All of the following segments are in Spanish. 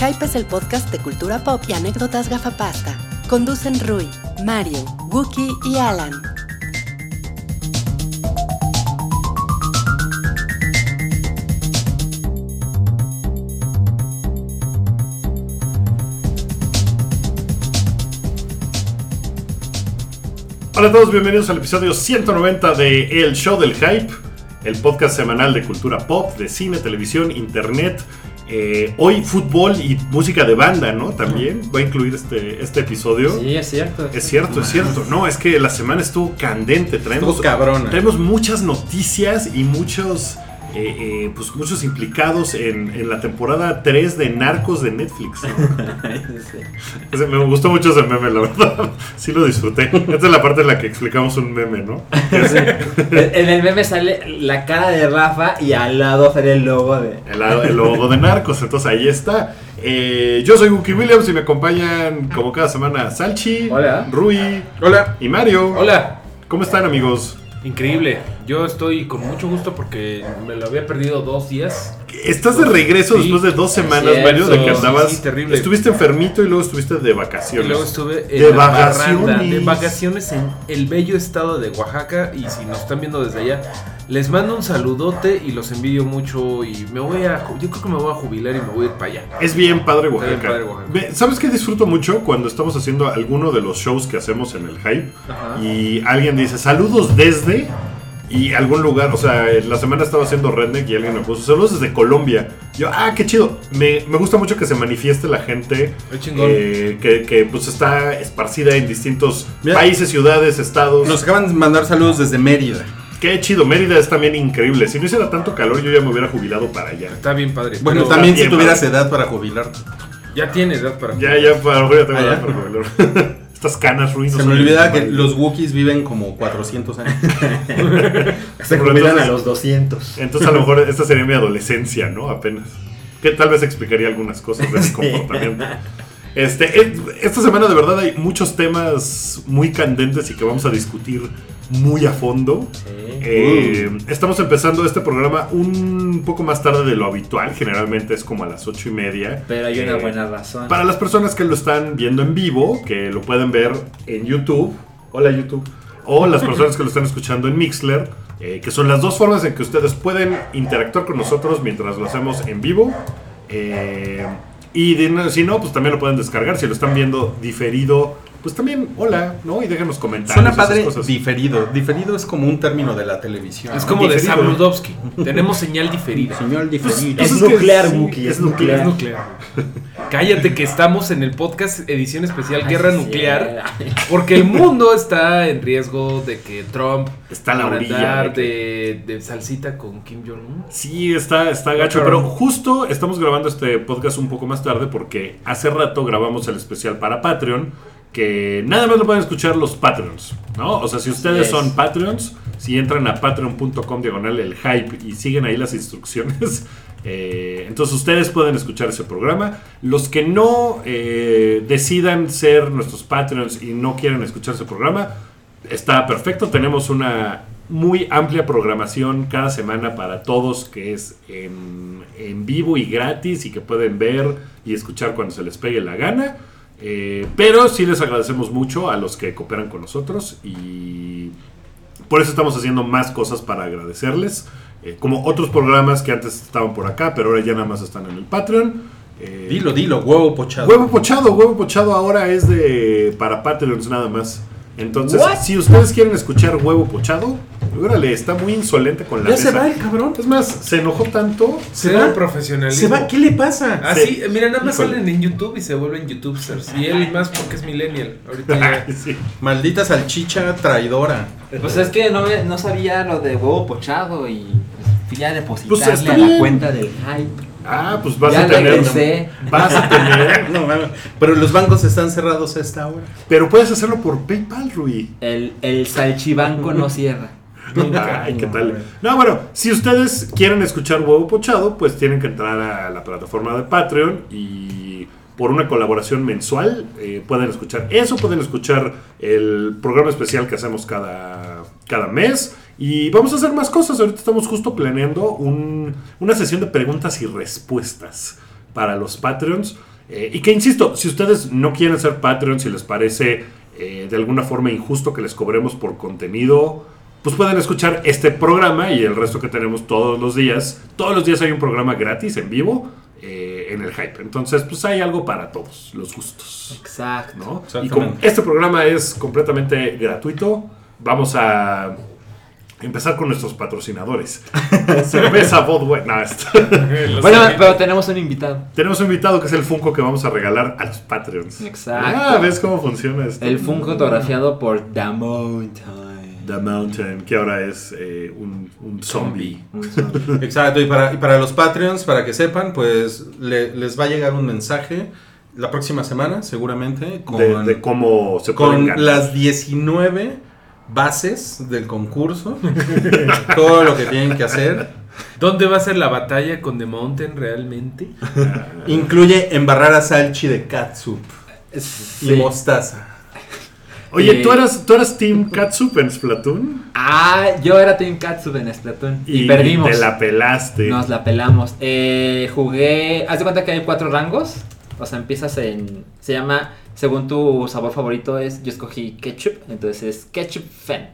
Hype es el podcast de cultura pop y anécdotas gafapasta. Conducen Rui, Mario, Wookie y Alan. Hola a todos, bienvenidos al episodio 190 de El Show del Hype, el podcast semanal de cultura pop, de cine, televisión, internet. Eh, hoy fútbol y música de banda, ¿no? También va a incluir este, este episodio. Sí, es cierto. Es cierto, es cierto. No, es que la semana estuvo candente. Traemos, Estuvo cabrona. Traemos muchas noticias y muchos, eh, eh, pues muchos implicados en, en la temporada 3 de Narcos de Netflix. Me gustó mucho ese meme, la verdad. Sí lo disfruté. Esta es la parte en la que explicamos un meme, ¿no? En el meme sale la cara de Rafa y al lado sale el logo de. El, el logo de Narcos, entonces ahí está. Eh, yo soy Wookie Williams y me acompañan como cada semana Salchi, Hola. Rui Hola. y Mario. Hola, ¿Cómo están amigos? increíble. Yo estoy con mucho gusto porque me lo había perdido dos días. Estás de regreso Sí, después de dos semanas, Mario, de que andabas. Sí, terrible. Estuviste enfermito y luego estuviste de Y vacaciones. luego estuve en De la vacaciones. barranda de vacaciones en el bello estado de Oaxaca. Y si nos están viendo desde allá, les mando un saludote y los envidio mucho. Y me voy a. Yo creo que me voy a jubilar y me voy a ir para allá. Es bien padre Oaxaca. bien padre Oaxaca. ¿Sabes qué disfruto mucho cuando estamos haciendo alguno de los shows que hacemos en el Hype? Ajá. Y alguien dice saludos desde y algún lugar, o sea, la semana estaba haciendo Redneck y alguien me puso saludos desde Colombia. Yo, ah, qué chido. Me, me gusta mucho que se manifieste la gente Qué chingón. eh, que, que, pues está esparcida en distintos Mira. países, ciudades, estados. Nos acaban de mandar saludos desde Mérida. Qué chido. Mérida es también increíble. Si no hiciera tanto calor, yo ya me hubiera jubilado para allá. Está bien padre. Bueno, Pero también si tuvieras padre. edad para jubilarte. ya tiene edad para. Ya, ya, para ya tengo Ah, edad para jubilar. Estas canas ruinas. Se me olvida que los Wookiees viven como 400 años. Se jubilan a los 200. Entonces a lo mejor esta sería mi adolescencia, ¿no? Apenas. Que tal vez explicaría algunas cosas de mi comportamiento. Este, esta semana de verdad hay muchos temas muy candentes y que vamos a discutir muy a fondo. Eh, estamos empezando este programa un poco más tarde de lo habitual, generalmente es como a las ocho y media. Pero hay una Eh, buena razón. Para las personas que lo están viendo en vivo, que lo pueden ver en YouTube, hola YouTube, o las personas que lo están escuchando en Mixler, eh, que son las dos formas en que ustedes pueden interactuar con nosotros mientras lo hacemos en vivo. Eh, y de- si no, pues también lo pueden descargar. Si lo están viendo diferido, pues también hola, ¿no? Y déjenos comentarios. Suena esas padre cosas. diferido. Diferido es como un término de la televisión. Es como de Diferido. Rudowski. Tenemos señal diferida. Señor diferido. Es Pues que nuclear, sí, Wookie, es Es nuclear. nuclear. Cállate que estamos en el podcast edición especial Guerra Nuclear. Porque el mundo está en riesgo de que Trump Está la orilla de, de salsita con Kim Jong-un. Sí, está, está gacho, pero justo estamos grabando este podcast un poco más tarde porque hace rato grabamos el especial para Patreon, que nada más lo pueden escuchar los Patreons, ¿no? O sea, si ustedes es. son Patreons, si entran a patreon.com diagonal el hype y siguen ahí las instrucciones, eh, entonces ustedes pueden escuchar ese programa. Los que no eh, decidan ser nuestros Patreons y no quieren escuchar ese programa, Está perfecto, tenemos una muy amplia programación cada semana para todos que es en, en vivo y gratis y que pueden ver y escuchar cuando se les pegue la gana. Eh, pero sí les agradecemos mucho a los que cooperan con nosotros y por eso estamos haciendo más cosas para agradecerles. eh, como otros programas que antes estaban por acá, pero ahora ya nada más están en el Patreon. Eh, Dilo, dilo, huevo pochado. Huevo pochado, huevo pochado ahora es de para Patreons nada más. Entonces, What? si ustedes quieren escuchar huevo pochado, órale, está muy insolente con la Ya se va el cabrón. Es más, se enojó tanto. ¿Se va? el profesionalismo. ¿Se va? ¿Qué le pasa? Ah, Sí. sí, mira, nada más Híjole. salen en YouTube y se vuelven YouTubers. Y él más porque es millennial. Ahorita ya. Sí. Maldita salchicha traidora. Pues es que no, no sabía lo de huevo pochado y pues, fui a depositarle Pues está a la cuenta del hype. Ah, pues vas Ya a tener. regresé. Vas a tener. No, pero los bancos están cerrados a esta hora. pero puedes hacerlo por PayPal, Rui. El, el salchibanco no cierra. Ay, ¿qué tal? No, bueno, si ustedes quieren escuchar Huevo Pochado, pues tienen que entrar a la plataforma de Patreon y por una colaboración mensual eh, pueden escuchar eso, pueden escuchar el programa especial que hacemos cada, cada mes y vamos a hacer más cosas. Ahorita estamos justo planeando un- una sesión de preguntas y respuestas. para los Patreons. Eh, y que insisto, si ustedes no quieren ser Patreons, si les parece eh, de alguna forma injusto que les cobremos por contenido, pues pueden escuchar este programa y el resto que tenemos todos los días. Todos los días hay un programa gratis en vivo eh, en el hype. Entonces, pues hay algo para todos los gustos. Exacto. ¿no? Y como este programa es completamente gratuito, vamos a empezar con nuestros patrocinadores. Cerveza Budweiser. No, esto- Bueno, pero tenemos un invitado. Tenemos un invitado que es el Funko que vamos a regalar a los Patreons. Exacto. Ah, ¿ves cómo funciona esto? El Funko fotografiado por The Mountain. The Mountain, que ahora es eh, un, un zombie. Exacto, y para, y para los Patreons, para que sepan, pues le- les va a llegar un mensaje la próxima semana, seguramente, con, De, de cómo se con las 19 bases del concurso, todo lo que tienen que hacer. ¿Dónde va a ser la batalla con The Mountain realmente? Incluye embarrar a Salchi de catsup y mostaza. Oye, Eh, ¿tú eras, ¿tú eras Team Catsup en Splatoon? Ah, yo era Team Katsu en Splatoon. Y, Y, perdimos. te la pelaste. Nos la pelamos. Eh, jugué. Haz de cuenta que hay cuatro rangos. O sea, empiezas en. Se llama. Según tu sabor favorito es. Yo escogí ketchup. Entonces es ketchup Fent.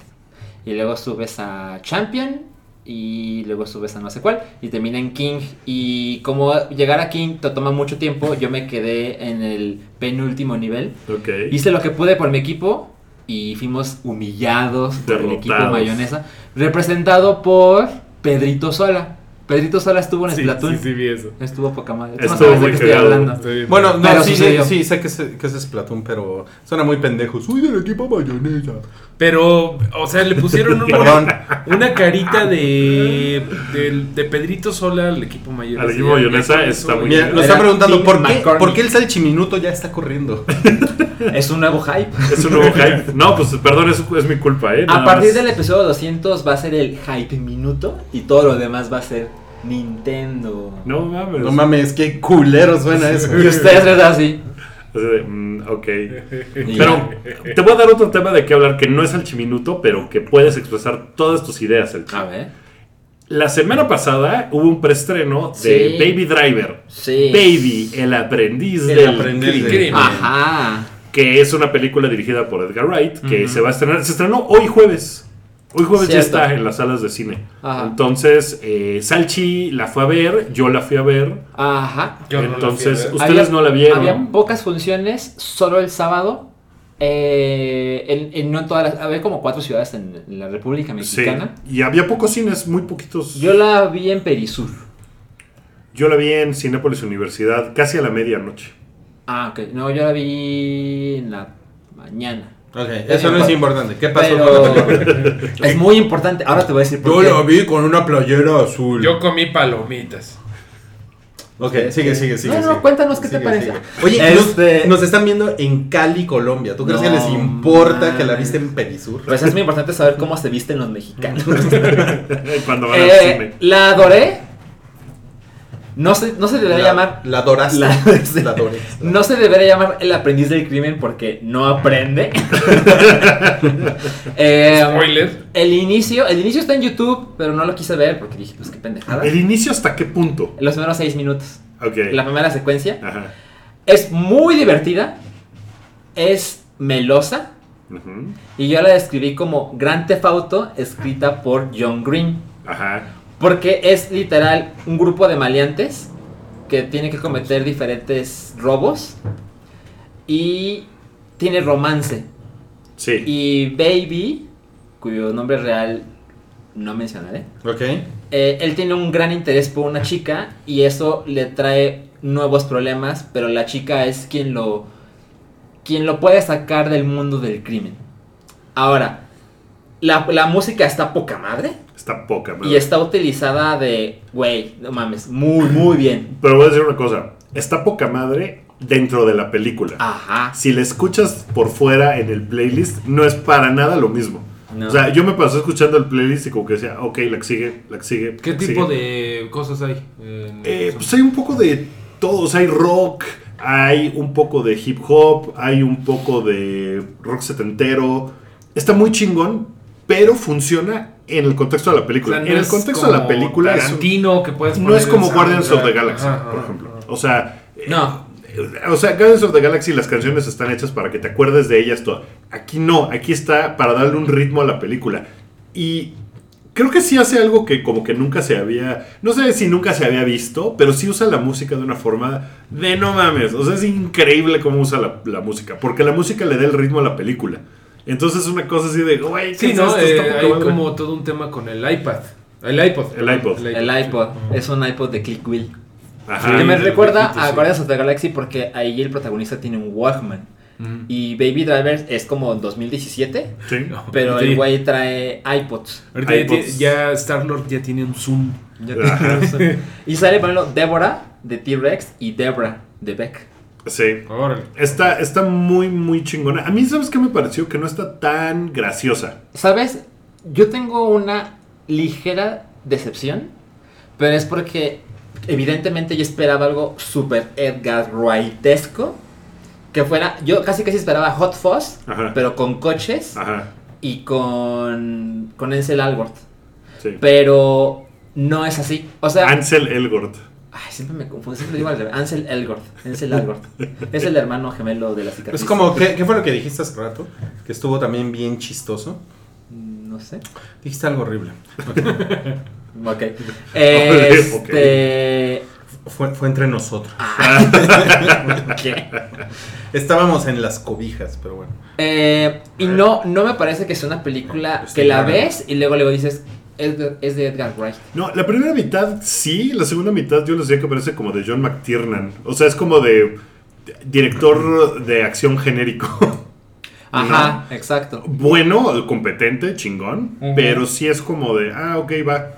Y luego subes a Champion. Y luego subes a no sé cuál. Y termina en King. Y como llegar a King te toma mucho tiempo. Yo me quedé en el penúltimo nivel. Hice lo que pude por mi equipo y fuimos humillados por el equipo mayonesa, representado por Pedrito Sola. Pedrito Sola estuvo en Sí, Splatoon. sí, sí, vi eso. Estuvo poca madre. Estuvo no sabes de muy qué estoy hablando. Estoy. Bueno, no, Pero sí, sucedió. sí, sé que es, que es Splatoon, pero suena muy pendejo. Soy del equipo mayonesa. Pero, o sea, le pusieron una, Perdón. una carita de, de, de Pedrito Sola al equipo mayonesa. Al equipo mayonesa está muy bien. lo están preguntando, ¿por qué. ¿por qué el salchiminuto ya está corriendo? Es un nuevo hype. Es un nuevo hype. No, pues perdón, es, es mi culpa, ¿eh? A partir más. del episodio 200 va a ser el hype minuto y todo lo demás va a ser Nintendo. No mames. No mames, qué culero suena eso. Y ustedes así. Así de, mm, ok. Pero te voy a dar otro tema de qué hablar que no es el chiminuto, pero que puedes expresar todas tus ideas. El. A ver. La semana pasada hubo un preestreno de Sí. Baby Driver. Sí. Baby, el aprendiz El del aprendiz crimen. del crimen. Ajá. Que es una película dirigida por Edgar Wright, que se va a estrenar. Se estrenó hoy jueves. Hoy jueves ya está en las salas de cine. Ajá. Entonces, eh, Salchi la fue a ver, yo la fui a ver. Ajá. Yo no la Entonces, fui a ver. ustedes Había- no la vieron. Había pocas funciones, solo el sábado. eh, en, en- no en todas las, había como cuatro ciudades en, en la República Sí, Mexicana. y había pocos cines, muy poquitos. Yo la vi en Perisur. Yo la vi en Cinépolis Universidad, casi a la medianoche. Ah, ok. No, yo la vi en la mañana. Ok, eso no es importante. ¿Qué pasó Pero con la película? es muy importante. Ahora te voy a decir por Yo qué. la vi con una playera azul. Yo comí palomitas. Ok, sigue, sigue, sigue. No, no, sigue. cuéntanos qué te parece. sigue. Oye, Este- nos, nos están viendo en Cali, Colombia. ¿Tú crees que No les importa que la viste en Perisur? Pues es muy importante saber cómo se visten los mexicanos. Cuando van al Eh, cine. la adoré. No se, no se debería la, llamar. La adoraste. La- La. No se debería llamar el aprendiz del crimen porque no aprende. Eh, Spoiler. el inicio, el inicio está en YouTube, pero no lo quise ver porque dije, pues qué pendejada. ¿El inicio hasta qué punto? Los primeros seis minutos. Ok. La primera secuencia. Ajá. Es muy divertida. Es melosa. Ujú. Y yo la describí como Grand Theft Auto escrita por John Green. Ajá. Porque es literal un grupo de maleantes que tiene que cometer diferentes robos. Y tiene romance. Sí. Y Baby, cuyo nombre real no mencionaré, Ok. eh, él tiene un gran interés por una chica y eso le trae nuevos problemas, pero la chica es quien lo, quien lo puede sacar del mundo del crimen. Ahora, la, la música está poca madre Está poca, madre. y está utilizada de, güey, no mames, muy, muy bien. Pero voy a decir una cosa. Está poca madre dentro de la película. Ajá. Si la escuchas por fuera en el playlist, no es para nada lo mismo. No. O sea, yo me pasé escuchando el playlist y como que decía, ok, la que sigue, la que sigue. ¿Qué tipo sigue. de cosas hay? Eh, pues hay un poco de todo. O sea, hay rock, hay un poco de hip hop, hay un poco de rock setentero. Está muy chingón, pero funciona en el contexto de la O película. sea, no en el contexto de la película es un- que puedes no es como Guardians of the. Galaxy, Ajá, por ejemplo. ajá. O sea, No. eh, o sea, Guardians of the Galaxy las canciones están hechas para que te acuerdes de ellas todo. Aquí no, aquí está para darle un ritmo a la película. Y creo que sí hace algo que como que nunca se había, no sé si nunca se había visto, pero sí usa la música de una forma de no mames. O sea, es increíble cómo usa la, la música, porque la música le da el ritmo a la película. Entonces es una cosa así de, güey, ¿qué Sí, es ¿no? esto? Eh, hay madre". como todo un tema con el iPad. El iPod. El iPod. El iPod. sí. Es un iPod de Click Wheel. Ajá. que me recuerda a sí. Guardians of the Galaxy porque ahí el protagonista tiene un Walkman. Ujú. Y Baby Driver es como 2017, Sí. pero Sí. el güey trae iPods. Ahorita ya, iPods. ya Star-Lord ya tiene un Zoom. Ajá. y sale, por ejemplo, Deborah de T-Rex y Debra de Beck. Sí. Órale. Está, está muy, muy chingona. A mí, ¿sabes qué me pareció? Que no está tan graciosa. ¿Sabes? Yo tengo una ligera decepción, pero es porque evidentemente yo esperaba algo súper Edgar Wrightesco. Que fuera, yo casi casi esperaba Hot Fuzz, Ajá. pero con coches Ajá. y con, con Ansel Elgort. Sí. Pero no es así. O sea, Ansel Elgort. Ay, siempre me confundo, siempre digo al revés. Ansel Elgort. Ansel Elgort. es el hermano gemelo de la cicatriz. Es como, ¿qué, qué fue lo que dijiste hace rato? Que estuvo también bien chistoso. No sé. Dijiste algo horrible. Ok. Este. Fue, fue entre nosotros. ¿Qué? Estábamos en las cobijas, pero bueno. Eh, y no, no me parece que sea una película Estoy que la ves y luego luego dices, es de, es de Edgar Wright. No, la primera mitad sí, la segunda mitad yo les decía que parece como de John McTiernan. O sea, es como de director de acción genérico. Ajá, exacto. bueno, competente, chingón, pero sí es como de, ah, ok, va.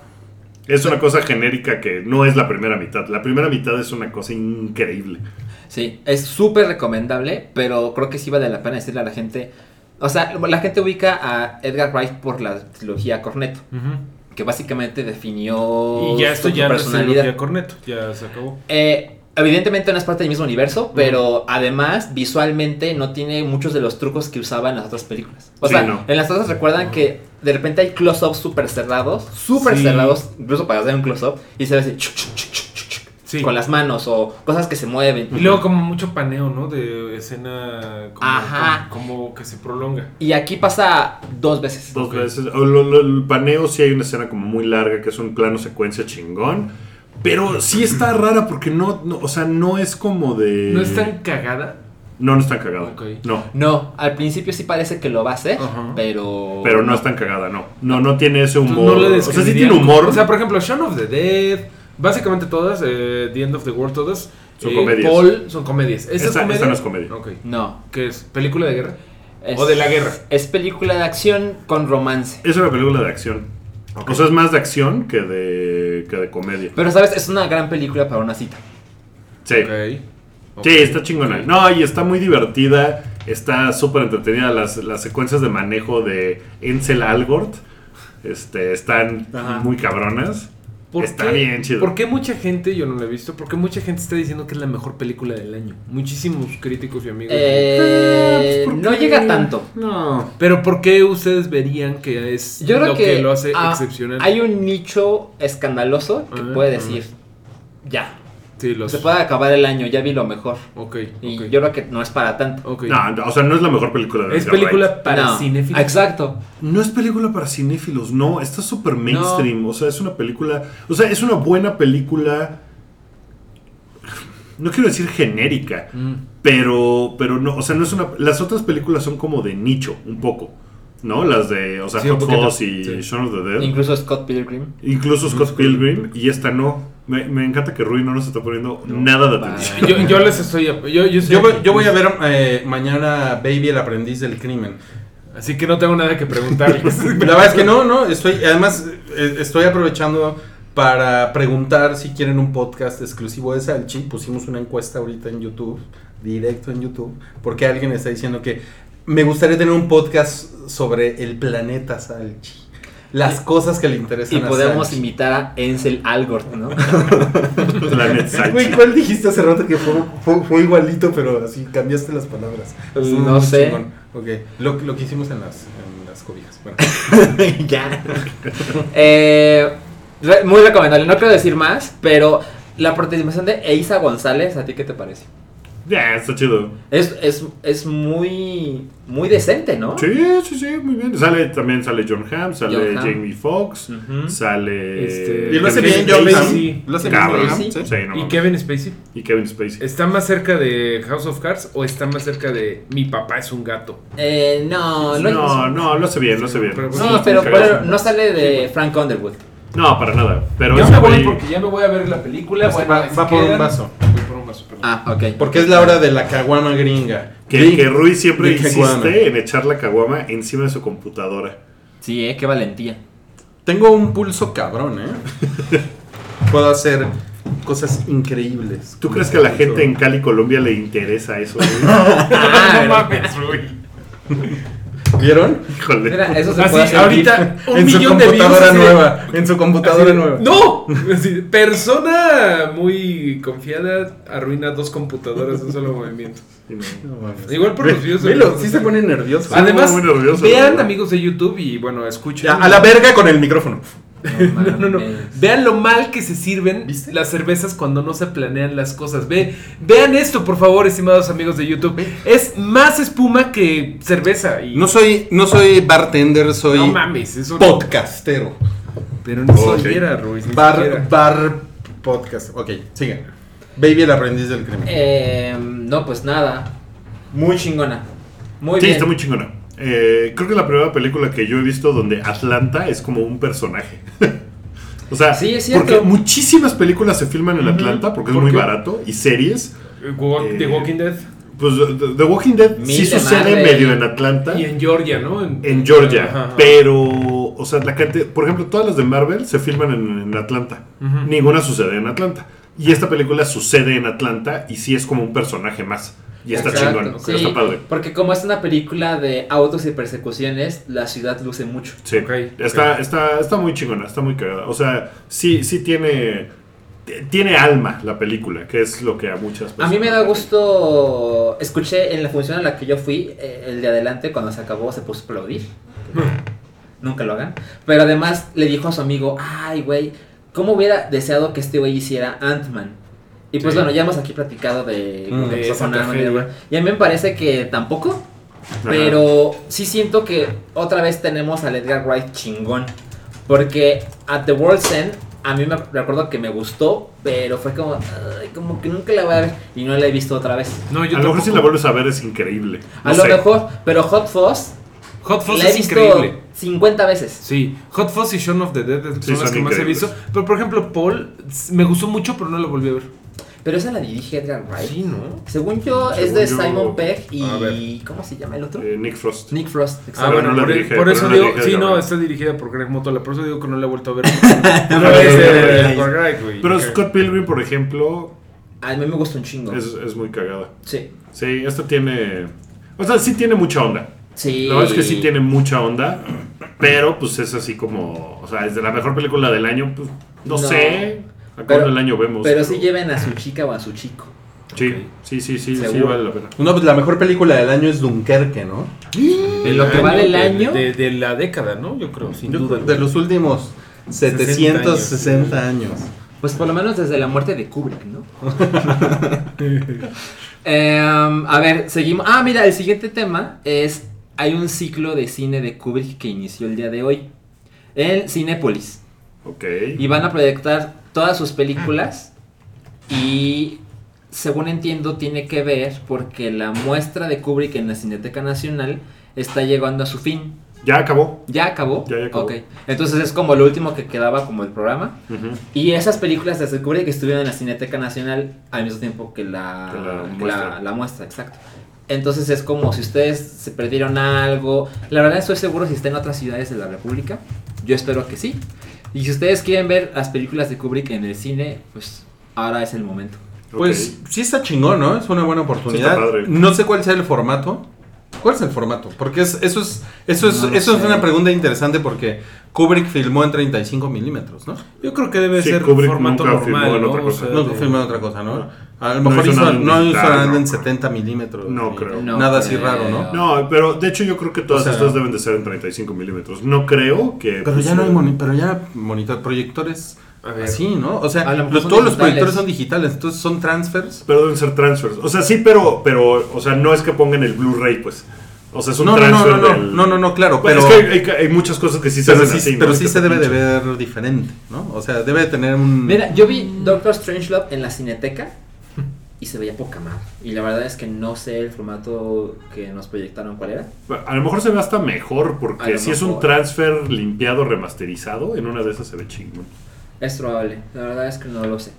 Es una cosa genérica que no es la primera mitad. La primera mitad es una cosa increíble. Sí, es súper recomendable, pero creo que sí vale la pena decirle a la gente. O sea, la gente ubica a Edgar Wright por la trilogía Cornetto, que básicamente definió Y ya esto su ya no es personalidad. trilogía Corneto. Ya se acabó. Eh, evidentemente no es parte del mismo universo, pero además visualmente no tiene muchos de los trucos que usaba en las otras películas. O Sí, sea, no. en las otras recuerdan que de repente hay close-ups súper cerrados, súper Sí. cerrados, incluso para hacer un close-up, y se ve así chuc, chuc, chuc, chuc, chuc, Sí. con las manos o cosas que se mueven. Y luego como mucho paneo, ¿no? De escena como, Ajá. como, como que se prolonga. Y aquí pasa dos veces. Dos veces. O lo- lo- el paneo sí hay una escena como muy larga, que es un plano secuencia chingón. Pero sí está rara porque no, no, o sea, no es como de... ¿No es tan cagada? No, no es tan cagada. Ok. No. No, al principio sí parece que lo va a hacer, Ajá. pero... Pero no es tan cagada, no. No, no tiene ese ¿Tú humor. no le o sea, sí tiene humor. O sea, por ejemplo, Shaun of the Dead, básicamente todas, eh, The End of the World, todas. Son eh, comedias. Paul son comedias. ¿Esta, es Esta- comedia? esta no es comedia. No. ¿Qué es? ¿Película de guerra? Es- ¿O de la guerra? Es película de acción con romance. Es una película de acción. O sea, es más de acción que de, que de comedia. Pero, ¿sabes? Es una gran película para una cita. Sí. Sí, está chingona. No, y está muy divertida. Está súper entretenida. Las, las secuencias de manejo de Ansel Algort este, están Ajá. muy cabronas. ¿Por está qué- bien chido. ¿Por qué mucha gente, yo no la he visto, por qué mucha gente está diciendo que es la mejor película del año? Muchísimos críticos y amigos. Eh, ¿por no llega tanto. No. Pero ¿por qué ustedes verían que es Yo creo lo que, que, lo hace ah, excepcional? hay un nicho escandaloso que Ah, puede ah. decir, ya, Sí, los... se puede acabar el año, ya vi lo mejor. Ok, Y ok. yo creo que no es para tanto. Ok. No, o sea, no es la mejor película de Es Edgar Wright. película para No, cinéfilos. Exacto. No es película para cinéfilos, no, está súper mainstream, o sea, es una película, o sea, es una buena película, no quiero decir genérica, Mm. pero, pero no, o sea, no es una, las otras películas son como de nicho, un poco, ¿no? Las de, o sea, Sí, Hot Fuzz y sí. Shaun of the Dead, Incluso Scott Pilgrim. incluso Scott Pilgrim, y esta no. Me, me encanta que Rui no nos está poniendo nada de atención. Yo, yo les estoy... Yo, yo, estoy Yo voy, yo voy a ver eh, mañana Baby el aprendiz del crimen. Así que no tengo nada que preguntarles. La verdad es que no, no, estoy, además eh, estoy aprovechando para preguntar si quieren un podcast exclusivo de Salchi. Pusimos una encuesta ahorita en YouTube, directo en YouTube, porque alguien está diciendo que me gustaría tener un podcast sobre el planeta Salchi. Las cosas que le interesan Y a podemos Salchi. invitar a Ansel Algort, ¿no? Güey, ¿cuál dijiste hace rato que fue, fue- fue igualito, pero así cambiaste las palabras? No sé. chingón. Ok, lo, lo que hicimos en las, en las cobijas. Bueno. ya. Eh, muy recomendable. No quiero decir más, pero La participación de Eiza González, ¿a ti qué te parece? Ya, está chido. Es, es, es muy, muy decente, ¿no? Sí, sí, sí, muy bien. Sale, también sale John Hamm, sale John Hamm. Jamie Foxx, sale... Este- Y lo hace bien John Spacey. Lo hace bien sí, sí. no ¿Y. Kevin Spacey? Y Kevin Spacey. ¿Está más cerca de House of Cards o está más cerca de Mi papá es un gato? Eh, no, no, No, no, lo hace bien, lo hace bien. Pero- Sí, No, pero, no sale de Frank Underwood. No, para nada. Pero ese me voy porque ya me voy a ver la película. Bueno, va- por un vaso. Ah, ok. Porque es la hora de la caguama gringa. Que, que Rui siempre caguama. insiste en echar la caguama encima de su computadora. Sí, eh, qué valentía. Tengo un pulso cabrón, ¿eh? Puedo hacer cosas increíbles. ¿Tú crees que a la gente en Cali, Colombia le interesa eso? Ah, no mames, Rui. ¿Vieron? Híjole. Mira, eso se Así, puede hacer. ahorita un en su millón de views. computadora de- nueva. En su computadora así nueva. ¡No! Así, persona muy confiada arruina dos computadoras de un solo movimiento. No. No. Igual por los views. Velo, sí se pone nervioso. Además, muy nervioso, vean amigos de YouTube y bueno, escuchen. Ya, a la verga con el micrófono. No, no, no. Vean lo mal que se sirven ¿Viste? las cervezas cuando no se planean las cosas. Ve, vean esto, por favor, estimados amigos de YouTube. Es más espuma que cerveza. Y... No soy, no soy bartender, soy No mames, eso podcastero. Pero ni Ok. siquiera, Ruiz, ni Bar, siquiera. bar podcast. Ok, sigue. Baby el aprendiz del crimen. Eh, no, pues nada. Muy chingona. Muy Sí, bien. está muy chingona. Eh, creo que es la primera película que yo he visto donde Atlanta es como un personaje. o sea, Sí, es cierto. porque muchísimas películas se filman en Atlanta porque es ¿Por muy qué? barato y series. Eh, Walk- Eh, The Walking Dead. Pues The The Walking Dead Mil sí de sucede Marvel. medio en Atlanta. Y en Georgia, ¿no? en Georgia, Ajá, ajá. pero, o sea, la cantidad, por ejemplo, todas las de Marvel se filman en, en Atlanta. Ninguna sucede en Atlanta. Y esta película sucede en Atlanta y sí es como un personaje más. Y está Exacto, chingón, sí, está padre. Porque como es una película de autos y persecuciones, la ciudad luce mucho. Sí, está, está, está muy chingona, está muy cagada. O sea, sí, sí tiene, tiene alma la película, que es lo que a muchas personas. A mí me da gusto. Escuché en la función a la que yo fui, eh, el de adelante, cuando se acabó, se puso a aplaudir. Nunca lo hagan. Pero además le dijo a su amigo: Ay, güey, ¿cómo hubiera deseado que este güey hiciera Ant-Man? Y pues Sí. bueno, ya hemos aquí platicado de, Mm, de y a mí me parece que tampoco. Ajá. Pero sí siento que otra vez tenemos al Edgar Wright chingón. Porque at The World's End, a mí me recuerdo que me gustó, pero fue como, "Ay, como que nunca la voy a ver y no la he visto otra vez. No, yo a lo mejor si la vuelves a ver es increíble. A lo mejor, pero Hot Fuzz Hot Fuzz la he visto increíble. 50 veces. Sí, Hot Fuzz y Shaun of the Dead son Sí, las son que más he visto. Pero por ejemplo, Paul me gustó mucho, pero no lo volví a ver. Pero esa la dirige Edgar Wright. Sí, ¿no? Según yo, es de yo- Simon Pegg y. ¿Cómo se llama el otro? Eh, Nick Frost. Nick Frost. Ah, exacto. bueno, no la por, dirige, por eso no la digo, dirige sí, no, Wright. está dirigida por Greg Motola, por eso digo que no la he vuelto a ver. No, es de no, Edgar Wright, güey. Pero. Scott Pilgrim, por ejemplo, A mí me gusta un chingo. es, es muy cagada. Sí. Sí, esta tiene. O sea, sí tiene mucha onda. Sí. La verdad es que sí tiene mucha onda. Pero pues es así como. O sea, es de la mejor película del año. Pues no, No. sé. Pero- el año vemos. Pero sí lleven a su chica o a su chico. Sí, sí, sí, sí, sí, Seguro. vale la pena. No, pues la mejor película del año es Dunkerque, ¿no? De lo que vale el año. De, de la década, ¿no? Yo creo, sin Yo duda. de los últimos 760 años. Pues por lo menos desde la muerte de Kubrick, ¿no? Em, a ver, seguimos. Ah, mira, el siguiente tema es. Hay un ciclo de cine de Kubrick que inició el día de hoy. En Cinépolis. Ok. Y van a proyectar todas sus películas. Y según entiendo, tiene que ver porque la muestra de Kubrick en la Cineteca Nacional está llegando a su fin. Ya acabó. ¿Ya acabó? Ya, ya acabó. Entonces es como lo último que quedaba como el programa. Y esas películas de Kubrick estuvieron en la Cineteca Nacional al mismo tiempo que la, Que la que muestra. la- la muestra, exacto. Entonces es como si ustedes se perdieron algo. La verdad estoy seguro si está en otras ciudades de la República. Yo espero que sí. Y si ustedes quieren ver las películas de Kubrick en el cine, pues ahora es el momento. Pues sí está chingón, ¿no? Es una buena oportunidad. Sí está padre. No sé cuál sea el formato. ¿Cuál es el formato? Porque es, eso es eso es No eso es una pregunta interesante porque Kubrick filmó en 35 milímetros, ¿no? Yo creo que debe Sí, ser Kubrick formato nunca filmó normal, en ¿no? otra O cosa. sea, No, de- filmó en otra cosa, ¿no? No. A lo No mejor hizo hizo, en no hizo nada no. en 70 milímetros. No creo. No nada así raro, ¿no? No, pero de hecho yo creo que todas O sea- estas deben de ser en 35 milímetros. No creo que... Pero ya no hay pusieran- moni- pero ya monitor, proyectores. Así, ¿no? O sea, los- todos los proyectores son digitales, entonces son transfers. Pero deben ser transfers. O sea, sí, pero, pero, o sea, no es que pongan el Blu-ray, pues. O sea, es un No, no, no, transfer no, no, del- no, no, no, claro, Bueno, pero, es que hay, hay- hay muchas cosas que sí se sí, así, ¿no? pero sí se debe de ver diferente, ¿no? O sea, debe de tener un... Mira, yo vi Doctor Strangelove en la Cineteca se veía poca madre. Y la verdad es que no sé el formato que nos proyectaron cuál era. A lo mejor se ve hasta mejor, porque si es un transfer limpiado, remasterizado, en una de esas se ve chingón. Es probable, la verdad es que no lo sé.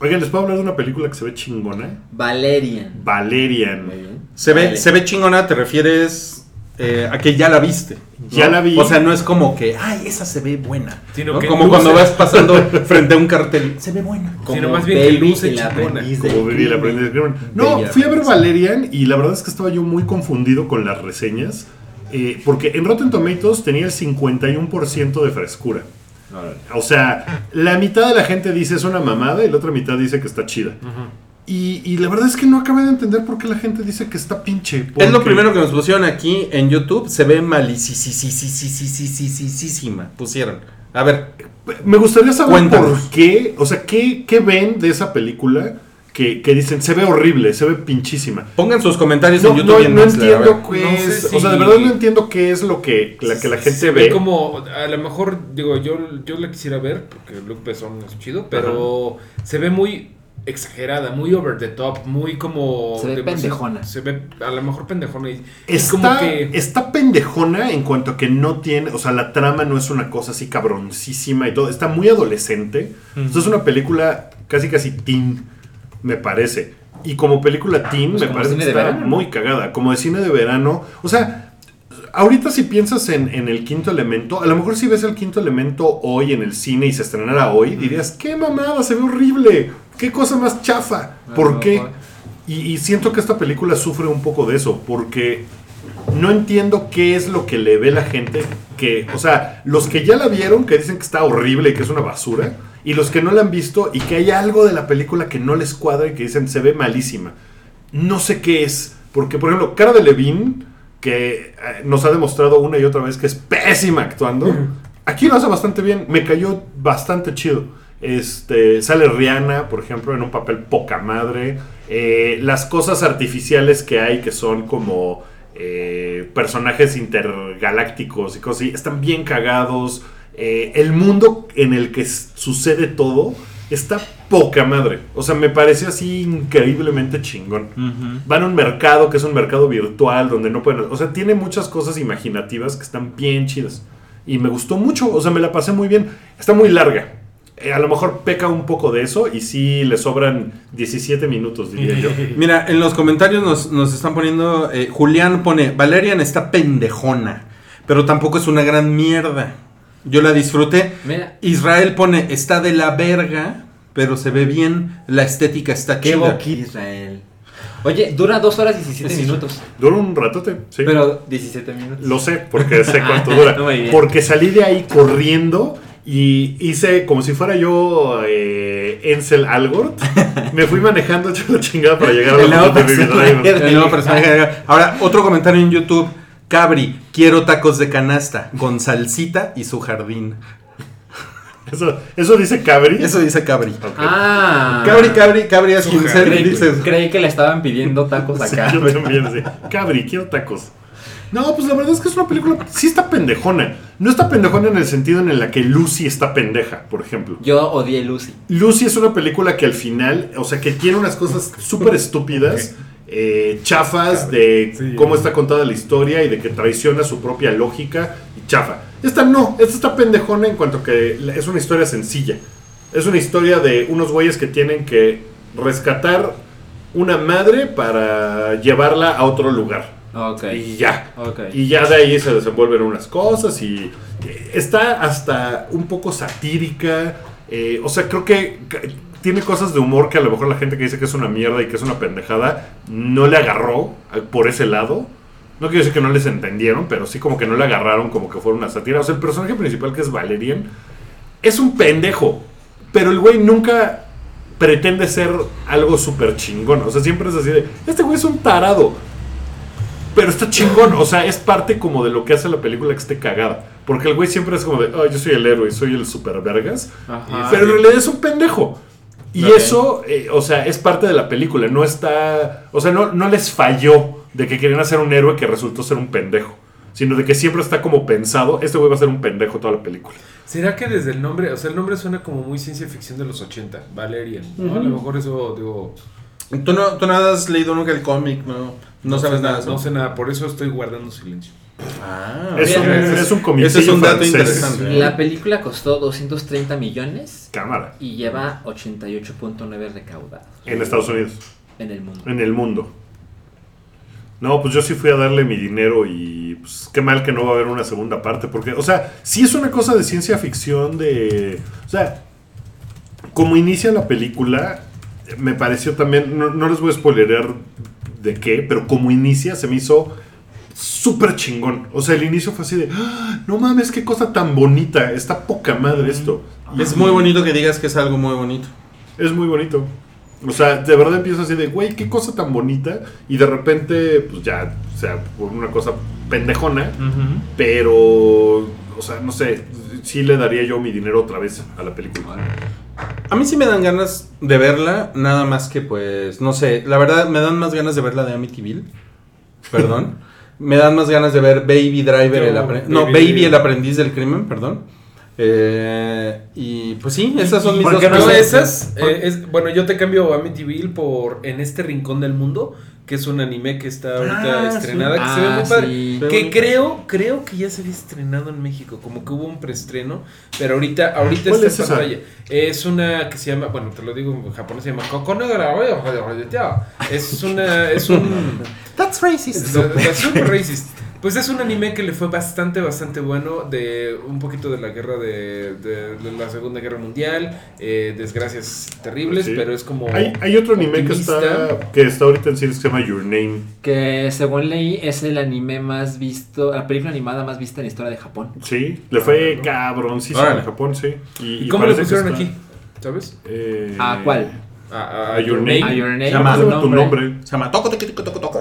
Oigan, ¿les puedo hablar de una película que se ve chingona? Valerian. Valerian. Muy bien. Se ve, se ve chingona, te refieres eh, a que ya la viste. ¿no? Ya la vi. O sea, no es como que, ay, esa se ve buena. Sino ¿no? que Como luce. cuando vas pasando frente a un cartel, se ve buena. Sino más bien que Baby luce y la aprendiz Como la crimen. aprendiz crimen. No, fui a ver. Valerian y la verdad es que estaba yo muy confundido con las reseñas. eh, porque en Rotten Tomatoes tenía el 51% de frescura. O sea, la mitad de la gente dice es una mamada y la otra mitad dice que está chida. Y, y la verdad es que no acabé de entender por qué la gente dice que está pinche. Es lo primero que nos pusieron aquí en YouTube. Se ve malísima. Pusieron. A ver, Me gustaría saber Cuéntanos. por qué, o sea, qué, qué ven de esa película que, que dicen se ve horrible, se ve pinchísima. pongan sus comentarios No, en YouTube. no, y en no entiendo qué No es, si- o sea, de verdad no entiendo qué es lo que la, que la gente se ve. ve como a lo mejor digo yo yo la quisiera ver porque Luke Besson es chido pero se ve muy exagerada muy over the top muy como Se ve pendejona. se ve a lo mejor pendejona y es Está, como que está pendejona en cuanto a que no tiene, o sea, la trama no es una cosa así cabroncísima y todo, está muy adolescente. Esto es una película casi casi teen, me parece. Y como película teen, Pues me parece que está verano. muy cagada. Como de cine de verano. O sea, ahorita si piensas en, en el quinto elemento, a lo mejor si ves el quinto elemento hoy en el cine y se estrenara hoy, dirías, qué mamada, se ve horrible, qué cosa más chafa. A ¿Por qué? y siento que esta película sufre un poco de eso, porque no entiendo qué es lo que le ve la gente que, o sea, los que ya la vieron, que dicen que está horrible y que es una basura, y los que no la han visto y que hay algo de la película que no les cuadra y que dicen se ve malísima. No sé qué es, porque por ejemplo, Cara de Levine, que eh, nos ha demostrado una y otra vez que es pésima actuando, aquí lo hace bastante bien, me cayó bastante chido. Este, sale Rihanna, por ejemplo, en un papel poca madre. Eh, las cosas artificiales que hay, que son como eh, personajes intergalácticos y cosas así, están bien cagados. Eh, el mundo en el que sucede todo está poca madre. O sea, me parece así increíblemente chingón. Van a un mercado que es un mercado virtual donde no pueden... O sea, tiene muchas cosas imaginativas que están bien chidas. Y me gustó mucho, o sea, me la pasé muy bien. Está muy larga. Eh, a lo mejor peca un poco de eso y sí le sobran 17 minutos, diría yo. Mira, en los comentarios nos, nos están poniendo. eh, Julián pone: Valerian está pendejona, pero tampoco es una gran mierda. Yo la disfruté. Mira, Israel pone: está de la verga, pero se ve bien. La estética está qué chida. boquita. Israel. Oye, dura 2 horas y 17 Sí. minutos. Dura un ratote, sí. Pero 17 minutos. Lo sé, porque sé cuánto dura. Muy bien. Porque salí de ahí corriendo y hice como si fuera yo eh, Ansel Algort. Me fui manejando hecho la chingada para llegar a El la nuevo foto de mi personaje. El nuevo personaje. Ahora, otro comentario en YouTube. Cabri, quiero tacos de canasta con salsita y su jardín. Eso, eso dice Cabri. Eso dice Cabri. Ok. Ah. Cabri, Cabri, Cabri es quien se Creí, creí que le estaban pidiendo tacos Sí, acá. yo también, sí. Cabri, quiero tacos. No, pues la verdad es que es una película. Sí está pendejona. No está pendejona en el sentido en el que Lucy está pendeja, por ejemplo. Yo odié Lucy. Lucy es una película que al final, o sea, que tiene unas cosas súper estúpidas, eh, chafas de Sí. cómo está contada la historia y de que traiciona su propia lógica y chafa. Esta no, esta está pendejona en cuanto que es una historia sencilla. Es una historia de unos güeyes que tienen que rescatar una madre para llevarla a otro lugar. Y ya. Y ya de ahí se desenvuelven unas cosas y eh, está hasta un poco satírica. eh, o sea, creo que tiene cosas de humor que a lo mejor la gente que dice que es una mierda y que es una pendejada no le agarró por ese lado. No quiero decir que no les entendieron, pero sí como que no le agarraron como que fuera una sátira. O sea, el personaje principal que es Valerian es un pendejo, pero el güey nunca pretende ser algo súper chingón. O sea, siempre es así de, este güey es un tarado. Pero está chingón, o sea, es parte como de lo que hace la película que esté cagada. Porque el güey siempre es como de, oh, yo soy el héroe, soy el super vergas. Ajá. Pero en realidad es un pendejo. Y eso, eh, o sea, es parte de la película. No está. O sea, no, no les falló de que querían hacer un héroe que resultó ser un pendejo. Sino de que siempre está como pensado, este güey va a ser un pendejo toda la película. ¿Será que desde el nombre, o sea, el nombre suena como muy ciencia ficción de los 80, Valerian? ¿no? A lo mejor eso, digo, ¿Tú no, tú no has leído nunca el cómic, no, no, sabes sé nada. No sé nada, por eso estoy guardando silencio. Ah, Es un, es un Ese comicillo es un dato francés. interesante. La película costó 230 millones Cámara. y lleva 88.9 recaudados En Estados Unidos. en el mundo. En el mundo. No, pues yo sí fui a darle mi dinero y pues qué mal que no va a haber una segunda parte, porque, o sea, sí es una cosa de ciencia ficción, de... O sea, como inicia la película, me pareció también, no, no les voy a spoilerear de qué, pero como inicia se me hizo súper chingón. O sea, el inicio fue así de, "Ah, no mames, qué cosa tan bonita, está poca madre esto. Es muy bonito que digas que es algo muy bonito. Es muy bonito. O sea, de verdad empieza así de, güey, qué cosa tan bonita. Y de repente, pues ya, o sea, por una cosa pendejona. Pero, o sea, no sé, sí le daría yo mi dinero otra vez a la película. A mí sí me dan ganas de verla, nada más que pues, no sé, la verdad me dan más ganas de ver la de Amityville. Perdón. me dan más ganas de ver Baby Driver, el Yo, apre- no, Baby- Baby el aprendiz del crimen, perdón. Eh, y pues sí, esas son mis por dos qué no Yo cosas. esas, eh, es, bueno, yo te cambio Amityville por En este rincón del mundo, que es un anime que está ahorita Ah, estrenada, sí. que se ve Ah, muy padre. sí. Que creo, creo que ya se había estrenado en México, como que hubo un preestreno, pero ahorita, ahorita ¿Cuál está es en pantalla. Es una que se llama, bueno, te lo digo en japonés, se llama Kokono de la Es una, es un That's racist. es- es super racist. Pues es un anime que le fue bastante, bastante bueno de un poquito de la guerra de, de- de la Segunda Guerra Mundial, eh, desgracias terribles, Sí. pero es como... Hay, hay otro anime que está, que está ahorita en cines que se llama Your Name. Que según leí es el anime más visto, la película animada más vista en la historia de Japón. Sí, le fue cabroncísimo Órale. en Japón, sí. Y, ¿Y cómo le pusieron está- aquí? ¿Sabes? eh, ¿A cuál? A, a- A Your Name. A Your Name. Se llama tu tu nombre. nombre. Se llama Toco Toco Toco Toco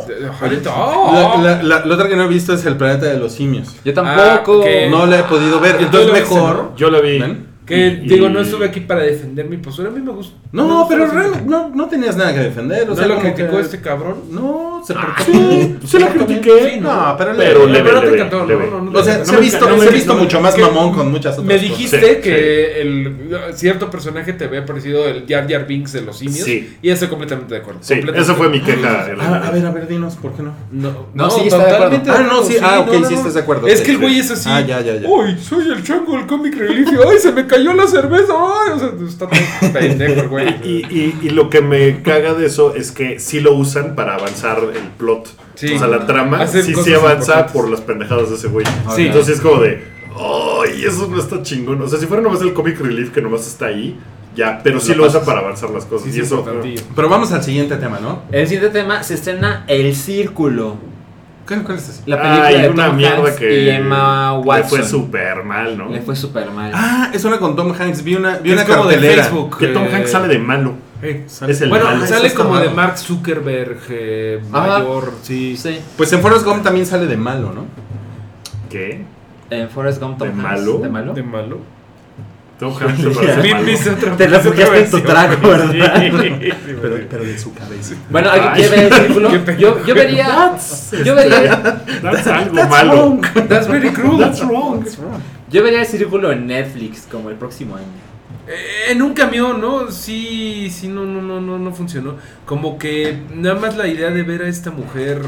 ¡Oh! La, la- la- la otra que no he visto es el planeta de los simios. Yo tampoco. Ah, ok. No la he podido ver, ¿Y tú entonces lo mejor. Yo la vi. ¿Ven? Que Y- digo, y- no estuve aquí para defender mi postura, a mí me gusta. me No, gusta pero serie. no, no tenías nada que defender. O ¿No sea, lo criticó que- este cabrón? No, se portó sí la Se portó bien. critiqué. Sí, no, pero, Pero le- pero no te ¿no? No, no, O sea, no se me ha visto, no se me visto mucho más mamón con muchas otras Me cosas. dijiste Sí, que el cierto personaje te había parecido el Jar Jar Binks de los simios. Sí. Y estoy completamente de acuerdo. Sí, esa fue mi queja. el- Ah, a ver, a ver, dinos, ¿por qué no? No, No, sí, totalmente acuerdo. Ah, no, sí, ah, ok, sí estás de acuerdo. Es que el güey es así. Ah, ya, ya, ya. Uy, soy el chango del comic relief. y, Ay, se me cayó la cerveza. Ay, o sea, está todo pendejo el güey. Y, y- y lo que me caga de eso es que sí lo usan para avanzar el plot. Sí. O sea, la trama Hacer sí, sí cosas avanza por las pendejadas de ese güey. Sí. Entonces es como de, ¡ay! eso no está chingón. O sea, si fuera nomás el comic relief que nomás está ahí, ya, pero sí Lo lo usa para avanzar las cosas. Sí, y sí, eso. Pero vamos al siguiente tema, ¿no? El siguiente tema se estrena El Círculo. ¿Cuál, cuál es ese? La película de una Tom mierda Hanks que y Emma le Watson. fue súper mal, ¿no? Le fue súper mal. Ah, es una con Tom Hanks. Vi una, vi una como de. Facebook. Que Tom eh, Hanks sale de malo. eh, Es el bueno, malo. Sale como de. Mark Zuckerberg eh, mayor. Sí. Sí. Pues en Forrest Gump también sale de malo, ¿no? ¿Qué? En Forrest Gump Tom ¿De Hanks. malo? ¿De malo? De malo. Tom Hanks otra- Te pusiste en tu trago, Pero, pero de su cabeza. Bueno, ¿alguien quiere ver el círculo? Yo, yo vería. That's- Yo vería, That's algo malo. That's very cruel. That's wrong. yo vería el círculo en Netflix como el próximo año. Eh, en un camión, ¿no? Sí, sí, no, no, no, no, no funcionó. Como que nada más la idea de ver a esta mujer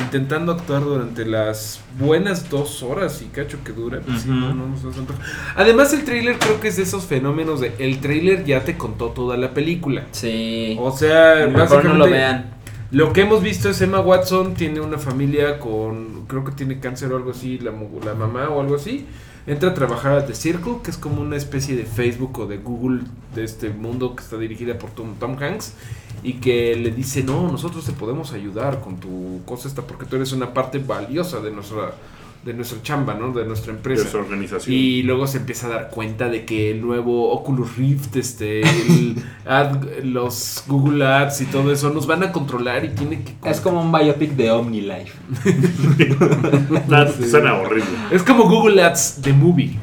intentando actuar durante las buenas dos horas y cacho que dura. pues sí, Ujú. no, no, no. Además, el trailer creo que es de esos fenómenos de el trailer ya te contó toda la película. Sí. O sea, Mejor no lo vean. lo que hemos visto es Emma Watson tiene una familia con, creo que tiene cáncer o algo así, la, la mamá o algo así. Entra a trabajar a The Circle, que es como una especie de Facebook o de Google de este mundo que está dirigida por Tom, Tom Hanks. Y que le dice, no, nosotros te podemos ayudar con tu cosa esta porque tú eres una parte valiosa de nuestra, de nuestra chamba, ¿no? De nuestra de empresa. su organización. Y luego se empieza a dar cuenta de que el nuevo Oculus Rift, este, el ad- los Google Ads y todo eso nos van a controlar y tiene que... Es como un biopic de OmniLife. Suena horrible. Es como Google Ads The Movie.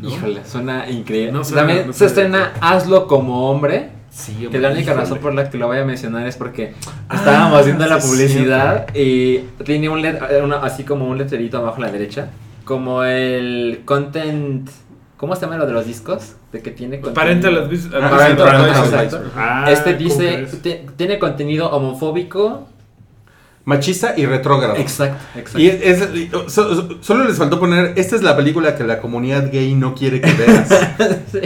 ¿no? Híjole, suena increíble. No suena- También no se estrena Hazlo como hombre. Sí, Que la única híjole. razón por la que lo voy a mencionar es porque estábamos viendo la sí, publicidad y tiene un let- una- así como un letrerito abajo a la derecha. Como el content. ¿Cómo se llama lo de los discos? De que tiene contenido- Ah. Exacto. Ah, Este ¿cómo dice, tiene contenido homofóbico. Machista y retrógrado. Exacto, exacto. Y es, y- so- solo les faltó poner, esta es la película que la comunidad gay no quiere que veas. Sí.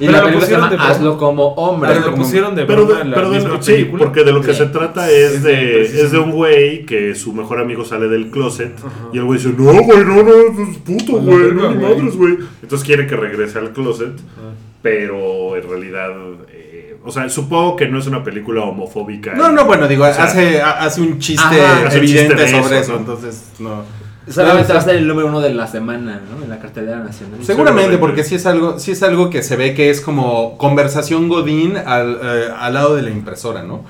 Y Pero la lo película se pusieron llama. Hazlo como hombre. Pero lo pusieron de Pero, de- en la pero de- misma sí, porque de lo que Sí. se trata es de- es de un güey que su mejor amigo sale del closet Ajá. y el güey dice, no, güey, no, no, es puto, la güey, no, ni güey". madres, güey. Entonces quiere que regrese al closet, Ah. pero en realidad, eh, o sea, supongo que no es una película homofóbica. No, no, bueno, digo, O sea, hace, ha- hace un chiste Ajá, hace un evidente chiste sobre eso, eso, ¿no? entonces no. Solamente va a ser el número uno de la semana, ¿no? En la cartelera nacional. Seguramente, porque sí es algo, sí es algo que se ve que es como conversación godín al, eh, al lado de la impresora, ¿no?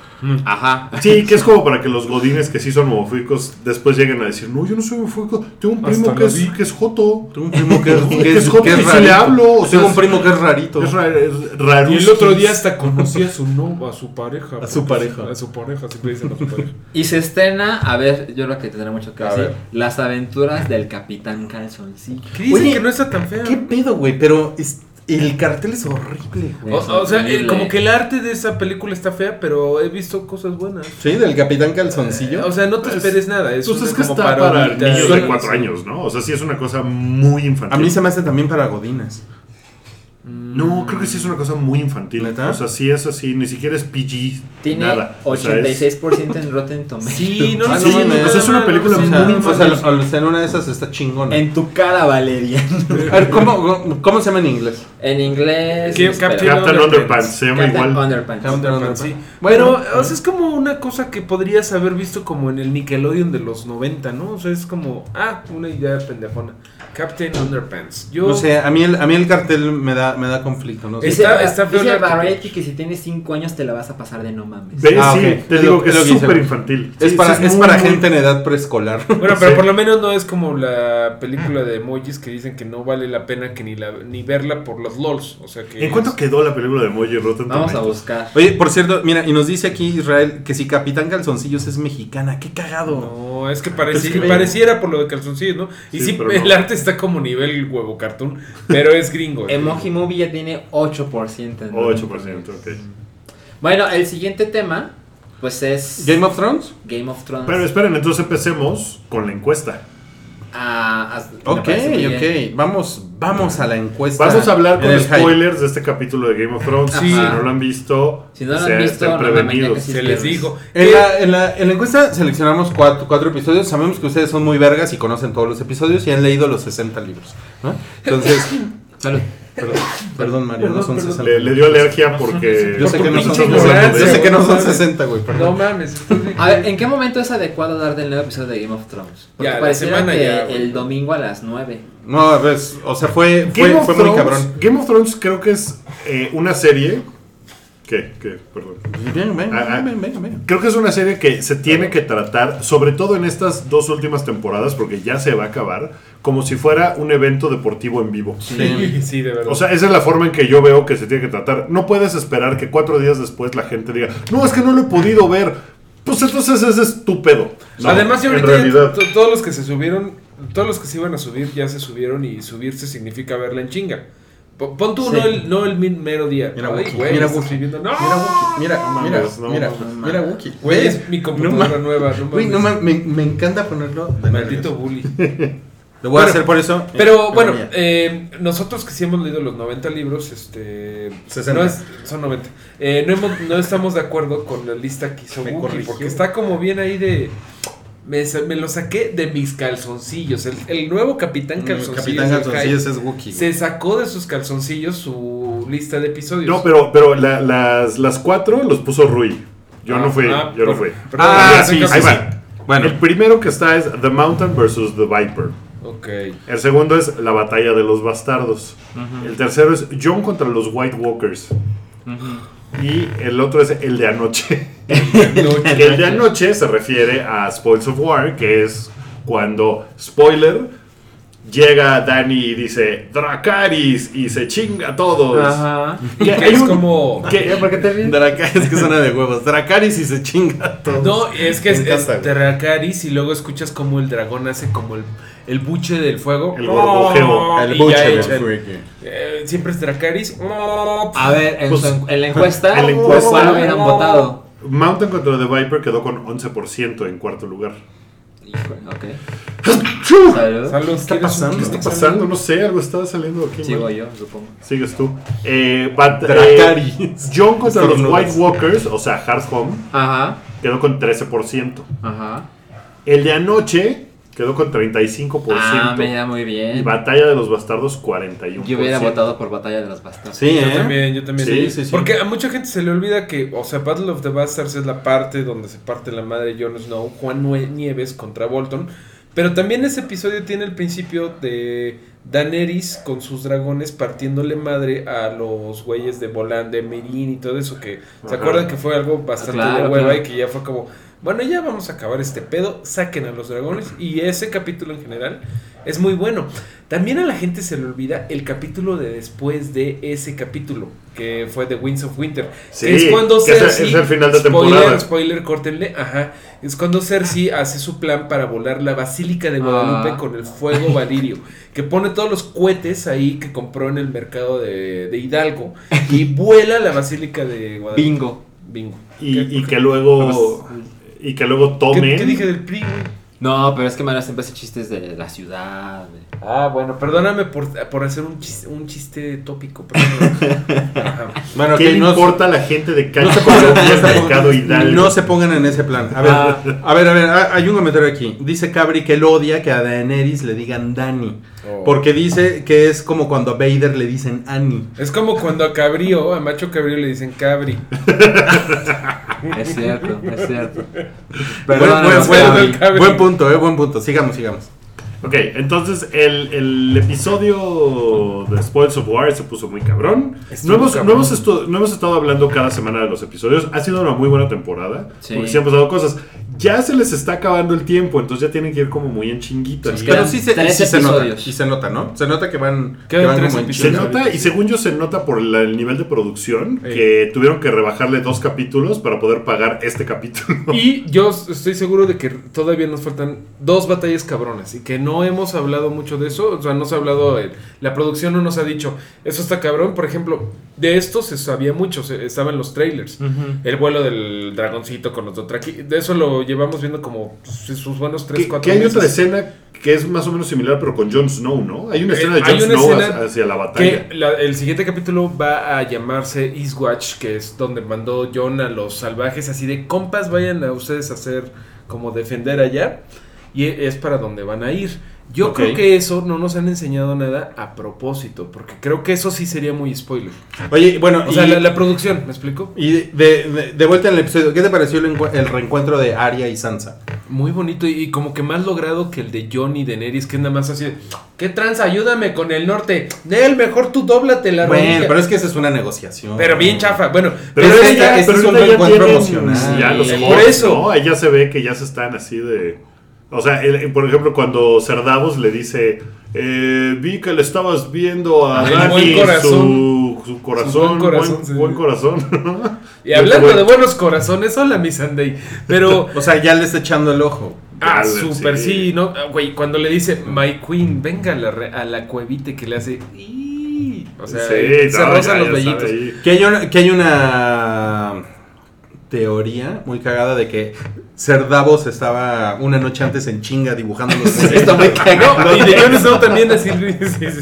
Ajá. Sí, que es como para que los godines que sí son homofóbicos después lleguen a decir, no, yo no soy homofóbico, tengo un primo que es, que es joto. Tengo un primo que es, que es, joto que es y sí le hablo, o sea, Tengo un primo que es rarito. Es, ra es raruskis. Y el otro día hasta conocí a su no, a su pareja. A su pareja. A su pareja, siempre dicen a su pareja. Y se estrena, a ver, yo creo que tendrá mucho que decir, ver. Las aventuras del Capitán Calzoncillo. ¿Qué dicen Oye, que no está tan fea? ¿Qué pedo, güey? Pero es- el cartel es horrible, güey. O, o sea, horrible. como que el arte de esa película está fea, pero he visto cosas buenas. Sí, del Capitán Calzoncillo. O sea, no te Pues, esperes nada. Es Pues es que como está para niños de 4 años, ¿no? O sea, sí es una cosa muy infantil. a mí se me hace también para Godines. No, creo que sí es una cosa muy infantil. ¿Neta? O sea, sí es así, ni siquiera es PG. Tiene nada. O sea, es- 86% en Rotten Tomatoes. Sí, no, Ah, no, sí, no, o no, sea, es una no, película no, O muy no, o sea, no, o sea, en una de esas está chingona. En tu cara, Valeria. A ver, ¿cómo, ¿cómo se llama en inglés? en inglés. ¿Qué- espera. Captain Captain Underpants. Underpants, se llama Captain igual. Underpants. Captain Underpants, sí. Bueno, Pero, o sea, es como una cosa que podrías haber visto como en el Nickelodeon de los 90, ¿no? O sea, es como, ah, una idea pendejona. Captain Underpants. Yo, No sé, a mí el, a mí el cartel me da, me da conflicto, ¿no? Es- Dice, Está- está feo dice el arte. Variety que si tienes 5 años te la vas a pasar de no mames. ¿Ves? Ah, sí, te Es digo lo- que es súper infantil. es Sí, para, sí, es muy, para muy- gente en edad preescolar. Bueno, pero Sí. por lo menos no es como la película de emojis que dicen que no vale la pena que ni la ni verla por los LOLs. O sea que. ¿En cuánto quedó la película de Moji Rotten Vamos a buscar. Oye, por cierto, mira, y nos dice aquí Israel que si Capitán Calzoncillos es mexicana, qué cagado. No, es que, pareci- Es que- pareciera por lo de calzoncillos, ¿no? Y Sí, pero el no. arte está como nivel huevo cartoon, pero es gringo. es Emoji Movie ya tiene 8%. en 8%, ok. Bueno, el siguiente tema, pues es Game of Thrones. Game of Thrones. Pero esperen, entonces empecemos con la encuesta. Ah, Ok, bien. ok. Vamos, vamos a la encuesta. Vamos a hablar con hype. spoilers de este capítulo de Game of Thrones. Sí. Si no lo han visto, Si no lo han sean- visto, estén prevenidos. Se les digo. En la, en, la, en la encuesta seleccionamos cuatro, cuatro episodios. Sabemos que ustedes son muy vergas y conocen todos los episodios y han leído los 60 libros. ¿no? Entonces, Salud. Perdón, perdón Mario, no Perdón, son perdón. 60. Le, le dio alergia porque. Yo sé que no son, yo sé- que no son güey. 60, güey, No mames. A ver, ¿en qué momento es adecuado dar del nuevo episodio de Game of Thrones? Porque Ya, la pareciera semana que ya, el domingo a las 9. No, a ver, o sea, fue, fue, Game of fue muy Thrones- cabrón. Game of Thrones creo que es eh, una serie. ¿Qué? ¿Qué? Perdón. Ven, ven, Ah, ah. ven, ven, ven. Creo que es una serie que se tiene que tratar, sobre todo en estas dos últimas temporadas, porque ya se va a acabar, como si fuera un evento deportivo en vivo. Sí, sí, de verdad. O sea, esa es la forma en que yo veo que se tiene que tratar. No puedes esperar que cuatro días después la gente diga, no, es que no lo he podido ver. Pues entonces es estúpido. No, Además, en ahorita ya realidad. to- todos los que se subieron, todos los que se iban a subir ya se subieron y subirse significa verla en chinga. Po- Pon tú Sí. no el, no el mero día. Mira, Ay, Wookie, güey, mira, Wookie. escribiendo- ¡No! Mira, Wookie, mira, No mira, no, mira, no mames. mira, Wookie. Güey, es mi computadora nueva. No Güey, no me, me encanta ponerlo. de Maldito bully. Lo voy a Bueno, hacer por eso. Pero eh, bueno, mía. eh, nosotros que sí hemos leído los 90 libros, este... 60. No es, son 90. Eh, no, hemos- no estamos de acuerdo con la lista que hizo Wookie, porque está como bien ahí de... Me, sa- me lo saqué de mis calzoncillos. El, el nuevo Capitán Mm, Calzoncillos. Capitán Calzoncillos es Wookie. güey. Se sacó de sus calzoncillos su lista de episodios. No, pero, pero la- las, las cuatro los puso Rui. Yo Ah, no fui, ah, yo no fui. Ah, Ah, sí, sí, ahí sí. va. Bueno, El primero que está es The Mountain versus The Viper. Ok. El segundo es la batalla de los bastardos. El tercero es John contra los White Walkers. Y el otro es el de anoche. Que el de anoche se refiere a Spoils of War, que es cuando, spoiler, llega Danny y dice Dracaris y se chinga a todos. Ajá. Que es un- como... que- ¿Por qué te ríes? Dracaris, es que suena de huevos. Dracaris y se chinga a todos. No, es que es, es. Dracarys y luego escuchas como el dragón hace como el, el buche del fuego. El borbojeo. El Y buche del freaky. eh, siempre es Dracarys. A ver, en, Pues, su en- la encuesta, en la encuesta- ¿cuál hubieran votado? Mountain contra The Viper quedó con 11% en cuarto lugar. Híjole, ok. Salud. Salud, ¿Qué está ¿quieres un- pasando? ¿Qué está pasando? No sé, algo está saliendo aquí. Sigo mal. yo, supongo. Sigues tú. Eh, Dracarys. eh, John contra los. White Walkers, o sea, Hard Home, Ajá, quedó con 13%. ajá. El de anoche quedó con 35%. Ah, mira, muy y bien. Batalla de los Bastardos, 41%. Yo hubiera votado por Batalla de las Bastardas. Sí, Yo ¿eh? también, yo también. Sí, sí, sí. Porque a mucha gente se le olvida que, o sea, Battle of the Bastards es la parte donde se parte la madre de Jon Snow, Juan Nieves contra Bolton. Pero también ese episodio tiene el principio de Daenerys con sus dragones partiéndole madre a los güeyes de Volan, de Meereen y todo eso. que ¿Se Ajá. acuerdan que fue algo bastante Claro, de hueva claro. y que ya fue como, bueno, ya vamos a acabar este pedo, saquen a los dragones. Y ese capítulo en general es muy bueno. También a la gente se le olvida el capítulo de después de ese capítulo, que fue The Winds of Winter. Sí, que es cuando que Cersei. es el final de spoiler, temporada. Spoiler, córtenle. Ajá. Es cuando Cersei hace su plan para volar la Basílica de Guadalupe Ah. con el fuego valirio. que pone todos los cohetes ahí que compró en el mercado de, de Hidalgo. Y vuela la Basílica de Guadalupe. Bingo. Bingo. Y, ¿Qué- y que luego. Y que luego ¿Qué, tomen. qué dije del PRI, güey? No, pero es que Mara siempre hace chistes de la ciudad. de- Ah, bueno, perdóname por, por hacer un chiste, un chiste tópico. perdóname. Ajá. Bueno, ¿Qué le no- importa a la gente de No Calle se, pongan, Colombia, no se pongan- no se pongan en ese plan. A ver, Ah. a ver, a ver, hay un comentario aquí. Dice Cabri que él odia que a Daenerys le digan Dani. Oh. Porque dice que es como cuando a Vader le dicen Annie. Es como cuando a Cabrío, a Macho Cabrío le dicen Cabri. Es cierto, es cierto. Buen, Perdónanos, buen- buen- Gaby. Cabri. buen punto, eh, buen punto. Sigamos, sigamos. Ok, entonces el, el episodio de Spoils of War se puso muy cabrón. No hemos, cabrón. no, hemos no hemos estado hablando cada semana de los episodios. Ha sido una muy buena temporada. Sí. Porque sí han pasado cosas. Ya se les está acabando el tiempo, entonces ya tienen que ir como muy en chinguitas. Sí. Pero sí se, tres sí se nota. Sí se nota, ¿no? Se nota que van, que van tres como en. Se nota, y según yo se nota por la- el nivel de producción, Sí. que tuvieron que rebajarle dos capítulos para poder pagar este capítulo. Y yo estoy seguro de que todavía nos faltan dos batallas cabronas y que no hemos hablado mucho de eso. O sea, no se ha hablado, eh, la producción no nos ha dicho, eso está cabrón. Por ejemplo, de esto se sabía mucho, se, estaba en los trailers. El vuelo del dragoncito con los Dothraki. De eso lo llevamos viendo como sus buenos 3, Que, 4 que hay otra escena que es más o menos similar, pero con Jon Snow, ¿no? Hay una Eh, escena de Jon Snow escena hacia- la batalla. Que la- el siguiente capítulo va a llamarse Eastwatch, que es donde mandó John a los salvajes, así de compas, vayan a ustedes a hacer como defender allá. Y es para donde van a ir. Yo creo que eso no nos han enseñado nada a propósito, porque creo que eso sí sería muy spoiler. Oye, bueno, O sea, y, la, la producción, ¿me explico? y de, de- de vuelta en el episodio, ¿qué te pareció el, encue- el reencuentro de Arya y Sansa? Muy bonito y, y como que más logrado que el de John y Daenerys, que es nada más así de, ¿qué trans? Ayúdame con el norte. Nel, mejor tú dóblate la Bueno, rodilla. pero es que esa es una negociación. Pero bien chafa. Bueno, Pero, Pero este pero es un reencuentro tienen emocional. Ya los por eso. ¿no? Ya se ve que ya se están así de. O sea, el- por ejemplo, cuando Cerdavos le dice. eh, vi que le estabas viendo a El Dani buen corazón. su, su corazón, buen corazón, buen, sí. buen corazón. Y hablando de buenos corazones, hola mi Sunday. Pero, O sea, ya le está echando el ojo. ah, súper sí. sí, ¿no? Ah, Güey, cuando le dice, my queen, venga a la, a la cuevite que le hace... O sea, Sí, se no, rozan los ahí. Que hay una, que hay una teoría muy cagada de que Ser Davos estaba una noche antes en chinga dibujando los Está muy cagado. No, también así. sí, sí.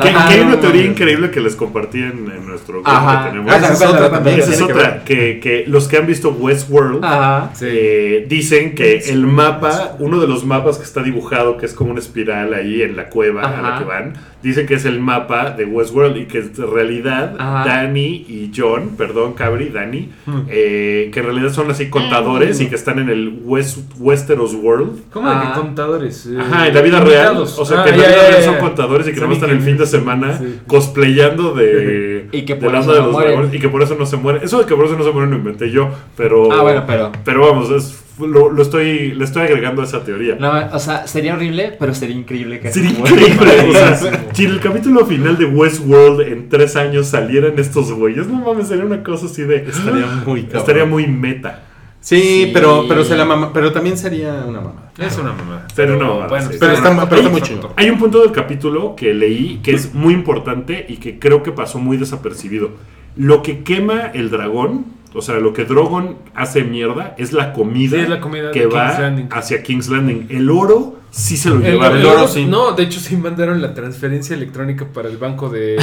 Que, Ajá, que hay una no, teoría no. increíble que les compartí en, en nuestro grupo Ajá. que tenemos. Ah, esa es otra también. Esa es que otra, que, que los que han visto Westworld Ajá. eh, dicen que el mapa, uno de los mapas que está dibujado, que es como una espiral ahí en la cueva a la que van, dicen que es el mapa de Westworld y que en realidad Ajá. Danny y John, perdón, Cabri, Danny, eh, que en realidad son así contadores y que están en el West, Westeros World. ¿Cómo de que Ah. contadores? Eh, Ajá, en la vida real. O sea, Ah, que en la vida real son contadores y que no están el fin de semana Sí. cosplayando de. Y que de por la eso de no los mueren. dragones, Y que por eso no se mueren. Eso de que por eso no se mueren lo inventé yo. Pero. Ah, bueno, pero- Pero vamos, es, lo, lo estoy, le estoy agregando a esa teoría. No, o sea, sería horrible, pero sería increíble que Sería increíble. o sea, si en el capítulo final de Westworld en tres años salieran estos güeyes, no mames, sería una cosa así de. Estaría muy cabrón. Estaría muy meta. Sí, Sí. pero pero se la mama, pero también sería una mamada. Es una mamada. Pero una mamada, bueno, sí. Pero está, pero está muy chido. Hay un punto del capítulo que leí que es muy importante y que creo que pasó muy desapercibido. Lo que quema el dragón, o sea, lo que Drogon hace mierda, es la comida, Sí, es la comida que va King's hacia King's Landing. El oro sí se lo llevaron. el oro, oro, sí. No, de hecho sí mandaron la transferencia electrónica para el banco de...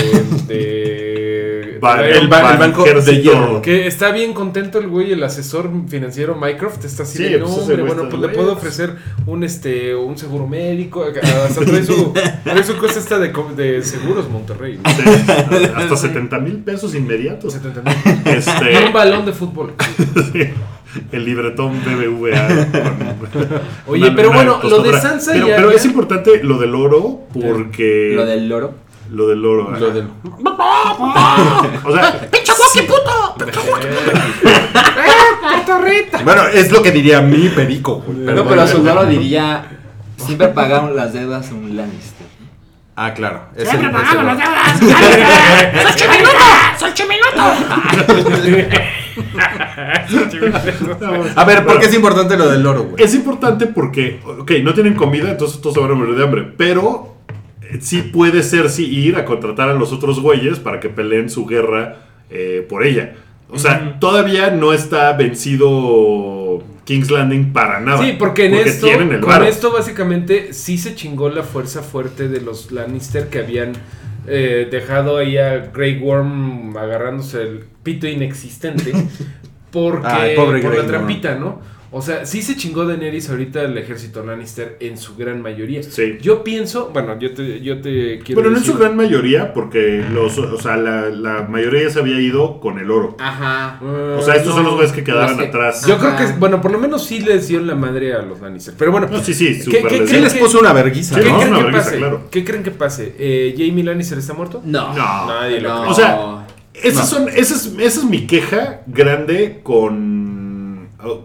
de Va- de- El, ba- el banco de hierro. que está bien contento el güey, el asesor financiero Mycroft, está así Sí, de, no, pues hombre, güey bueno, pues le puedo ofrecer un este un seguro médico, hasta trae su, trae su cosa esta de, de seguros Monterrey. ¿no? Sí, hasta 70 mil pesos inmediatos. 70 mil. Este, un balón de fútbol. el libretón BBVA. con Oye, una- pero una bueno, lo de. Sansa Pero, ya- pero ya- es importante lo del oro porque. Lo del loro. Lo del oro. ajá. Lo del- O sea, sí- Bueno, es lo que diría mi perico. güey. No, pero a su loro diría, siempre pagaron las deudas en un Lannister. Ah, claro. Es el- es el- A ver, ¿por qué es importante lo del loro, güey? Es importante porque, ok, no tienen comida, entonces todos se van a morir de hambre, pero eh, sí puede ser sí ir a contratar a los otros güeyes para que peleen su guerra eh, por ella. O sea, todavía no está vencido King's Landing para nada. Sí, porque en esto, con esto básicamente sí se chingó la fuerza fuerte de los Lannister que habían eh, dejado ahí a Grey Worm agarrándose el pito inexistente porque Ay, pobre por Grey la Worm. trampita, ¿no? O sea, sí se chingó Daenerys ahorita el ejército Lannister en su gran mayoría. Sí. Yo pienso, bueno, yo te, yo te quiero Bueno, no en su gran mayoría, porque los, o sea, la, la mayoría se había ido con el oro. Ajá. O sea, estos son los güeyes que quedaron los que- atrás. Yo Ajá. creo que, bueno, por lo menos sí les dieron la madre a los Lannister. Pero bueno, No, sí, sí, ¿Qué- súper qué- dio. les puso una verguiza, ¿Qué ¿no? creen una que vergüenza, pase? claro. ¿Qué creen que pase? Eh, ¿Jamie Lannister está muerto? No. No. Nadie lo No. cree. O sea, Esas son, esa, es, esa es mi queja grande con,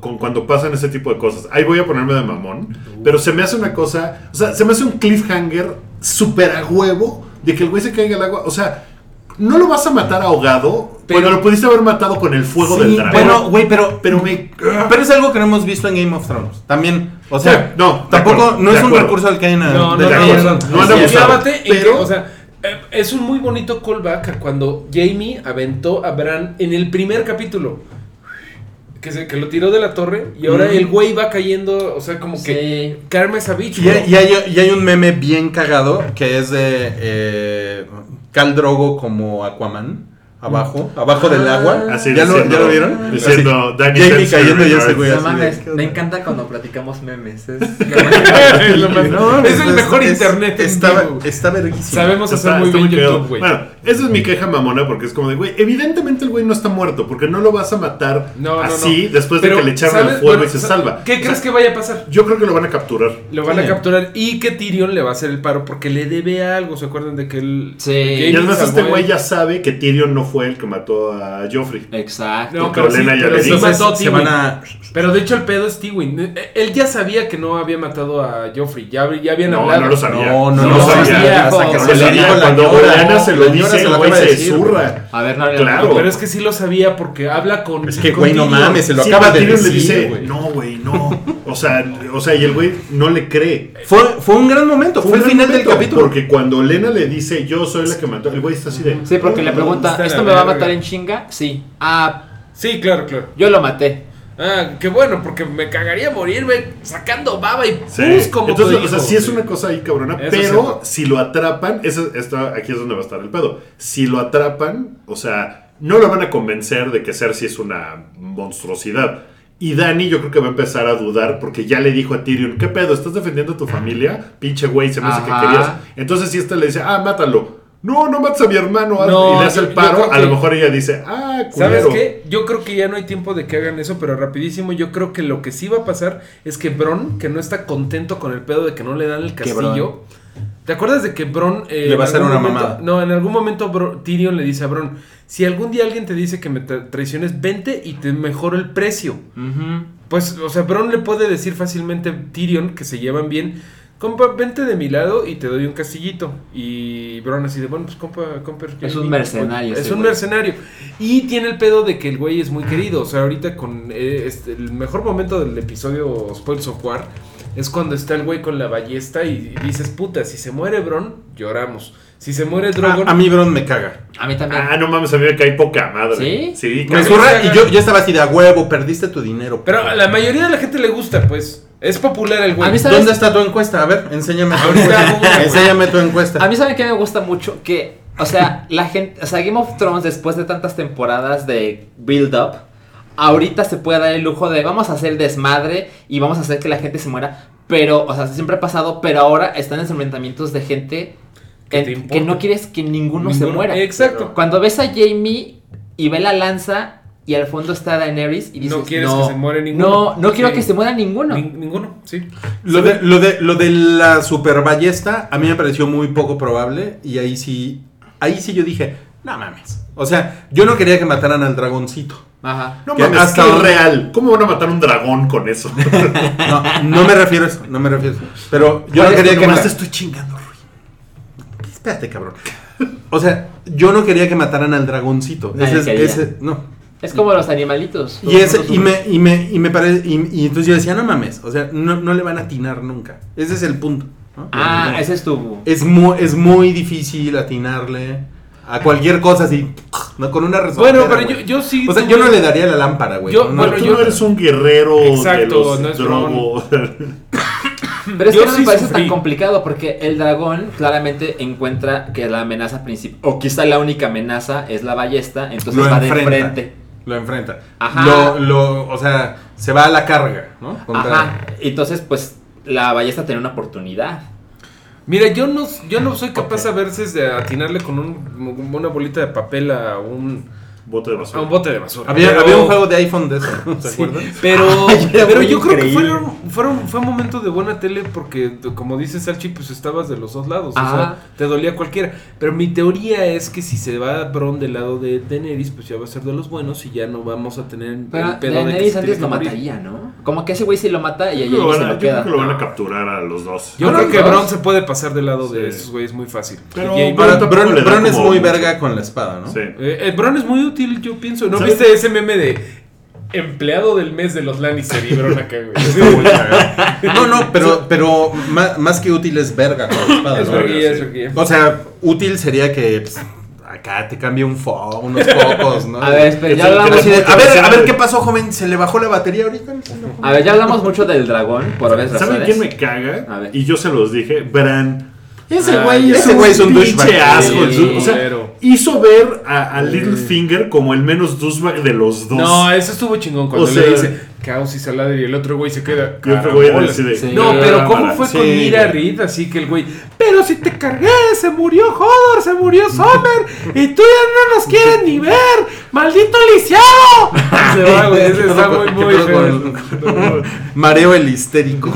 con cuando pasan ese tipo de cosas. Ahí voy a ponerme de mamón, pero se me hace una cosa, o sea, se me hace un cliffhanger súper a huevo de que el güey se caiga al agua. O sea, no lo vas a matar ahogado, Pero- pero lo pudiste haber matado con el fuego Sí, del dragón. bueno, güey, pero, pero me... pero es algo que no hemos visto en Game of Thrones. También, o sea, Sí, no, tampoco, acuerdo, no es un recurso al que hayan No, no, No que, pero- o sea, eh, es un muy bonito callback a cuando Jamie aventó a Bran en el primer capítulo. Que, se, que lo tiró de la torre y ahora el güey va cayendo, o sea, como que Sí. A bitch, Y, y hay, y hay un meme bien cagado que es de eh, Cal Drogo como Aquaman. Abajo, abajo del agua. Así ¿Ya, lo, diciendo- ¿Ya lo vieron? diciendo, Danny Jamie Spencer cayendo y ese güey me encanta cuando platicamos memes. Es lo más- No, es el mejor internet Está, está verguísimo. Sabemos hacer Está- muy está bien. YouTube, güey. Bueno, esa es mi queja mamona porque es como de, güey, evidentemente el güey no está muerto porque no lo vas a matar No, así no. después Pero, de que le echaron el fuego Bueno, y se sa- salva. ¿Qué O crees sea, que vaya a pasar? Yo creo que lo van a capturar. Lo van Sí. a capturar y que Tyrion le va a hacer el paro porque le debe algo. ¿Se acuerdan de que él. Sí. Y además este güey ya sabe que Tyrion no fue el que mató a Joffrey. Exacto. No, pero sí, ya pero le mató a se van a. Pero de hecho el pedo es Tywin. Eh, Él ya sabía que no había matado a Joffrey. Ya, ya habían No, hablado. no lo sabía. No, no, No no, lo sabía. sabía. Hasta que No se lo le sabía. dijo la Cuando. Olena se lo dice, se lo el güey se decir. zurra. A ver, no Claro. Pero es que sí lo sabía porque habla con. Es que, güey, no mames, se lo acaba de decir. no, güey. O sea, o sea, y el güey no le cree. Fue, fue un gran momento. Fue, un el final del capítulo. Porque cuando Olena le dice, yo soy la que mató, el güey está así de... Sí, porque le pregunta, ¿esto me va a matar en chinga? Sí. Ah, Sí, claro, claro. yo lo maté. Ah, qué bueno, porque me cagaría morirme sacando baba y Sí. pus como Entonces, o sea, sí es una cosa ahí cabrona, Eso pero si lo atrapan, eso, esto, aquí es donde va a estar el pedo. Si lo atrapan, o sea, no lo van a convencer de que Cersei es una monstruosidad. Y Dani yo creo que va a empezar a dudar porque ya le dijo a Tyrion, ¿qué pedo? ¿Estás defendiendo a tu familia? Pinche güey, se me hace que querías. Entonces si este le dice, ah, mátalo. no, no mates a mi hermano, No, y le hace yo- el paro, a lo mejor ella dice, ah, ¿Sabes culero. qué? Yo creo que ya no hay tiempo de que hagan eso, pero rapidísimo, yo creo que lo que sí va a pasar es que Bron, que no está contento con el pedo de que no le dan el ¿Qué castillo. ¿Te acuerdas de que Bron... eh, Le va a hacer una momento- mamada. No, en algún momento Bro- Tyrion le dice a Bron, si algún día alguien te dice que me tra- traiciones, vente y te mejoro el precio. Pues, o sea, Bron le puede decir fácilmente a Tyrion, que se llevan bien, compa, vente de mi lado y te doy un castillito. Y Bron así de, bueno, pues compa, compa. Es un mercenario Es ese un güey. mercenario. Y tiene el pedo de que el güey es muy querido. O sea, ahorita con eh, este, el mejor momento del episodio Spoils of War es cuando está el güey con la ballesta y, y dices, puta, si se muere Bron, lloramos. Si se muere Drogon... A, a mí Bron me caga. A mí también. Ah, no mames, a mí me cae poca madre. ¿Sí? Sí, Me zurra y yo, yo estaba así de a huevo, perdiste tu dinero. Pero a la mayoría de la gente le gusta, pues. Es popular el güey. A mí ¿sabes? ¿Dónde está tu encuesta? A ver, enséñame tu Ahorita hago encuesta. Enséñame tu encuesta. A mí saben que me gusta mucho que, o sea, la gente, o sea, Game of Thrones después de tantas temporadas de build up, ahorita se puede dar el lujo de vamos a hacer desmadre y vamos a hacer que la gente se muera, pero, o sea, siempre ha pasado, pero ahora están en enfrentamientos de gente ¿Qué en- te que no quieres que ninguno, se muera. Exacto. Cuando ves a Jamie y ve la lanza y al fondo está Daenerys y dices, No quieres que se muera ninguno". No, no quiero Sí. que se muera ninguno. Nin- ninguno, sí. Lo de, lo, de, lo de la super ballesta a mí me pareció muy poco probable y ahí sí, ahí sí yo dije, no mames. O sea, yo no quería que mataran al dragoncito. Ajá. No Que mames, hasta qué real. ¿Cómo van a matar un dragón con eso? No, no me refiero a eso, no me refiero a eso. Pero yo ¿Cuál no quería que Nomás ma- te estoy chingando, Rui. Espérate, cabrón. O sea, yo no quería que mataran al dragoncito. Nadie Ese ese- no. Es como los animalitos. Y, ese, y, me, y, me, y me parece. Y, y entonces yo decía, no mames. O sea, no, no le van a atinar nunca. Ese es el punto. ¿no? Ah, No. ese es tu... es, muy, es muy difícil atinarle a cualquier cosa así. No, con una resortera. Bueno, pero yo, yo sí. O sea, tuve- yo no le daría la lámpara, güey. Yo- una bueno, Tú yo- no eres un guerrero Exacto, de los no. Pero es Yo que no sí me parece sufrí. tan complicado porque el dragón claramente encuentra que la amenaza principal, o quizá la única amenaza es la ballesta, entonces lo va de frente. Lo enfrenta. Ajá. Lo, lo, o sea, se va a la carga, ¿no? Contra- Ajá. Entonces, pues la ballesta tiene una oportunidad. Mira, yo no, yo no soy capaz a veces de atinarle con un- una bolita de papel a un, Bote de a basura. un bote de basura. Había, Pero- había un juego de iPhone de eso, ¿se Sí, acuerdan? pero, Ay, pero yo creo que fueron, fueron, fue un momento de buena tele porque, como dice Salchi, pues estabas de los dos lados. O sea, te dolía cualquiera. Pero mi teoría es que si se va Bron del lado de Daenerys, pues ya va a ser de los buenos y ya no vamos a tener Pero el pedo de que Daenerys antes lo morir. mataría, ¿no? Como que ese güey sí lo mata y a Yo creo, Jamie que se lo van a- lo yo creo queda. que lo van a capturar a los dos. Yo creo que. Bron se puede pasar del lado de esos güeyes muy fácil. Pero- Y Bron, es muy verga con la espada, ¿no? Sí. Eh, el Bron es muy útil, yo pienso. ¿No ¿Sabes? viste ese meme de empleado del mes de los Lannister y acá, güey? No, no, pero, pero más, más que útil es verga con la espada, Es ¿no? es. O sea, útil sería que pues, acá te cambie un fo, unos focos, ¿no? A ver, espera, ya hablamos, se- a ver, a ver qué pasó, joven. ¿Se le bajó la batería ahorita? a ver, ya hablamos mucho del dragón por ¿Saben razones. quién me caga? A ver. Y yo se los dije, Bran. Ese Ah, güey es un pinche douchebag. asco. Sí, o sea. Hizo ver a, a Littlefinger como el menos douchebag de los dos. No, eso estuvo chingón cuando O sea- le dice Caos y Saladri y el otro güey se queda. Y otro güey "Carambolas". decide, Sí. No, pero ¿cómo fue Sí, con Mira güey. Reed? Así que el güey, pero si te cargué, se murió Hodor, se murió Sommer, y tú ya no nos quieres ni ver, maldito lisiado. Se va, güey, ese está muy, ¿Qué muy pedo feo. con- Mareo el histérico.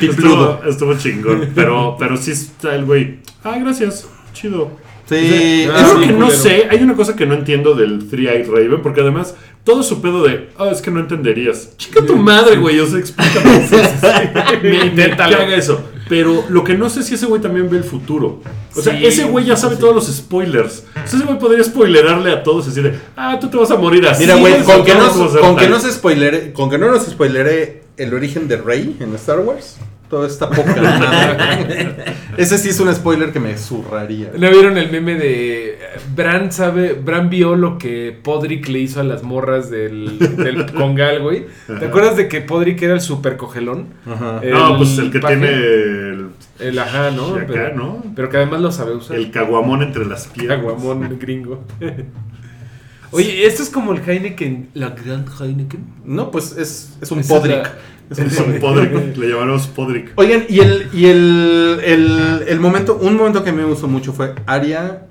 Estuvo, estuvo chingón. Pero, pero sí está el güey. Ah, gracias. Chido. Sí, Ah, Yo es creo sí, que no sé, hay una cosa que no entiendo del Three-Eyed Raven, porque además todo su pedo de, ah, es que no entenderías. Chica tu madre, güey, o sea, explícame. me, me Inténtalo. caga eso. Pero lo que no sé si ese güey también ve el futuro. O sea, Sí, ese güey ya sabe todos los spoilers. O sea, ese güey podría spoilerarle a todos y decirle, ah, tú te vas a morir así. Mira, güey, con, que con que tal". no se spoilere, con que no nos spoilere el origen de Rey en Star Wars, todo está poca. Ese sí es un spoiler que me zurraría. ¿No vieron el meme de eh, Bran sabe, Bran vio lo que Podrick le hizo a las morras del, del Congal, güey? ¿Te acuerdas de que Podrick era el super cogelón? Ajá. No, pues el que paje. tiene el, El ajá, ¿no? acá, pero, ¿no? pero que además lo sabe usar. el caguamón entre las piernas. Caguamón gringo. Oye, esto es como el Heineken, la Grand Heineken. No, pues es, es un podrick. Es un Es un podrick. Le llamaremos Podrick. Oigan, y el, y el, el, el momento, un momento que a mí me gustó mucho fue Aria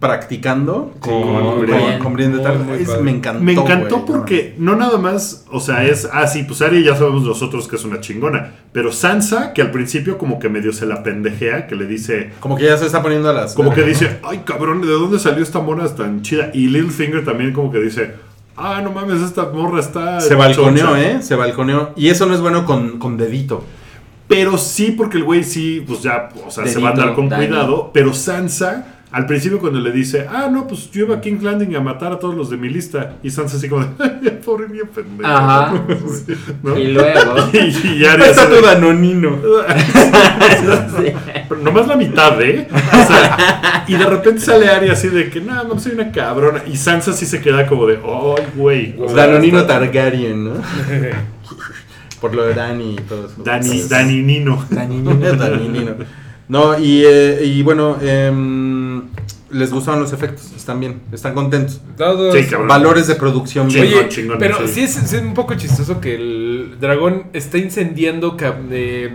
practicando con, con con, Brienne. con Brienne de Muy, Tarth. muy Es- padre. me encantó. Me encantó porque no nada más, o sea, es, ah, sí, pues Arya ya sabemos nosotros que es una chingona, pero Sansa, que al principio como que medio se la pendejea, que le dice, Como que ya se está poniendo a las. como que ¿no? dice, ay cabrón, ¿de dónde salió esta mona tan chida? Y Littlefinger también como que dice, ah, no mames, esta morra está... Se balconeó, choncha". ¿eh? Se balconeó. Y eso no es bueno con, con dedito. Pero sí, porque el güey sí, pues ya, o sea, se va a andar con cuidado. Pero Sansa, al principio cuando le dice, ah, no, pues yo iba a King's Landing a matar a todos los de mi lista. Y Sansa así como, de, pobre pendejo. Ajá. ¿No? Y luego. Y, y Arya está así de- tu danonino. Sí. Pero nomás la mitad, ¿eh? O sea, y de repente sale Arya así de que, no, no soy una cabrona. Y Sansa sí se queda como de, ay, güey. O sea, Danonino está- Targaryen, ¿no? Por lo de Dani y todo eso. Dani, Dani Nino. Daninino. No, y, eh, y bueno, em, les gustaron los efectos. Están bien, están contentos. Todos. Sí. Valores de producción. Chingón, Oye, chingón, pero sí. sí es, sí es un poco chistoso que el dragón está incendiando eh,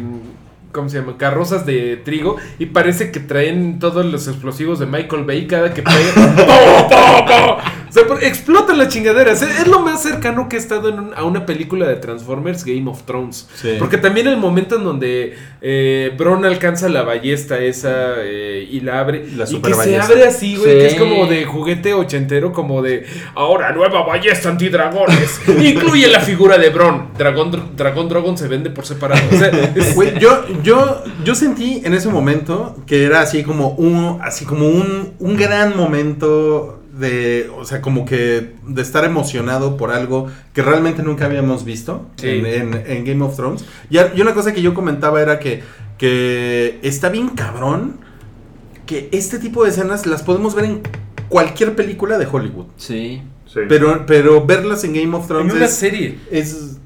¿cómo se llama? carrozas de trigo y parece que traen todos los explosivos de Michael Bay cada que pega. Sea, explotan las chingaderas. Es, es lo más cercano que he estado en un- a una película de Transformers Game of Thrones. Sí. Porque también el momento en donde eh, Bron alcanza la ballesta esa eh, y la abre. La y que super se ballesta. abre así, güey. Que es como de juguete ochentero, como de ahora nueva ballesta antidragones. Incluye la figura de Bron. Dragón, Dr- Dragón Dragon se vende por separado. O sea, es- Güey, yo, yo, yo sentí en ese momento que era así como un, así como un, un gran momento de, o sea, como que de estar emocionado por algo que realmente nunca habíamos visto Sí. en, en- en Game of Thrones. Y, una cosa que yo comentaba era que, que está bien cabrón que este tipo de escenas las podemos ver en cualquier película de Hollywood. Sí. Sí. Pero, pero verlas en Game of en Thrones una es- serie. es.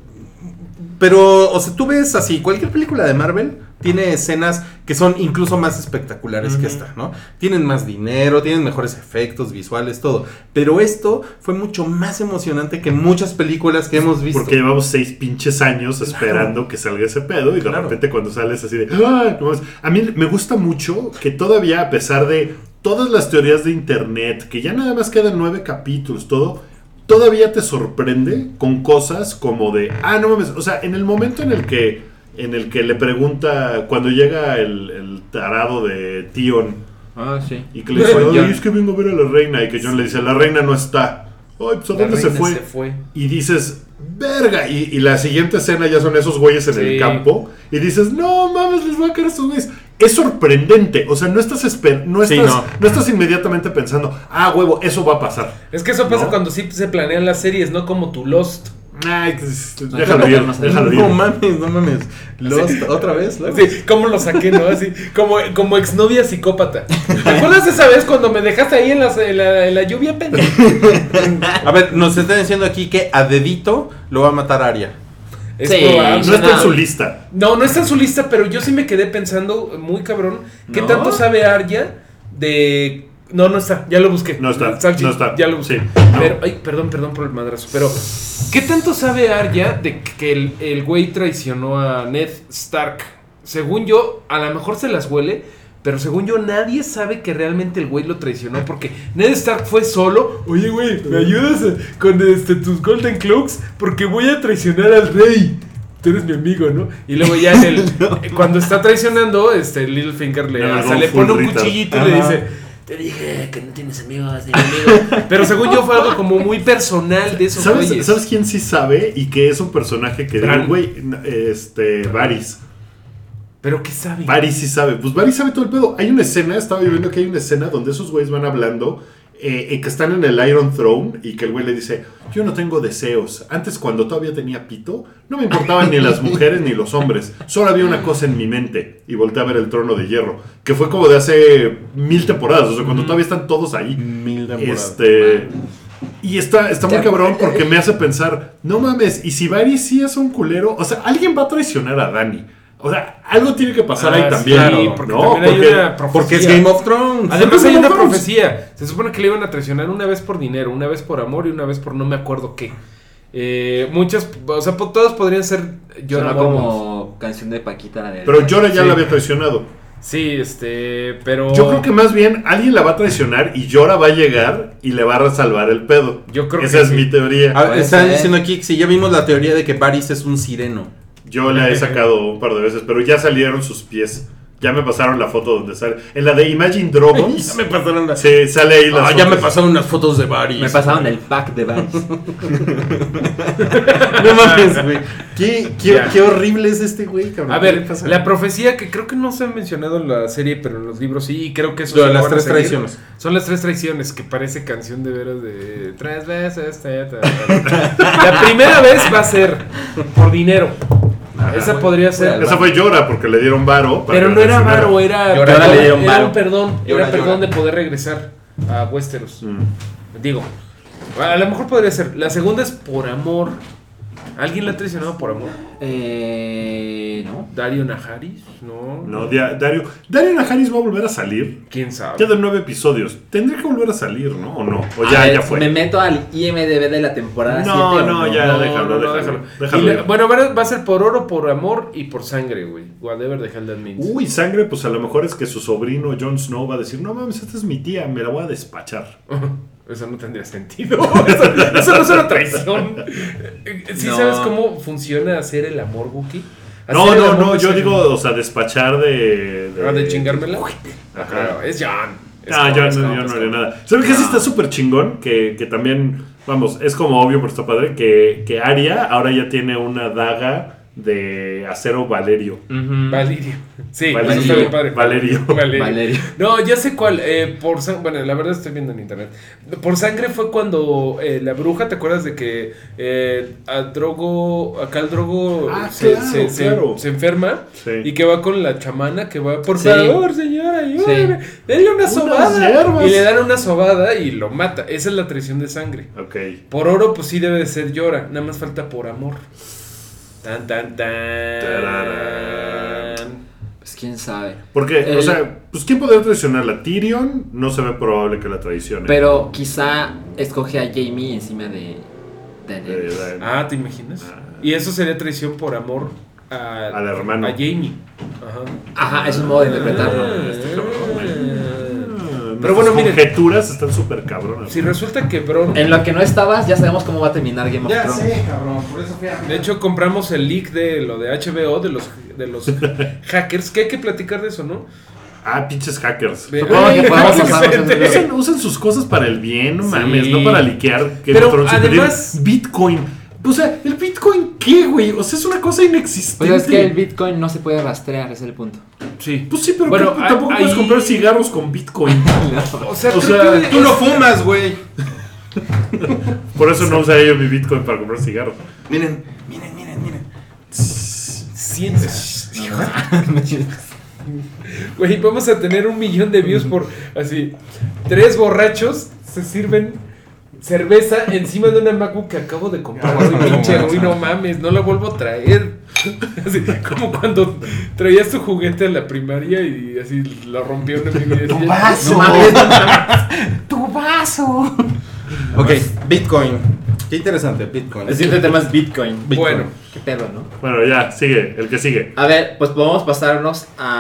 Pero, o sea, tú ves así, cualquier película de Marvel tiene escenas que son incluso más espectaculares que esta, ¿no? Tienen más dinero, tienen mejores efectos visuales, todo. Pero esto fue mucho más emocionante que muchas películas que hemos visto. Porque llevamos seis pinches años esperando que salga ese pedo y de Claro. repente cuando sales así de... "Ah, no mames". A mí me gusta mucho que todavía a pesar de todas las teorías de internet, que ya nada más quedan nueve capítulos, todo, todavía te sorprende con cosas como de... Ah, no mames. O sea, en el momento en el que, en el que le pregunta, cuando llega el, el tarado de Tion Ah, sí. y que le dice. "Ay, es que vengo a ver a la reina y que John le dice, la reina no está. Ay, pues a La dónde se fue? se fue. y dices, verga, y, y la siguiente escena ya son esos güeyes en Sí. el campo, y dices, no mames, les va a caer a estos güeyes. Es sorprendente, o sea, no estás, esper- no, Sí, estás no. no. estás inmediatamente pensando, ah, huevo, eso va a pasar. Es que eso pasa ¿No? cuando sí se planean las series, no como tu Lost. Que déjalo ir, déjalo ir. No mames, no mames. Lost, otra vez, Lost? Sí, ¿cómo lo saqué, no? Así, como, como exnovia psicópata. ¿Te acuerdas esa vez cuando me dejaste ahí en, las- en la, en la lluvia, pendejo? A ver, nos están diciendo aquí que a dedito lo va a matar Aria. Es Sí, probable. No está en su lista. No, no está en su lista, pero yo sí me quedé pensando, muy cabrón, ¿qué ¿No? tanto sabe Arya de... No, no está, ya lo busqué. No está, Salchi, no está. Ya lo busqué. Sí, no. Pero, ay, perdón, perdón por el madrazo, pero ¿qué tanto sabe Arya de que el, el güey traicionó a Ned Stark? Según yo, a lo mejor se las huele, pero según yo, nadie sabe que realmente el güey lo traicionó porque Ned Stark fue solo. Oye, güey, ¿me ayudas a- con este, tus Golden Cloaks? Porque voy a traicionar al rey. Tú eres mi amigo, ¿no? Y luego ya en el, cuando está traicionando, este Littlefinger le, No, hasta no, le pone un cuchillito y le dice, te dije que no tienes amigos ni amigo. Pero según yo fue algo como muy personal de esos ¿Sabes, güeyes. ¿Sabes quién sí sabe? Y que es un personaje que digo, güey, este, Varys. Pero qué sabe. Varys sí sabe. Pues Varys sabe todo el pedo. Hay una escena, estaba yo viendo que hay una escena donde esos güeyes van hablando, eh, eh, que están en el Iron Throne y que el güey le dice, yo no tengo deseos. Antes cuando todavía tenía pito, no me importaban ni las mujeres ni los hombres. Solo había una cosa en mi mente. Y volteé a ver el trono de hierro, que fue como de hace mil temporadas, o sea, cuando todavía están todos ahí. Mil temporadas. Este... Y está, está muy cabrón porque me hace pensar, no mames, y si Varys sí es un culero, o sea, alguien va a traicionar a Dani. O sea, algo tiene que pasar Ah, ahí sí, también. claro, porque ¿no? también hay Porque- una profecía. Porque es Game of Thrones. Además hay una profecía. Se supone que le iban a traicionar una vez por dinero, una vez por amor y una vez por no me acuerdo qué. Eh, muchas, o sea, todos podrían ser yo Suena como canción de Paquita. La de Pero Llora ya Sí. la había traicionado. Sí, este, pero Yo creo que más bien alguien la va a traicionar y Llora va a llegar y le va a salvar el pedo. Yo creo Esa que es sí. mi teoría. Ah, Puede están diciendo aquí que si ya vimos la teoría de que Varys es un sireno. Yo la he sacado un par de veces, pero ya salieron sus pies. Ya me pasaron la foto donde sale. En la de Imagine Dragons. Ya me pasaron las- Sí, sale ahí las Ah, ya me fotos. pasaron unas fotos de Varys. Me pasaron el pack de Vans. No mames, güey. ¿Qué, qué, qué horrible es este güey, cabrón. A ¿Qué le ver, la profecía que creo que no se ha mencionado en la serie, pero en los libros sí, y creo que eso Lo se de lo las tres traiciones. Son las tres traiciones, que parece canción de veras de tres veces. ta, ta, ta, ta. La primera vez va a ser por dinero. Esa podría ser. Esa fue Llora porque le dieron varo. Pero no era varo, era, Llora perdón, le dieron era varo. un perdón. Llora, era perdón llora. de poder regresar a Westeros. Mm. Digo, a lo mejor podría ser. La segunda es por amor. ¿Alguien la ha traicionado por amor? Eh, no. Dario Najaris, ¿no? No, Dario. Dario Najaris va a volver a salir. ¿Quién sabe? Quedan nueve episodios. Tendría que volver a salir, ¿no? ¿O no? O ya, ver, ya fue. Me meto al IMDB de la temporada No, 7. ¿o no, ya. No, déjalo, no, no, déjalo, déjalo la- ir. bueno, va a- va a ser por oro, por amor y por sangre, güey. Whatever the hell that means. Uy, sangre, pues a lo mejor es que su sobrino Jon Snow va a decir, no mames, esta es mi tía, me la voy a despachar. Eso no tendría sentido. Eso, eso no es una traición. ¿Sí No. sabes cómo funciona hacer el amor, Wookie? No, no, no, yo digo, o sea, despachar de... Ah, ¿De chingármela? Ajá. Es John. Es Ah, yo, es no, yo no haría nada. ¿Sabes qué sí está súper chingón? Que, que también, vamos, es como obvio, pero está padre, que, que Aria ahora ya tiene una daga de acero Valerio. Ujú. Valirio. Sí, Valerio. eso está bien padre. Valerio. Valerio. Valerio. No, ya sé cuál. eh, por bueno, la verdad estoy viendo en internet. Por sangre fue cuando eh, la bruja, ¿te acuerdas de que eh, a Drogo, acá el Drogo Ah, se, claro, se- se- claro. se enferma Sí. y que va con la chamana que va, por Sí. favor, señora, ayúdame, denle una sobada. Y le dan una sobada y lo mata. Esa es la traición de sangre. Ok. Por oro, pues sí debe de ser llora. Nada más falta por amor. Tan, tan, tan. Pues quién sabe. Porque, o El- sea, pues ¿quién podría traicionarla? Tyrion no se ve probable que la traicione. Pero quizá escoge a Jamie encima de Eh, Daenerys. Ah, ¿te imaginas? Ah. Y eso sería traición por amor a, Al hermano. A Jamie. Ajá. Ajá, es un modo de interpretarlo. Ah, este cabrón, Pero bueno, miren. conjeturas están súper cabronas. Si resulta que Bron. En lo que no estabas, ya sabemos cómo va a terminar Game of Ya Thrones. sé, cabrón. Por eso fui a... De hecho, compramos el leak de lo de HBO, de los, de los hackers. Que hay que platicar de eso, ¿no? Ah, pinches hackers. Que Usan, usan sus cosas para el bien, no Sí. mames, no para liquear. que Pero además- Bitcoin. O sea, ¿el Bitcoin qué, güey? O sea, es una cosa inexistente. Pues es que el Bitcoin no se puede rastrear, ese es el punto. Sí. Pues sí, pero Bueno, ¿qué- tampoco ahí- puedes comprar cigarros con Bitcoin. O sea, O sea, que Tú no fumas, güey. Por eso no usaría yo mi Bitcoin para comprar cigarros. Miren, miren, miren, miren. Ciencia. Güey, vamos a tener un millón de views por así. Tres borrachos se sirven cerveza encima de una MacBook que acabo de comprar. Con la pinche, uy, no mames, no la vuelvo a traer. Así, como cuando traías tu juguete a la primaria y así lo rompió una amiga y decía, vaso. "No mames, ¡Tu vaso! Ok, Bitcoin. Qué interesante, Bitcoin. El siguiente tema es Bitcoin. Bitcoin. Bueno, Qué pedo, ¿no? Bueno, ya, sigue, el que sigue. A ver, pues podemos pasarnos a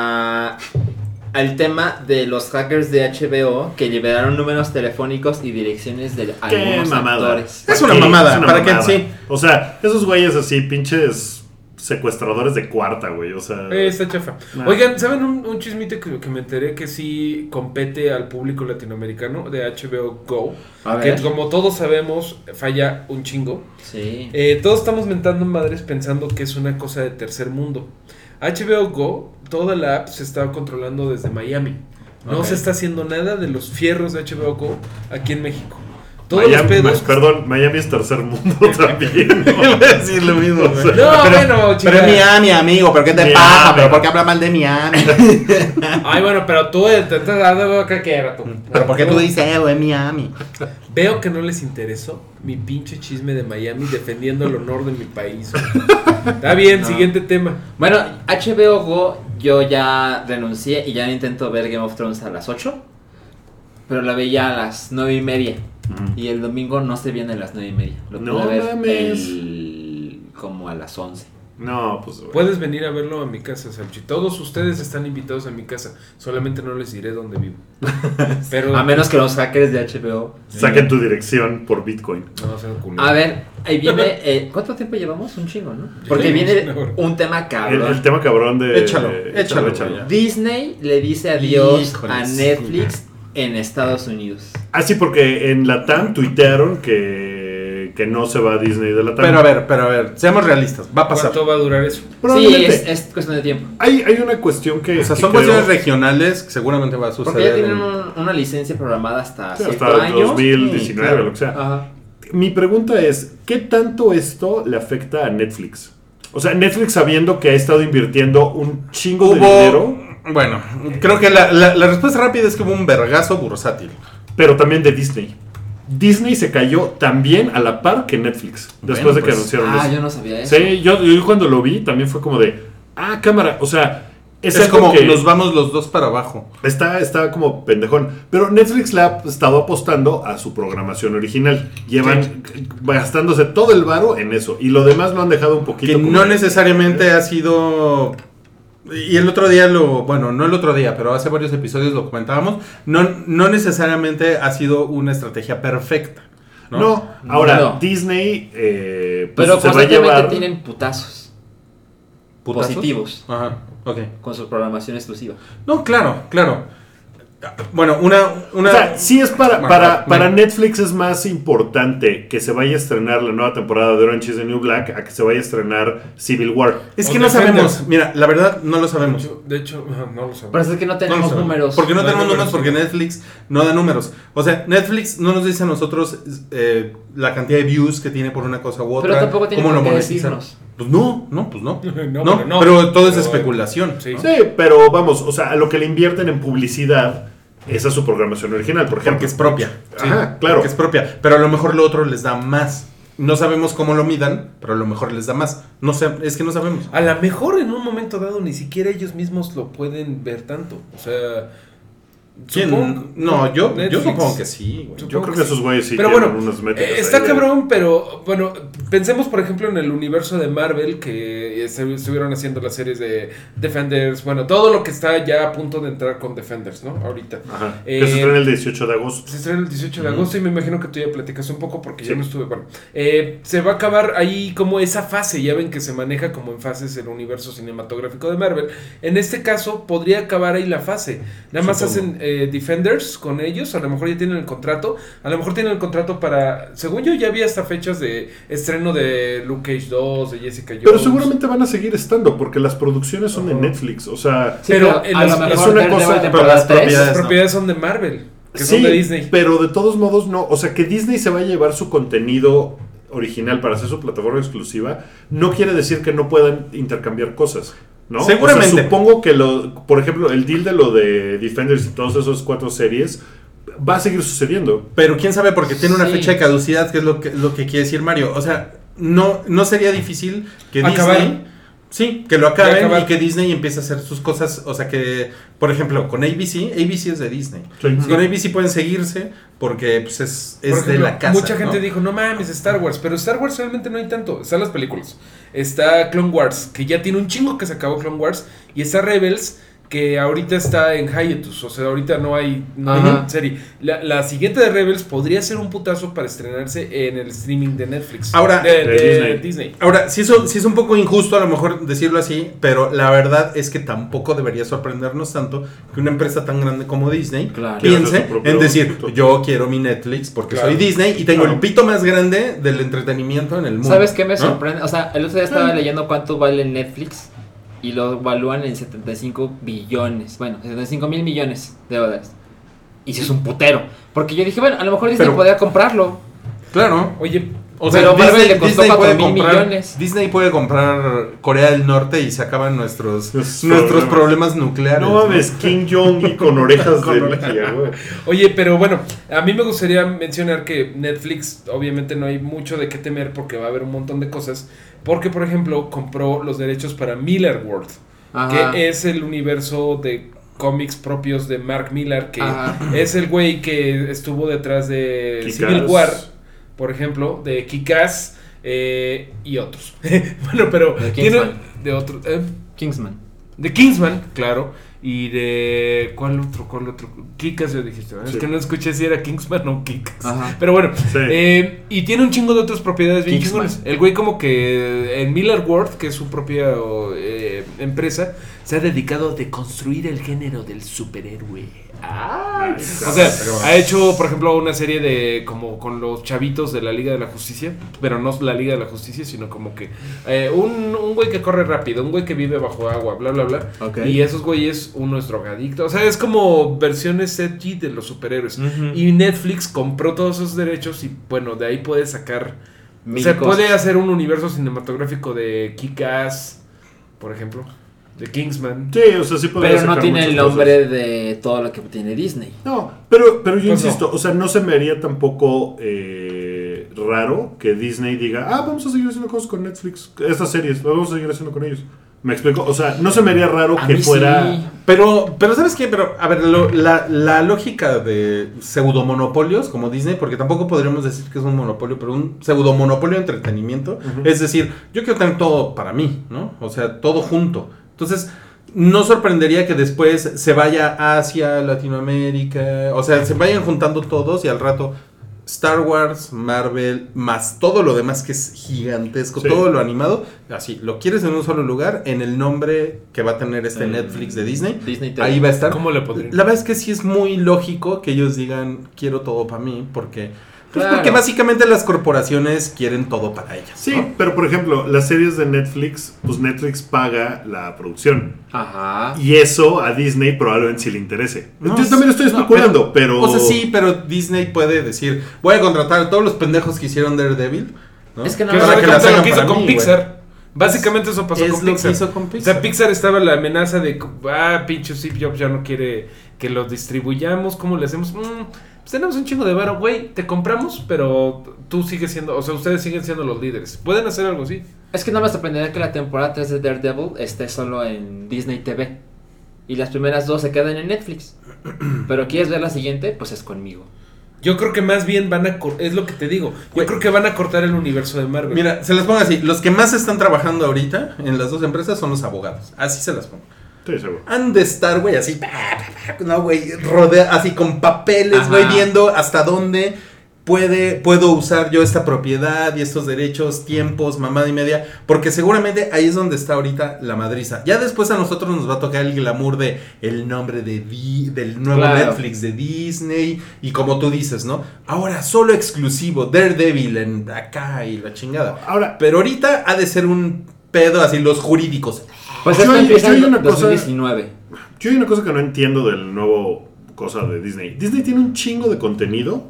al tema de los hackers de HBO que liberaron números telefónicos y direcciones de Qué algunos mamada. actores. Es una mamada, Es una ¿para mamada. Sí. O sea, esos güeyes así, pinches secuestradores de cuarta, güey. O sea. Eh, está chafa. Nah. Oigan, ¿saben un, un chismito que, que me enteré que sí compete al público latinoamericano de HBO Go? A Que ver. como todos sabemos, falla un chingo. Sí. Eh, todos estamos mentando madres pensando que es una cosa de tercer mundo. HBO Go, toda la app se está controlando desde Miami. No se está haciendo nada de los fierros de HBO aquí en México. Todos los Miami, pedos. Perdón, Miami es tercer mundo también. ¿no? Iba a decir lo mismo. güey. No, bueno, chica. Pero es Miami, amigo, ¿pero qué te Miami. pasa? ¿Pero por qué habla mal de Miami? Ay, bueno, pero tú te estás dando acá que era tú. ¿Pero por qué tú dices, eh, güey, Miami? Veo que no les interesó mi pinche chisme de Miami defendiendo el honor de mi país. güey. Está bien, siguiente tema. Bueno, HBO Go yo ya renuncié y ya no intento ver Game of Thrones a las 8. Pero la veía a las 9 y media. Y el domingo no se viene a las 9 y media. Lo No pude ver mames. el- como a las 11. No, pues. Puedes venir a verlo a mi casa, Salchi. Todos ustedes están invitados a mi casa. Solamente no les diré dónde vivo. Pero. A menos que los hackers de HBO. Saquen tu dirección por Bitcoin. No, sean culeros. A ver, ahí viene. eh, ¿Cuánto tiempo llevamos? Un chingo, ¿no? Porque viene un tema cabrón. el tema cabrón de. Échalo, échalo. Disney le dice adiós Híjoles. a Netflix en Estados Unidos. Ah, sí, porque en la TAM tuitearon que, que no se va a Disney de la TAM. Pero a ver, pero a ver, seamos realistas, va a pasar. ¿Cuánto va a durar eso? Sí, es, es cuestión de tiempo. Hay, hay una cuestión que. O sea, que son creo- cuestiones regionales que seguramente va a Porque ya suceder. tienen en- un- una licencia programada hasta sí, cierto hasta el año. 2019, Sí, claro. lo que sea. Ajá. Mi pregunta es: ¿qué tanto esto le afecta a Netflix? O sea, Netflix sabiendo que ha estado invirtiendo un chingo de dinero, bueno, creo que la, la- la respuesta rápida es que hubo un vergazo bursátil. pero también de Disney. Disney se cayó también a la par que Netflix después Bueno, de que pues, anunciaron Ah, eso. yo no sabía eso. Sí, yo, yo cuando lo vi también fue como de, ah, cámara, o sea, es, Es, como que nos vamos los dos para abajo. está, está como pendejón. Pero Netflix le ha estado apostando a su programación original. Llevan gastándose todo el varo en eso. Y lo demás lo han dejado un poquito. Que como- no necesariamente ha sido. Y el otro día lo. Bueno, no el otro día, pero hace varios episodios lo comentábamos. No, no necesariamente ha sido una estrategia perfecta. No. No, ahora No. Disney eh, pues, Pero se va a constantemente llevar. tienen putazos ¿Putazos? positivos Ajá, ok. con su programación exclusiva. No, claro, claro. Bueno, una. una O sea, sí es para, Bueno, para, bueno. para Netflix es más importante que se vaya a estrenar la nueva temporada de Orange is the New Black a que se vaya a estrenar Civil War. es O que no Defenders. sabemos. Mira, la verdad, no lo sabemos. Yo, de hecho, no lo sé. Pero es que no tenemos sabemos. números. Porque no, No tenemos números, porque. Netflix no da números. O sea, Netflix no nos dice a nosotros eh, la cantidad de views que tiene por una cosa u otra. Pero tampoco tiene cómo lo qué monetiza. decirnos. Pues no, no, pues no. No, no, pero no. pero todo es Pero- especulación. Sí. ¿no? Sí, pero vamos, o sea, a lo que le invierten en publicidad, esa es su programación original, por ejemplo. Porque es propia. Ajá, claro. Porque es propia. Pero a lo mejor lo otro les da más. No sabemos cómo lo midan, pero a lo mejor les da más. No sé, es que no sabemos. A lo mejor en un momento dado ni siquiera ellos mismos lo pueden ver tanto. O sea. ¿Quién? supongo- no, yo, yo supongo que sí, güey. Yo creo que que esos güeyes sí Pero tienen bueno, unas métricas. Eh, está ahí de- cabrón, pero bueno, pensemos por ejemplo en el universo de Marvel que eh, se estuvieron haciendo las series de Defenders, bueno, todo lo que está ya a punto de entrar con Defenders, ¿no? Ahorita. Ajá. Eh, que se estrena el 18 de agosto. Se estrena el 18 de agosto y me imagino que tú ya platicas un poco porque Sí. yo no estuve. Bueno, eh, se va a acabar ahí como esa fase. Ya ven que se maneja como en fases el universo cinematográfico de Marvel. En este caso, podría acabar ahí la fase. Nada más Supongo. hacen eh, Defenders con ellos. A lo mejor ya tienen el contrato. A lo mejor tienen el contrato para. Según yo, ya había hasta fechas de estreno de Luke Cage 2, de Jessica Jones. Pero seguramente van a seguir estando porque las producciones son de. Netflix. O sea, Sí, Pero las- es una cosa, pero las 3, propiedades- Las no. propiedades son de Marvel, que sí, son de Disney. pero de todos modos no. O sea, que Disney se va a llevar su contenido original para hacer su plataforma exclusiva, no quiere decir que no puedan intercambiar cosas. ¿No? Seguramente. O sea, supongo que lo, por ejemplo, el deal de lo de Defenders y todos esos cuatro series va a seguir sucediendo. Pero quién sabe porque tiene una Sí. fecha de caducidad, que es lo que, lo que quiere decir Mario. O sea, no, no sería difícil que Acabar. Disney. Sí, que lo acaben y que Disney empiece a hacer sus cosas. O sea que, por ejemplo, con ABC, ABC es de Disney. Sí. Con ABC pueden seguirse porque pues, es, es Por ejemplo, de la casa. Mucha gente ¿no? dijo, no mames, Star Wars. Pero Star Wars realmente no hay tanto. Están las películas. Está Clone Wars, que ya tiene un chingo que se acabó Clone Wars. Y está Rebels, que ahorita está en hiatus. O sea, ahorita no hay, no hay serie. La, la siguiente de Rebels podría ser un putazo para estrenarse en el streaming de Netflix. Ahora- de, De de Disney. Disney. Ahora, sí, eso, sí es un poco injusto a lo mejor decirlo así, pero la verdad es que tampoco debería sorprendernos tanto que una empresa tan grande como Disney Claro. Piense en decir, yo quiero mi Netflix porque Claro. soy Disney y tengo Claro. el pito más grande del entretenimiento en el mundo. ¿Sabes qué me ¿no? sorprende? O sea, el otro día estaba leyendo cuánto vale Netflix y lo evalúan en 75 billones, bueno, 75 mil millones de dólares. Y si es un putero. Porque yo dije, bueno, a lo mejor Disney Pero- podría comprarlo. Claro. Oye, O Pero Marvel le costó cuatro mil comprar, millones. Disney puede comprar Corea del Norte y se acaban nuestros, Los nuestros problemas. problemas nucleares. No mames, King Jong y con orejas de Mickey, güey. Oye, pero bueno, a mí me gustaría mencionar que Netflix, obviamente no hay mucho de qué temer porque va a haber un montón de cosas. Porque, por ejemplo, compró los derechos para Miller World, Ajá. que es el universo de cómics propios de Mark Millar, que Ajá. es el güey que estuvo detrás de Kick-Ass. Civil War, por ejemplo, de Kikas y otros. bueno, pero De tiene Kingsman. de otros. eh, Kingsman. de Kingsman, claro. Y de. ¿Cuál otro? ¿Cuál otro? Kikas ya dijiste. Es que no escuché si era Kingsman o Kikas. Ajá. Pero bueno. Sí. eh, y tiene un chingo de otras propiedades bien Kingsman. chingones. El güey, como que en Miller World, que es su propia eh, empresa, se ha dedicado a deconstruir el género del superhéroe. Ay, O sea, ha hecho, por ejemplo, una serie de como con los chavitos de la Liga de la Justicia, pero no la Liga de la Justicia, sino como que eh, un, un güey que corre rápido, un güey que vive bajo agua, bla, bla, bla. Y esos güeyes, uno es drogadicto. O sea, es como versiones edgy de los superhéroes. Y Netflix compró todos esos derechos y bueno, de ahí puede sacar... Sea, cosas. puede hacer un universo cinematográfico de Kick-Ass, por ejemplo, de Kingsman. Sí, o sea, sí podría Pero no tiene el cosas. nombre de todo lo que tiene Disney. No, pero, pero yo Pues insisto, o sea, no se me haría tampoco eh, raro que Disney diga, ah, vamos a seguir haciendo cosas con Netflix, estas series, las vamos a seguir haciendo con ellos. ¿Me explico? O sea, no se me haría raro A que mí fuera... sí. Pero, pero ¿sabes qué? Pero, a ver, lo- la, la lógica de pseudomonopolios como Disney, porque tampoco podríamos decir que es un monopolio, pero un pseudomonopolio de entretenimiento, es decir, yo quiero tener todo para mí, ¿no? O sea, todo junto. Entonces, no sorprendería que después se vaya a Asia, Latinoamérica, o sea, se vayan juntando todos y al rato Star Wars, Marvel, más todo lo demás que es gigantesco, Sí. todo lo animado, así, lo quieres en un solo lugar, en el nombre que va a tener este Mm. Netflix de Disney. Disney TV. Ahí va a estar. ¿Cómo le podrían? La verdad es que sí es muy lógico que ellos digan quiero todo para mí, porque pues Claro. porque básicamente las corporaciones quieren todo para ellas. Sí, ¿no? pero por ejemplo, las series de Netflix, pues Netflix paga la producción. Ajá. Y eso a Disney probablemente sí le interese. No, Yo también estoy no, especulando, pero... O sea, sí, pero Disney puede decir, voy a contratar a todos los pendejos que hicieron Daredevil. ¿no? Es que no Que Para es que lo que hizo con mí, güey. Pixar. Básicamente eso pasó Es con lo que Pixar. hizo con O Pixar. sea, Pixar estaba la amenaza de, ah, pinche Steve Jobs ya no quiere que lo distribuyamos, ¿cómo le hacemos? Mm, pues tenemos un chingo de varo, güey, te compramos, pero tú sigues siendo, o sea, ustedes siguen siendo los líderes. ¿Pueden hacer algo así? Es que no me sorprendería que la temporada 3 de Daredevil esté solo en Disney TV. Y las primeras dos se quedan en Netflix. Pero quieres ver la siguiente, pues es conmigo. Yo creo que más bien van a, es lo que te digo, yo creo que van a cortar el universo de Marvel. Mira, se las pongo así, los que más están trabajando ahorita en las dos empresas son los abogados. Así se las pongo. Sí, seguro. Han de estar, güey, así, no, güey, rodea, así con papeles, güey, viendo hasta dónde puede, puedo usar yo esta propiedad y estos derechos, tiempos, mamada y media, porque seguramente ahí es donde está ahorita la madriza. Ya después a nosotros nos va a tocar el glamour de el nombre de Di- del nuevo Claro. Netflix de Disney y como tú dices, ¿no? Ahora solo exclusivo, Daredevil en acá y la chingada. Ahora, Pero ahorita ha de ser un pedo así, los jurídicos. Pues Yo esto hay- empieza yo hay en una cosa- 2019. Yo hay una cosa que no entiendo del nuevo cosa de Disney. Disney tiene un chingo de contenido,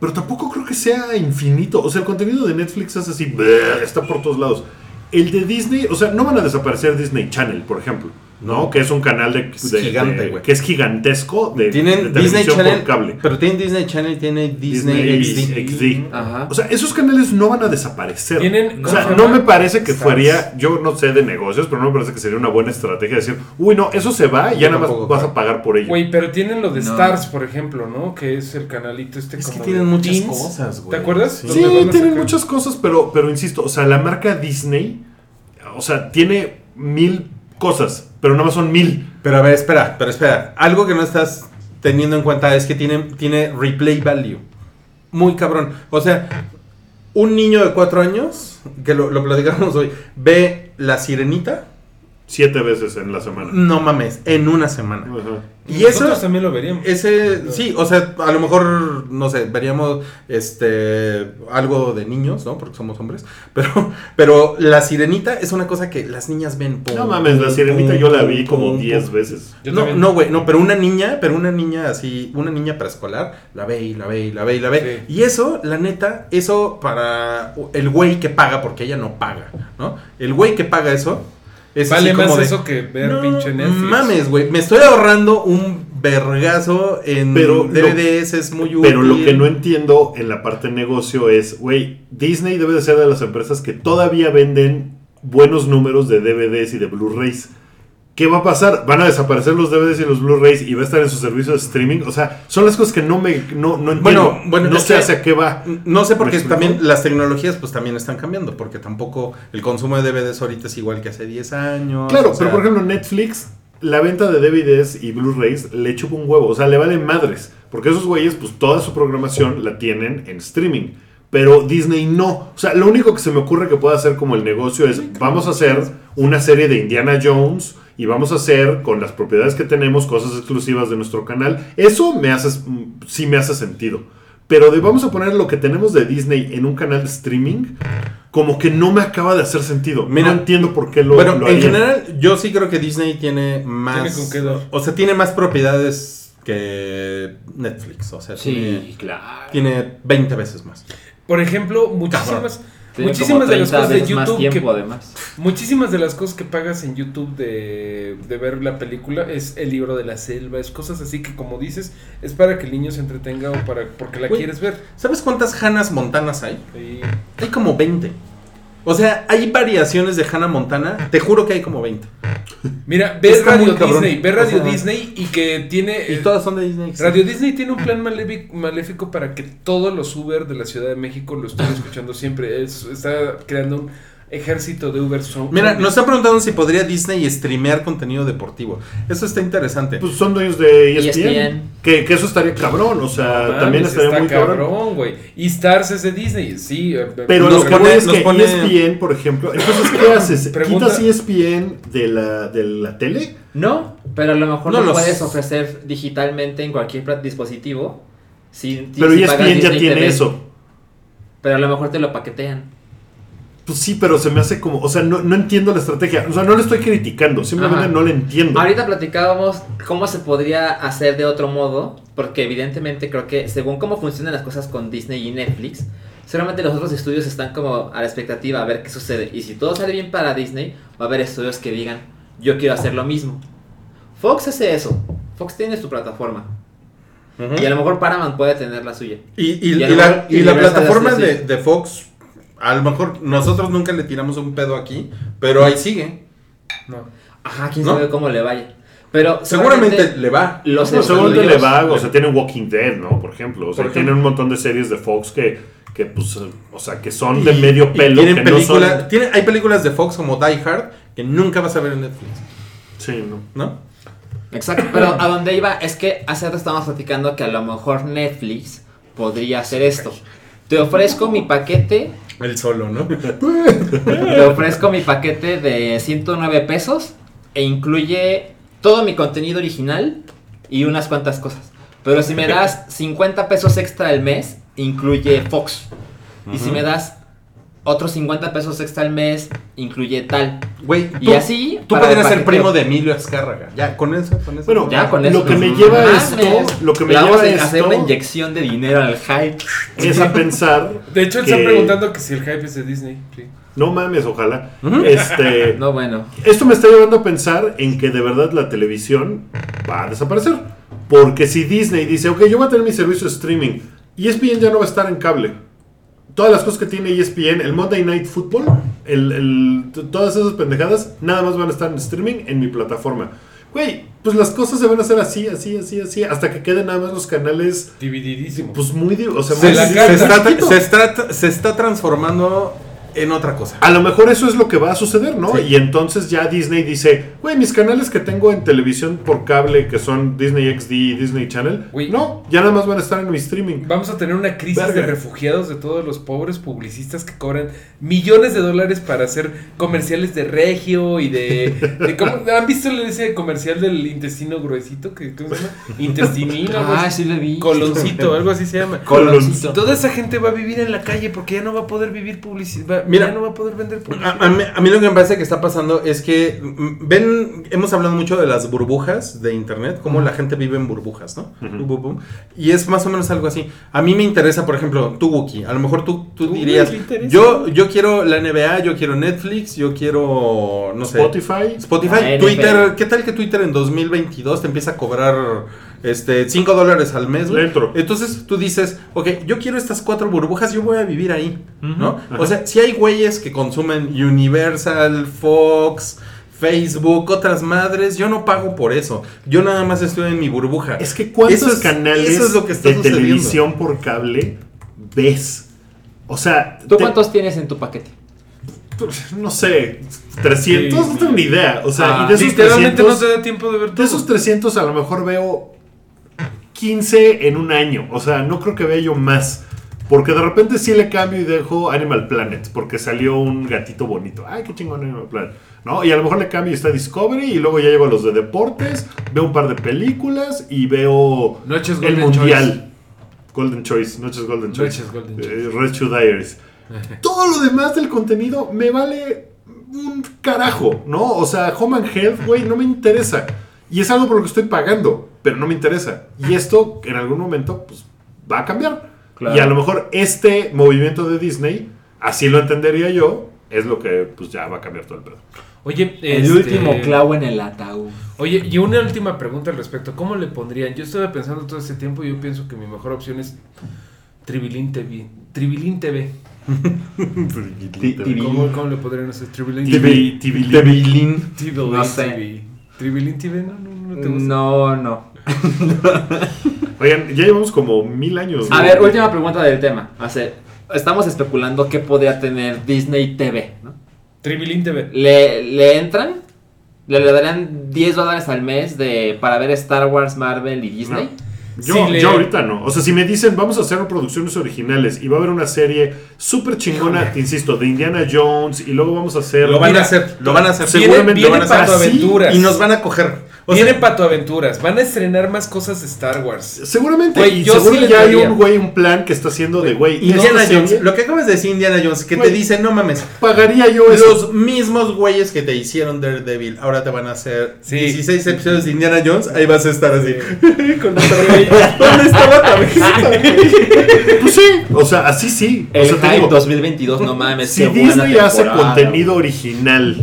pero tampoco creo que sea infinito. O sea, el contenido de Netflix es así, bleh, está por todos lados. El de Disney, o sea, no van a desaparecer Disney Channel, por ejemplo, ¿no? Que es un canal de, Es de- gigante, de- güey. que es gigantesco de, de Tienen Disney televisión Channel, por cable. pero tienen Disney Channel y tiene Disney, Disney XD. XD. Ajá. O sea, esos canales no van a desaparecer. Tienen- o sea, ¿cómo se no me parece que Stars. fuera, yo no sé de negocios, pero no me parece que sería una buena estrategia decir, uy, no, eso se va y ya nada más tampoco vas a pagar por ello. Güey, pero tienen lo de No. Stars, por ejemplo, ¿no? Que es el canalito este Es que tienen de muchas cosas, güey. ¿Te acuerdas? Sí. Sí, tienen sacar- muchas cosas, pero, pero insisto, o sea, la marca Disney, o sea, tiene mil cosas, pero nada más son mil. Pero a ver, espera, pero espera. Algo que no estás teniendo en cuenta es que tiene, tiene replay value. Muy cabrón. O sea, un niño de cuatro años, que lo, lo platicamos hoy, ve La Sirenita siete veces en la semana. No mames, en una semana. Ajá. Y Nosotros eso también lo veríamos. Ese, sí, o sea, a lo mejor, no sé, veríamos este algo de niños, ¿no? Porque somos hombres. Pero, pero la sirenita es una cosa que las niñas ven. pum, No mames, la sirenita pum, yo la pum, vi como pum, 10 pum. veces. Yo no, no, güey, no, pero una niña, pero una niña así, una niña preescolar, la ve y la ve y la ve y la ve. Sí. Y eso, la neta, eso para el güey que paga, porque ella no paga, ¿no? El güey que paga eso. Es Vale así como más de, eso que ver "No pinche Netflix. Mames, güey, me estoy ahorrando un vergazo en Pero lo- DVDs, es muy útil. Pero lo que no entiendo en la parte de negocio es, güey, Disney debe de ser de las empresas que todavía venden buenos números de DVDs y de Blu-rays. ¿Qué va a pasar? ¿Van a desaparecer los DVDs y los Blu-rays y va a estar en su servicio de streaming? O sea, son las cosas que no me no, no entiendo. Bueno, bueno, no sé hacia qué va. No sé porque también las tecnologías pues también están cambiando, porque tampoco el consumo de DVDs ahorita es igual que hace 10 años. Claro, sea, pero por ejemplo Netflix, la venta de DVDs y Blu-rays le chupa un huevo, o sea, le vale madres, porque esos güeyes pues toda su programación la tienen en streaming. Pero Disney no. O sea, lo único que se me ocurre que pueda hacer como el negocio es, vamos a hacer una serie de Indiana Jones y vamos a hacer con las propiedades que tenemos cosas exclusivas de nuestro canal. Eso me hace, sí me hace sentido. Pero de vamos a poner lo que tenemos de Disney en un canal de streaming, como que no me acaba de hacer sentido. Mira, no entiendo por qué lo, bueno, lo en general yo sí creo que Disney tiene más... Tiene con qué. O sea, tiene más propiedades que Netflix. O sea, tiene, Sí, claro. tiene 20 veces más. Por ejemplo, muchísimas, Tiene muchísimas de las 30 cosas de YouTube tiempo, que, además. muchísimas de las cosas que pagas en YouTube de, de ver la película es el libro de la selva, es cosas así que como dices, es para que el niño se entretenga o para porque la quieres ver. ¿Sabes cuántas Hannahs Montanas hay? Hay como 20. O sea, hay variaciones de Hannah Montana. Te juro que hay como 20. Mira, ve Está Radio. Disney, ve Radio O sea, Disney y que tiene Y todas son de Disney. Radio Disney tiene un plan maléfico para que todos los Uber de la Ciudad de México lo estén escuchando siempre. Es- está creando un ejército de Uber son. Mira, nos están preguntando si podría Disney streamear contenido deportivo. Eso está interesante. Pues son dueños de ESPN. ESPN. Que, que eso estaría cabrón. O sea, No también estaría está muy cabrón. güey. Y Stars es de Disney, sí. eh, Pero Nos lo que pone- voy es que pone- ESPN, por ejemplo. Entonces, ¿qué haces? Pregunta- ¿Quitas E ESPN de la, de la tele? No, pero a lo mejor No lo los- puedes ofrecer digitalmente en cualquier dispositivo. Si, Pero si ESPN ya tiene TV. eso. Pero a lo mejor te lo paquetean. Pues sí, pero se me hace como. O sea, no, no entiendo la estrategia. O sea, no le estoy criticando. Simplemente Ajá. no le entiendo. Ahorita platicábamos cómo se podría hacer de otro modo, porque evidentemente creo que según cómo funcionan las cosas con Disney y Netflix, seguramente los otros estudios están como a la expectativa a ver qué sucede. Y si todo sale bien para Disney, va a haber estudios que digan, yo quiero hacer lo mismo. Fox hace eso. Fox tiene su plataforma. Y a lo mejor Paramount puede tener la suya. Y, y- Y la, la plataforma de, de Fox, a lo mejor nosotros nunca le tiramos un pedo aquí, pero ahí sigue. No. Ajá, quién ¿No? sabe cómo le vaya. Pero Seguramente le va. los No, seguramente le va. O sea, tiene Walking Dead, ¿no? Por ejemplo. O sea, ejemplo. un montón de series de Fox que, que pues, o sea, que son de Y- medio pelo. tienen Que no son. película- tiene- hay películas de Fox como Die Hard que nunca vas a ver en Netflix, Sí, no. ¿no? Exacto, pero a donde iba es que hace rato estábamos platicando que a lo mejor Netflix podría hacer esto. Te ofrezco mi paquete, El solo, ¿no? te ofrezco mi paquete de 109 pesos e incluye todo mi contenido original y unas cuantas cosas. Pero si me das 50 pesos extra al mes, incluye Fox. Y si me das otros 50 pesos extra al mes, incluye tal. Güey, Y tú- así, Tú podrías ser primo de Emilio Azcárraga. Ya, con eso, con eso. Bueno, Ya con eso. lo que me lleva a esto, lo que me lleva a a hacer esto una inyección de dinero al hype. es a pensar. De hecho, que- están preguntando que si el hype es de Disney. Sí. No mames, ojalá. Este. No, bueno. Esto me está llevando a pensar en que de verdad la televisión va a desaparecer. Porque si Disney dice, ok, yo voy a tener mi servicio de streaming, y ESPN ya no va a estar en cable. Todas las cosas que tiene ESPN, el Monday Night Football, el, todas esas pendejadas, nada más van a estar en streaming en mi plataforma. Güey, pues las cosas se van a hacer así, así, así, así, hasta que queden nada más los canales, Divididísimo. pues muy, o sea, Se, muy la se está, se está- se está transformando en otra cosa. A lo mejor eso es lo que va a suceder, ¿no? Sí. Y entonces ya Disney dice, güey, mis canales que tengo en televisión por cable, que son Disney XD y Disney Channel, Güey. no, ya nada más van a estar en mi streaming. Vamos a tener una crisis Verga. de refugiados de todos los pobres publicistas que cobran millones de dólares para hacer comerciales de regio y de... de ¿cómo? ¿Han visto ese comercial del intestino gruesito? Que, ¿Cómo se llama? Intestinino. Ah, sí lo vi. Coloncito, algo así se llama. Coloncito. Toda esa gente va a vivir en la calle porque ya no va a poder vivir publicidad. Mira. ya no va a poder vender A, publicidad. a mí, a mí lo que me parece que está pasando es que, mm, ven, hemos hablado mucho de las burbujas de internet, cómo la gente vive en burbujas, ¿no? Y es más o menos algo así. A mí me interesa, por ejemplo, tú, Wookie. A lo mejor tú, tú dirías, yo, yo quiero la NBA, yo quiero Netflix, yo quiero, no sé, Spotify. Spotify, Ah, Twitter. NFL. ¿Qué tal que Twitter en 2022 te empieza a cobrar este 5 dólares al mes? güey? Entonces tú dices, ok, yo quiero estas cuatro burbujas, yo voy a vivir ahí, ¿no? Ajá. O sea, si hay güeyes que consumen Universal, Fox, Facebook, otras madres, yo no pago por eso. Yo nada más estoy en mi burbuja. Es que cuántos Eso es- canales eso es lo que está de sucediendo. televisión por cable ves. O sea, ¿Tú te- cuántos tienes en tu paquete? no sé, 300, Sí. no tengo ni idea. O sea, Ah, y de esos Literalmente 300, no te da tiempo de ver todo. de esos 300 a lo mejor veo 15 en un año. O sea, no creo que vea yo más. Porque de repente sí le cambio y dejo Animal Planet. Porque salió un gatito bonito. Ay, qué chingón Animal Planet. ¿No? Y a lo mejor le cambio y está Discovery. Y luego ya llego a los de deportes. Veo un par de películas. Y veo Noches el Golden Mundial. Golden Choice. Noches Golden Choice. Noches Golden Eh, Red Shoe Diaries. Todo lo demás del contenido me vale un carajo, ¿no? O sea, Home and Health, güey, no me interesa. Y es algo por lo que estoy pagando, pero no me interesa. Y esto en algún momento, pues, va a cambiar. Claro. Y a lo mejor este movimiento de Disney, así lo entendería yo, es lo que, pues, ya va a cambiar todo el pedo. Oye, El este, último clavo en el ataúd. Oye, y una última pregunta al respecto. ¿Cómo le pondrían? Yo estuve pensando todo este tiempo y yo pienso que mi mejor opción es Tribilín TV. Tribilín TV. TV. ¿Cómo, cómo le podrían hacer? Tribilín TV. Tribilín No sé. TV. Tribilín TV, no, no, no te gusta. No, no. Oigan, ya llevamos como mil años. A ¿no? ver, última pregunta del tema. O sea, estamos especulando qué podría tener Disney TV, ¿no? Tribilín TV. ¿Le, le entran? ¿Le, le darían 10 dólares al mes de, para ver Star Wars, Marvel y Disney? Yo, Sí, le- yo ahorita no. O sea, si me dicen vamos a hacer producciones originales y va a haber una serie súper chingona, te insisto, de Indiana Jones y luego vamos a hacer. Lo van Mira, a hacer, lo van a hacer, viene- seguramente lo van a hacer Aventuras. y nos van a coger. O Vienen sea, Pato Aventuras. Van a estrenar más cosas de Star Wars. Seguramente. Güey, y yo seguro sí ya hay un güey, un plan que está haciendo de güey. Indiana Jones, serie lo que acabas de decir Indiana Jones, que Güey. te dice, no mames, Pagaría yo eso. los mismos güeyes que te hicieron Daredevil, ahora te van a hacer Sí. 16 episodios de Indiana Jones, ahí vas a estar así. Con ¿Dónde cabeza? Pues sí. O sea, así sí. O El sea, te hype digo, 2022, no mames. si Disney hace contenido original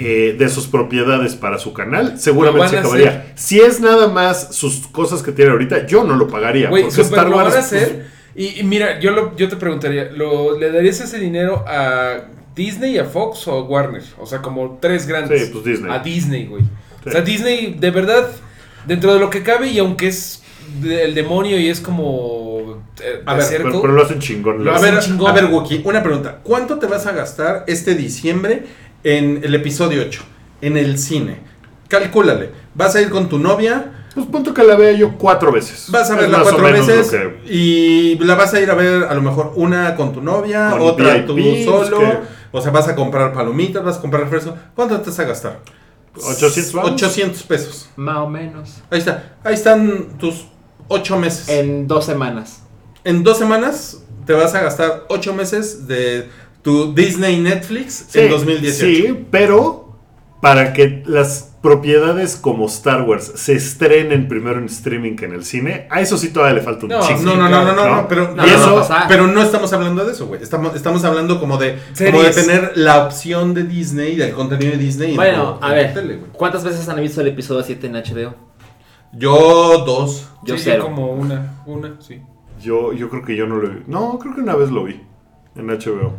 eh, de sus propiedades para su canal, seguramente se acabaría. hacer. Si es nada más sus cosas que tiene ahorita, yo no lo pagaría. Porque super Star lo van Wars, pues. Y, y mira, yo, lo, yo te preguntaría, ¿lo, ¿le darías ese dinero a Disney, a Fox o a Warner? O sea, como tres grandes. Sí, pues Disney. A Disney, güey. Sí. O sea, Disney, de verdad, dentro de lo que cabe, y aunque es de- el demonio y es como... eh, A ver, pero, pero lo hacen chingón. Lo lo A hacen ver, chingón. a ver, Wookie, una pregunta. ¿Cuánto te vas a gastar este diciembre en el episodio 8? En el cine. Calcúlale. ¿Vas a ir con tu novia? Pues punto que la vea yo cuatro veces. Vas a verla más o cuatro menos veces que- y la vas a ir a ver a lo mejor una con tu novia, Con otra tú VIPs, solo. que- O sea, vas a comprar palomitas, vas a comprar refresco. ¿Cuánto te vas a gastar? 800 vamos. 800 pesos. Más o menos. Ahí está. Ahí están tus 8 meses. En dos semanas. En dos semanas te vas a gastar 8 meses de tu Disney Netflix Sí, en 2018. Sí, pero para que las propiedades como Star Wars se estrenen primero en streaming que en el cine, a eso sí todavía le falta un No, chingo. No, no, no, no, no, pero, No, y no eso, pero no estamos hablando de eso, güey. Estamos, estamos hablando como de, como de Series. tener la opción de Disney, del contenido de Disney. en Bueno, a en ver. tu tele, güey. ¿Cuántas veces han visto el episodio 7 en HBO? Yo dos. Yo sí, cero. como una, una, sí. yo, yo creo que yo no lo vi. No, creo que una vez lo vi en HBO.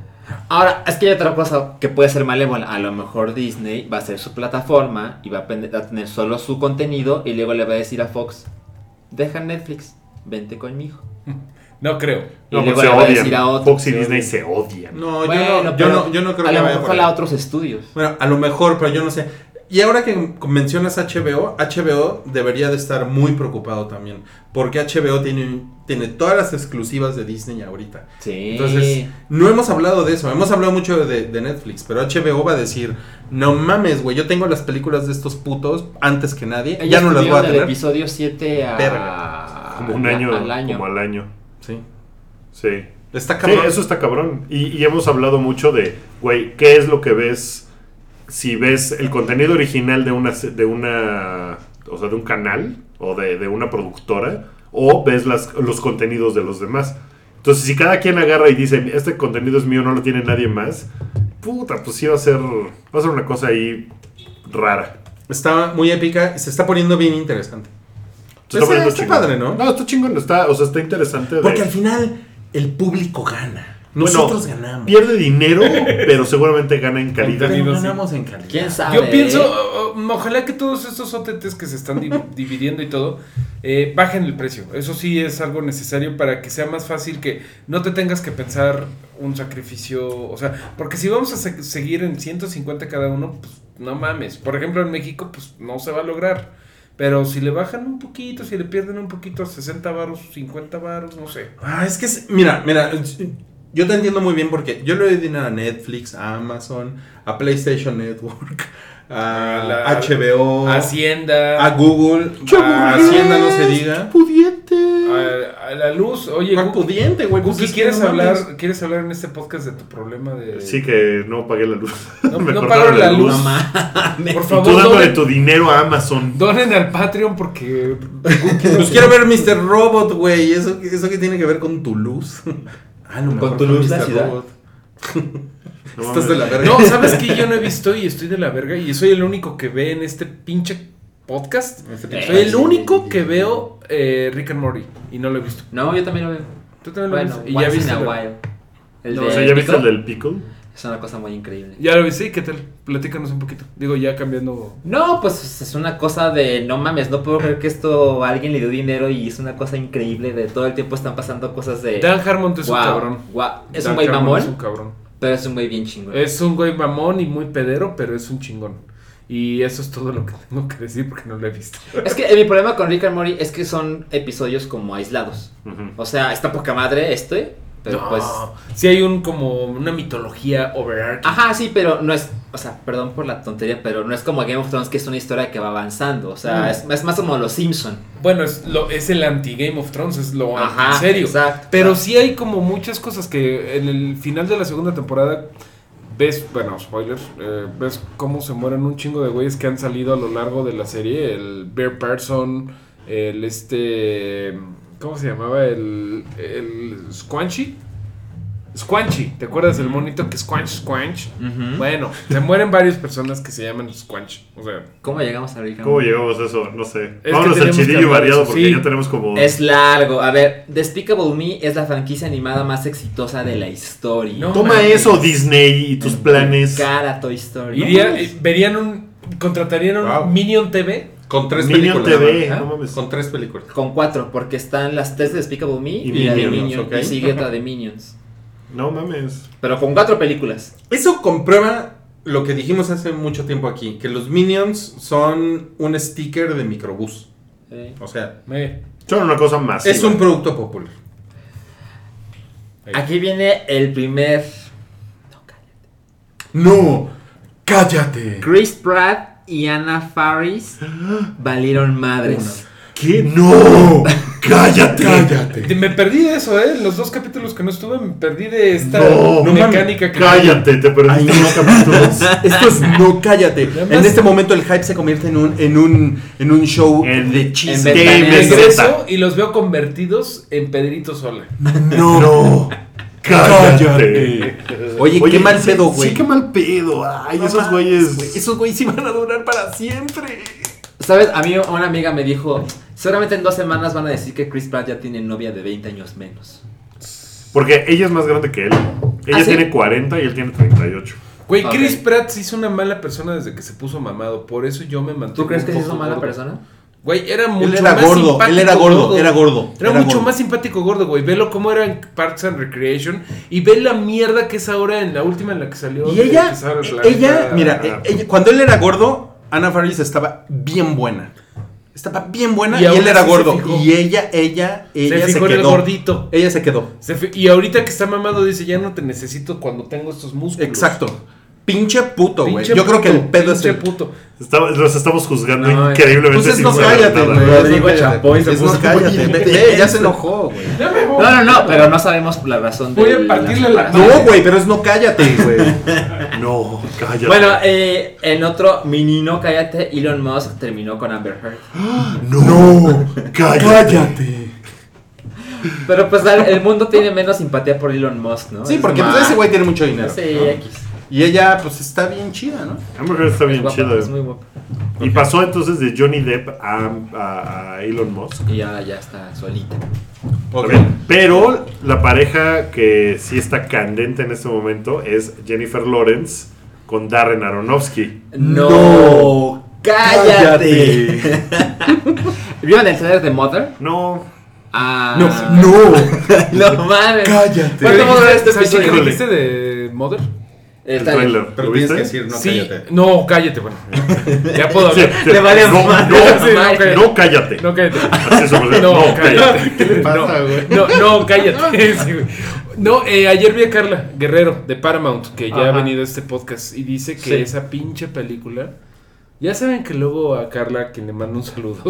Ahora, es que hay otra cosa que puede ser malévola. A lo mejor Disney va a ser su plataforma y va a, tener solo su contenido y luego le va a decir a Fox, deja Netflix, vente conmigo. No creo. Y No, luego se le va a decir a otro. Fox y Disney se odian. No, Bueno, yo, no, yo, no, yo no creo a que lo vaya mejor a otros estudios. Bueno, a lo mejor, pero yo no sé. Y ahora que mencionas HBO, HBO debería de estar muy preocupado también. Porque HBO tiene, tiene todas las exclusivas de Disney ahorita. Sí. Entonces, no hemos hablado de eso. Hemos hablado mucho de, de Netflix. Pero HBO va a decir: No mames, güey. Yo tengo las películas de estos putos antes que nadie. Ellos ya no las voy a del tener. episodio 7 a... Verga. Como un año, al año. como al año. Sí. Sí. Está Sí, cabrón. eso está cabrón. Y, y hemos hablado mucho de, güey, ¿qué es lo que ves si ves el contenido original de una, de una, o sea, de un canal o de, de una productora o ves las, los contenidos de los demás? Entonces, si cada quien agarra y dice, este contenido es mío, no lo tiene nadie más, puta, pues sí va a ser, va a ser una cosa ahí rara. Está muy épica. y Se está poniendo bien interesante. Se Está- poniendo está chingón. padre, ¿no? No, está chingón, está, o sea, está interesante. de- Porque al final, el público gana. Bueno, Nosotros ganamos. Pierde dinero, pero seguramente gana en calidad. Pero ganamos en calidad. ¿Quién sabe? Yo pienso, ojalá que todos estos OTTs que se están di- dividiendo y todo, eh, bajen el precio. Eso sí es algo necesario para que sea más fácil que no te tengas que pensar un sacrificio. O sea, porque si vamos a se- seguir en 150 cada uno, pues no mames. Por ejemplo, en México, pues no se va a lograr. Pero si le bajan un poquito, si le pierden un poquito, 60 varos, 50 varos, no sé. Ah, es que, es- mira, mira, yo te entiendo muy bien porque yo le doy dinero a Netflix, a Amazon, a PlayStation Network, a, A la- HBO, Hacienda. a Google, a Hacienda no se diga. Pudiente. A, a la luz, oye, ¿Cuál Gu- pudiente, güey? Pues que ¿quieres hablar, ¿quieres hablar en este podcast de tu problema de... Sí que no pagué la luz. No, Me no pagaron la luz. Por Y favor, tú dándole donen, tu dinero a Amazon. donen al Patreon porque... Pues quiero ver Mr. Robot, güey. ¿Eso, ¿Eso qué tiene que ver con tu luz? Ah, lo mejor tu fue luz la ciudad? Robot. No Estás de la verga. No, ¿sabes qué? Yo no he visto y estoy de la verga y soy el único que ve en este pinche podcast. Este Soy el sí, único sí, que sí. veo eh, Rick and Morty y no lo he visto. No, yo también lo veo. ¿Tú también lo Bueno, viste? Y ya viste. El No, O sea, ¿ya viste el del pickle? Es una cosa muy increíble. Ya lo viste, ¿y ¿qué tal? Platícanos un poquito. Digo, ya cambiando... No, pues es una cosa de no mames, no puedo creer que esto a alguien le dio dinero y es una cosa increíble de todo el tiempo están pasando cosas de Dan Harmon es un cabrón. wow. Es Dan un güey Harmon mamón, Es un cabrón. pero es un güey bien chingón. Es un güey mamón y muy pedero, pero es un chingón. Y eso es todo lo que tengo que decir porque no lo he visto. Es que eh, mi problema con Rick and Morty es que son episodios como aislados. O sea, está poca madre este, pero No, pues Sí hay un como una mitología overarching. Ajá, sí, pero no es, o sea, perdón por la tontería, pero no es como Game of Thrones que es una historia que va avanzando, o sea, Mm. es, es más como Los Simpson. Bueno, es, lo, es el anti-Game of Thrones, es lo Ajá, en serio. exacto, Pero exacto. sí hay como muchas cosas que en el final de la segunda temporada ves, bueno, spoilers, eh, ves cómo se mueren un chingo de güeyes que han salido a lo largo de la serie. El Bear Person, el este... ¿Cómo se llamaba? El, el Squanchy. Squanchy, ¿te acuerdas del monito que Squanch, Squanch? Bueno, se mueren varias personas que se llaman Squanch. O sea, ¿Cómo llegamos a Rick and ¿Cómo llegamos a eso? No sé. que Vámonos al de variado porque sí. ya tenemos como. Es largo. A ver, Despicable Me es la franquicia animada más exitosa de la historia. No Toma eso, Disney, y tus planes. Cara Toy Story. No verían un... Contratarían un Wow. Minion TV. Con tres Minion películas. TV, ¿no? no mames. Con tres películas. Con cuatro, porque están las tres de Despicable Me y, Y la de Minions. Y sigue otra de Minions. No mames. Pero con cuatro películas. Eso comprueba lo que dijimos hace mucho tiempo aquí, que los Minions son un sticker de microbús. Eh, O sea, Eh, Son una cosa más. es un producto popular. Aquí viene el primer. No, cállate. Chris Pratt y Anna Faris valieron madres. ¿Qué? ¡No! ¡Cállate! Cállate. me perdí de eso, ¿eh? Los dos capítulos que no estuve, me perdí de esta No, no mecánica que... ¡Cállate! Te perdiste Ay, unos capítulos. Esto es no cállate. Además- En este momento el hype se convierte en un en un en un show En- de en chiste. Ventaneando. Game Regreso y los veo convertidos en Pedrito Sola. No. ¡No! ¡Cállate! Oye, qué mal sí- pedo, güey. Sí, qué mal pedo. Ay, No esos güeyes. güey. Esos güeyes iban a durar para siempre. ¿Sabes? A mí una amiga me dijo: Seguramente en dos semanas van a decir que Chris Pratt ya tiene novia de 20 años menos. Porque ella es más grande que él. Ella ¿Ah, sí? tiene 40 y él tiene 38. Güey, Chris Ok. Pratt se hizo una mala persona desde que se puso mamado. Por eso yo me mantuve. ¿Tú crees que sí es poco una mala gordo. persona? Güey, era mucho Él era más gordo, simpático él era gordo, era gordo. Era, era mucho gordo. más simpático gordo, güey. Velo cómo era en Parks and Recreation y ve la mierda que es ahora en la última en la que salió. Y ella, ella, mira, eh, ella- cuando él era gordo, Ana Faris estaba bien buena. Estaba bien buena Y él era gordo. Y ella, ella, ella se, fijó en el quedó. gordito. Ella se quedó. Se y ahorita que está mamado dice, ya no te necesito cuando tengo estos músculos. Exacto. Pinche puto, güey. Yo creo que el pedo es pinche el puto. Estamos- los estamos juzgando No, increíblemente Pues es no cállate, güey. No cállate. Chapoy se no cállate. ya se enojó, güey. No, no, no, pero no sabemos la razón Voy de a partirle la- No, güey, pero es no cállate, güey. No, cállate. Bueno, eh, en otro mini no cállate, Elon Musk terminó con Amber Heard. no, cállate. Pero pues el mundo tiene menos simpatía por Elon Musk, ¿no? Sí, porque pues, ese ah, güey tiene mucho dinero. Sí, ¿no? X. Y ella, pues está bien chida, ¿no? Amber Heard está Es bien guapa, chida. es muy guapa. Y pasó entonces de Johnny Depp a, a- a Elon Musk. Y ya, ya está solita. Ok. Pero la pareja que sí está candente en este momento es Jennifer Lawrence con Darren Aronofsky. No, cállate. ¿Vieron el trailer de Mother? No, Ah, no. no mames. Cállate. ¿Cuánto este ¿Sabes qué episodio? dijiste de Mother? El Está bien. trailer. Pero ¿Lo tienes viste? que decir, no sí, cállate. no, cállate, bueno. Ya puedo hablar. sí. Le vale no, no, Sí, no, no, cállate. no, cállate. No, cállate. ¿Qué le pasa, güey? No, no, cállate. No, eh, ayer vi a Carla Guerrero de Paramount, que ya ha Ajá. venido a este podcast, y dice que Sí. esa pinche película. Ya saben que luego a Carla, a quien le mando un saludo,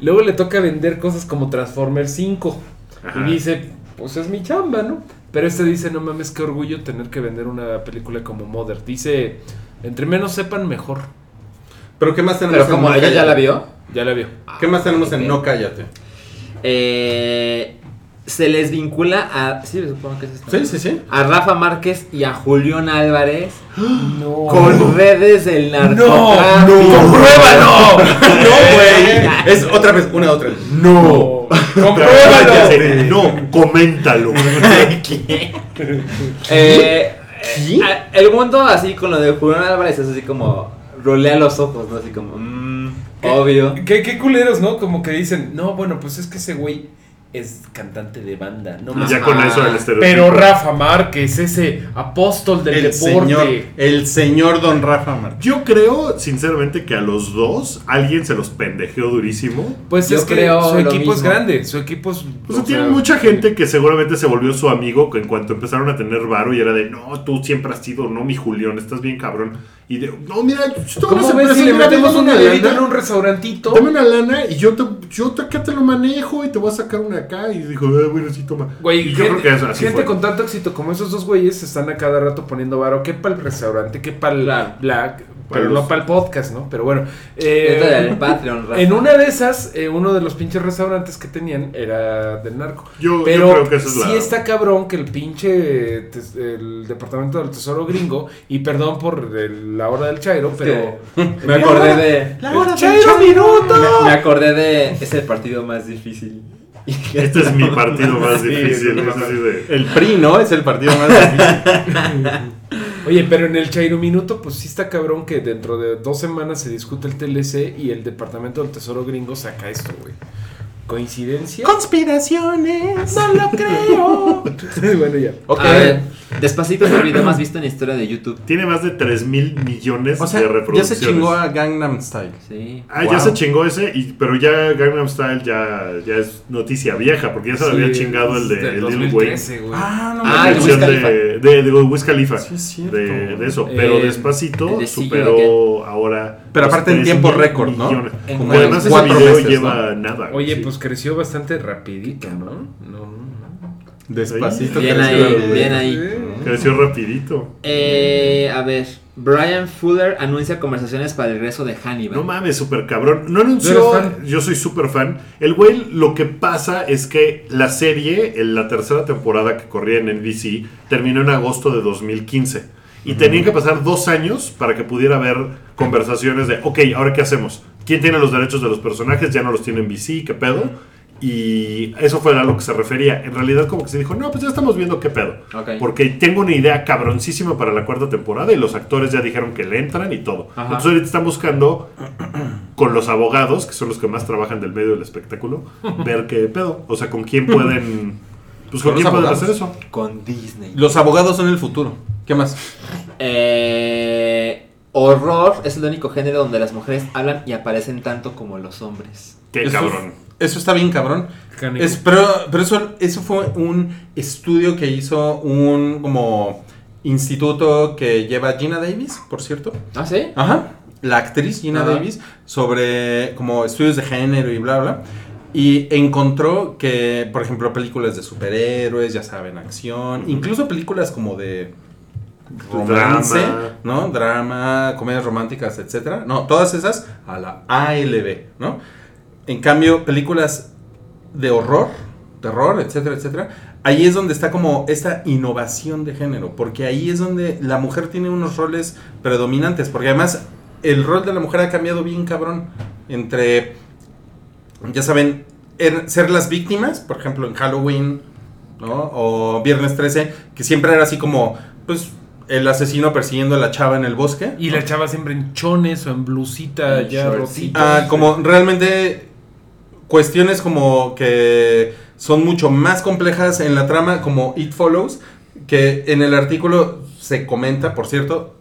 luego le toca vender cosas como Transformers 5. Ajá. Y dice, pues es mi chamba, ¿no? Pero este dice, no mames, qué orgullo tener que vender una película como Mother. Dice, entre menos sepan, mejor. Pero ¿qué más tenemos Pero en como No ella ya la vio, Ya la vio. ¿Qué más tenemos en. No Cállate? eh, se les vincula a. Sí, supongo que es esto. Sí, sí, sí. A Rafa Márquez y a Julián Álvarez No. con redes del No, narcotráfico. no. ¡Compruébalo! No, güey. Es otra vez, una otra vez. No. ¡Compruébalo! No, coméntalo. Eh, eh, el mundo así con lo de Julián Álvarez es así como rolea los ojos, ¿no? Así como, mm, obvio. ¿Qué, qué culeros, ¿no? Como que dicen, no, bueno, pues es que ese güey es cantante de banda, no más. ya con eso del estereotipo. Pero Rafa Márquez, ese apóstol del El deporte. señor, el señor Don Rafa Márquez. Yo creo, sinceramente, que a los dos alguien se los pendejeó durísimo. Pues Yo es que creo su equipo es grande, su equipo es... O sea, tienen mucha gente que seguramente se volvió su amigo que en cuanto empezaron a tener varo y era de, no, tú siempre has sido, no, mi Julián, estás bien cabrón. Y de, no, mira, ¿Cómo unas ves si le metemos una lana, en un restaurantito? Dame una lana y yo te, yo te, acá te lo manejo y te voy a sacar una acá. Y dijo, eh, bueno, sí, toma. Güey, y yo gente, creo que así gente fue. con tanto éxito como esos dos güeyes están a cada rato poniendo varo. ¿Qué para el restaurante? ¿Qué para? Para Pero no para el podcast, ¿no? Pero bueno. Eh, del Patreon, en una de esas, eh, uno de los pinches restaurantes que tenían era del narco. Yo, creo que eso es sí la... está cabrón que el pinche tes- el departamento del tesoro gringo y perdón por el- la hora del chairo, pero Me acordé de. La hora ¡El del chairo minuto. Me, me acordé de. Es el partido más difícil. Este es mi partido más Sí, difícil. no es de- El PRI, ¿no? Es el partido más difícil. Oye, pero en el Chairo Minuto, pues sí está cabrón que dentro de dos semanas se discute el TLC y el Departamento del Tesoro Gringo saca esto, güey. ¿Coincidencia? Conspiraciones. No lo creo. bueno, ya. Ok. A ver, Despacito es el video más visto en la historia de YouTube. Tiene más de 3 mil millones O sea, de ya reproducciones. se chingó a Gangnam Style. Sí. Ah, Wow. ya se chingó ese, y, pero ya Gangnam Style ya, ya es noticia vieja, porque ya se lo Sí, había chingado el de el Lil Wayne. 2013, güey. Ah, no Ah, La canción de, de, de Wiz Khalifa. Sí, es cierto. de, de eso. Eh, Pero Despacito superó ahora. Pero aparte en 3 tiempo récord, ¿no? En Como además ese cuatro video meses, lleva nada. Oye, sí. pues creció bastante rapidito, ¿no? No, no. Despacito. Bien creció ahí, bien ahí. Creció rapidito. Eh, a ver, Brian Fuller anuncia conversaciones para el regreso de Hannibal. No mames, súper cabrón. No ¿Tú anunció, yo soy súper fan. El güey, lo que pasa es que la serie, en la tercera temporada que corría en NBC, terminó en agosto de 2015. Y tenían que pasar dos años para que pudiera haber conversaciones de, ok, ahora qué hacemos. ¿Quién tiene los derechos de los personajes? Ya no los tiene NBC, ¿qué pedo? Y eso fue a lo que se refería. En realidad, como que se dijo, no, pues ya estamos viendo qué pedo. Porque tengo una idea cabroncísima para la cuarta temporada y los actores ya dijeron que le entran y todo. Ajá. Entonces ahorita están buscando con los abogados, que son los que más trabajan del medio del espectáculo, ver qué pedo. O sea, con quién pueden. Pues con Con quién pueden hacer eso. Con Disney. Los abogados son el futuro. ¿Qué más? Eh, horror es el único género donde las mujeres hablan y aparecen tanto como los hombres. Qué Eso- cabrón. Eso está bien cabrón. Es, pero pero eso, eso fue un estudio que hizo un como instituto que lleva Gina Davis, por cierto. ¿Ah, sí? Ajá. La actriz Gina Ajá. Davis sobre como estudios de género y bla bla. Y encontró que, por ejemplo, películas de superhéroes, ya saben, acción, incluso películas como de romance, Drama. ¿no? Drama, comedias románticas, etcétera. No, todas esas a la ALB, ¿no? En cambio, películas de horror, terror, etcétera, etcétera, ahí es donde está como esta innovación de género, porque ahí es donde la mujer tiene unos roles predominantes, porque además el rol de la mujer ha cambiado bien cabrón entre, ya saben, er- ser las víctimas, por ejemplo en Halloween, ¿no? O Viernes 13, que siempre era así como, pues, el asesino persiguiendo a la chava en el bosque. Y la chava siempre en chones o en blusita En ya rotita. Ah, como realmente cuestiones como que son mucho más complejas en la trama, como It Follows, que en el artículo se comenta, por cierto,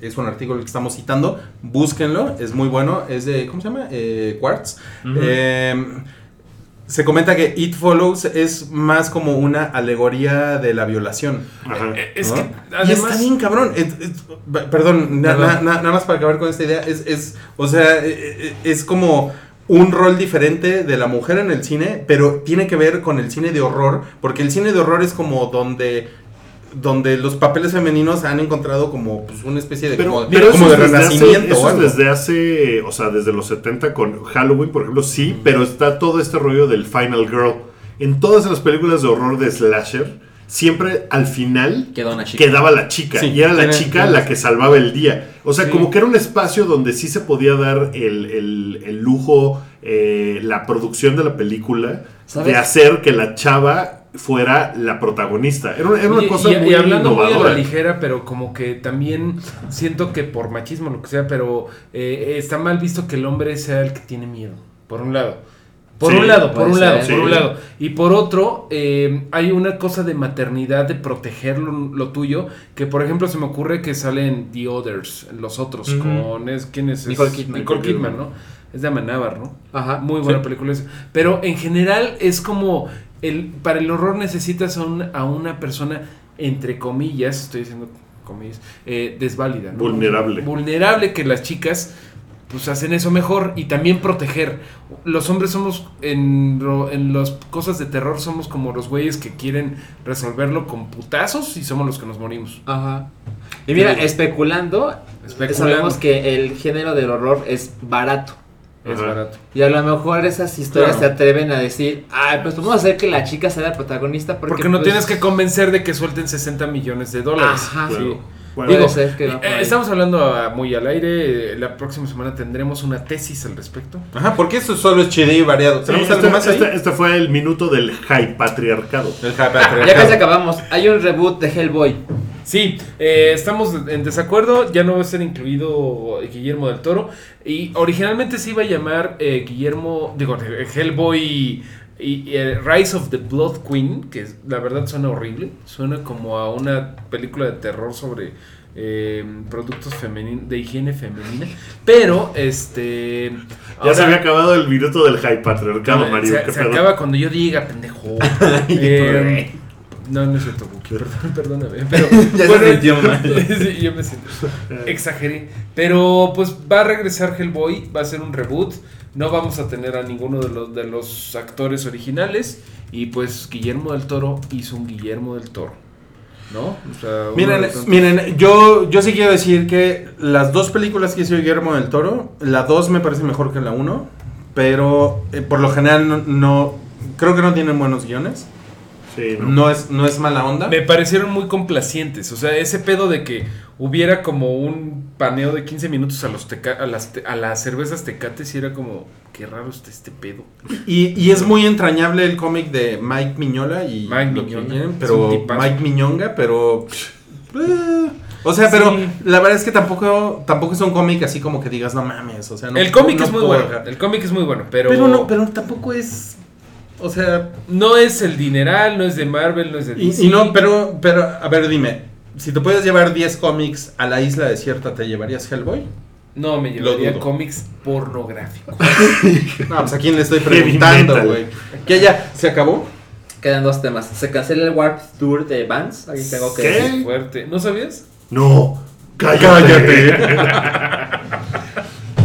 es un artículo que estamos citando, búsquenlo, es muy bueno, es de, ¿cómo se llama? Eh, Quartz. Eh, se comenta que It Follows es más como una alegoría de la violación. Ajá. Eh, Es ¿no? que y además. está bien cabrón. Es- es- perdón, na- Perdón. na- na- nada más para acabar con esta idea. Es, es, o sea, eh, eh, es como un rol diferente de la mujer en el cine, pero tiene que ver con el cine de horror, porque el cine de horror es como donde donde los papeles femeninos han encontrado como pues, una especie de, como, pero como de es desde hace- renacimiento. o eso es desde hace, o sea, desde los 70 con Halloween, por ejemplo, sí, pero está todo este rollo del Final Girl. En todas las películas de horror de slasher, siempre al final Quedó una chica. quedaba la chica Sí, y era la tiene- chica tiene- la que salvaba el día. O sea, Sí. como que era un espacio donde sí se podía dar el, el- el lujo, eh, la producción de la película, ¿Sabes? de hacer que la chava fuera la protagonista. Era, una- era una Y- cosa y, muy y hablando muy a innovadora. la ligera, pero como que también siento que por machismo, lo que sea, pero eh, está mal visto que el hombre sea el que tiene miedo, por un lado. Por Sí, un lado, por un lado, ser. por un lado. Y por otro, eh, hay una cosa de maternidad, de proteger lo, lo tuyo, que por ejemplo se me ocurre que salen The Others, los otros, con, es, ¿quién es? Nicole Kidman. Nicole Kidman, Kidman. ¿no? Es de Amenábar, ¿no? Ajá. Muy buena Sí. película esa. Pero en general es como el para el horror necesitas a, un- a una persona entre comillas, estoy diciendo comillas, eh, desválida, ¿no? Vulnerable. Vulnerable que las chicas pues hacen eso mejor y también proteger. Los hombres somos en, lo- en las cosas de terror somos como los güeyes que quieren resolverlo con putazos y somos los que nos morimos. Ajá. Y mira, especulando, Especulando. sabemos que el género del horror es barato. Es Ajá. barato. Y a lo mejor esas historias Claro. se atreven a decir, ay, pues vamos a hacer que la chica sea la protagonista porque, Porque, no pues, tienes que convencer de que suelten 60 millones de dólares. Ajá, Claro. sí. Bueno, Digo, ser que Eh, estamos hablando a- muy al aire. eh, La próxima semana tendremos una tesis al respecto. Ajá, porque esto solo es chido y variado. Sí, ¿Tenemos este, algo más ahí? este- este fue el minuto del high patriarcado. El Ya casi acabamos. Hay un reboot de Hellboy. Sí, eh, estamos en desacuerdo. Ya no va a ser incluido Guillermo del Toro. Y originalmente se iba a llamar eh, Guillermo, digo, eh, Hellboy y, y, eh, Rise of the Blood Queen, que la verdad suena horrible. Suena como a una película de terror sobre eh, productos femeninos de higiene femenina. Pero, este. Ya se había acabado el minuto del high patriarcado, No, Mario. se, ¿qué se acaba cuando yo diga, pendejo. Eh, no, no es cierto, Buki, perdón, perdóname. Pero, Ya se sintió mal. sí, yo me siento. Exageré. Pero pues va a regresar Hellboy, va a ser un reboot. No vamos a tener a ninguno de los, de los actores originales. Y pues Guillermo del Toro hizo un Guillermo del Toro. ¿No? O sea, uno Miren, miren, yo, yo sí quiero decir que las dos películas que hizo Guillermo del Toro, la 2 me parece mejor que la 1, pero eh, por lo general no, no- creo que no tienen buenos guiones. Sí, no. No es, no es mala onda. Me parecieron muy complacientes. O sea, ese pedo de que hubiera como un paneo de 15 minutos a, los teca- a, las, te- a las cervezas tecates y era como, qué raro está este pedo. Y, y es muy entrañable el cómic de Mike Miñola y Mike quieren, Es pero. Mike Miñonga, pero eh, o sea, pero Sí. la verdad es que tampoco tampoco es un cómic así como que digas, no mames, o sea, no- el cómic no es muy bueno. dejar". El cómic es muy bueno, pero, Pero no, pero tampoco es o sea, no es el dineral, no es de Marvel, no es de DC. y, y no, pero pero a ver, dime, si te puedes llevar 10 cómics a la isla desierta, ¿te llevarías Hellboy? No, me llevaría cómics pornográficos. No, pues a quién le estoy preguntando, güey. ¿Qué ya se acabó? Quedan dos temas. Se cancela el Warp Tour de Vans. Ahí tengo que ¿Qué? decir. Fuerte. ¿No sabías? No, cállate.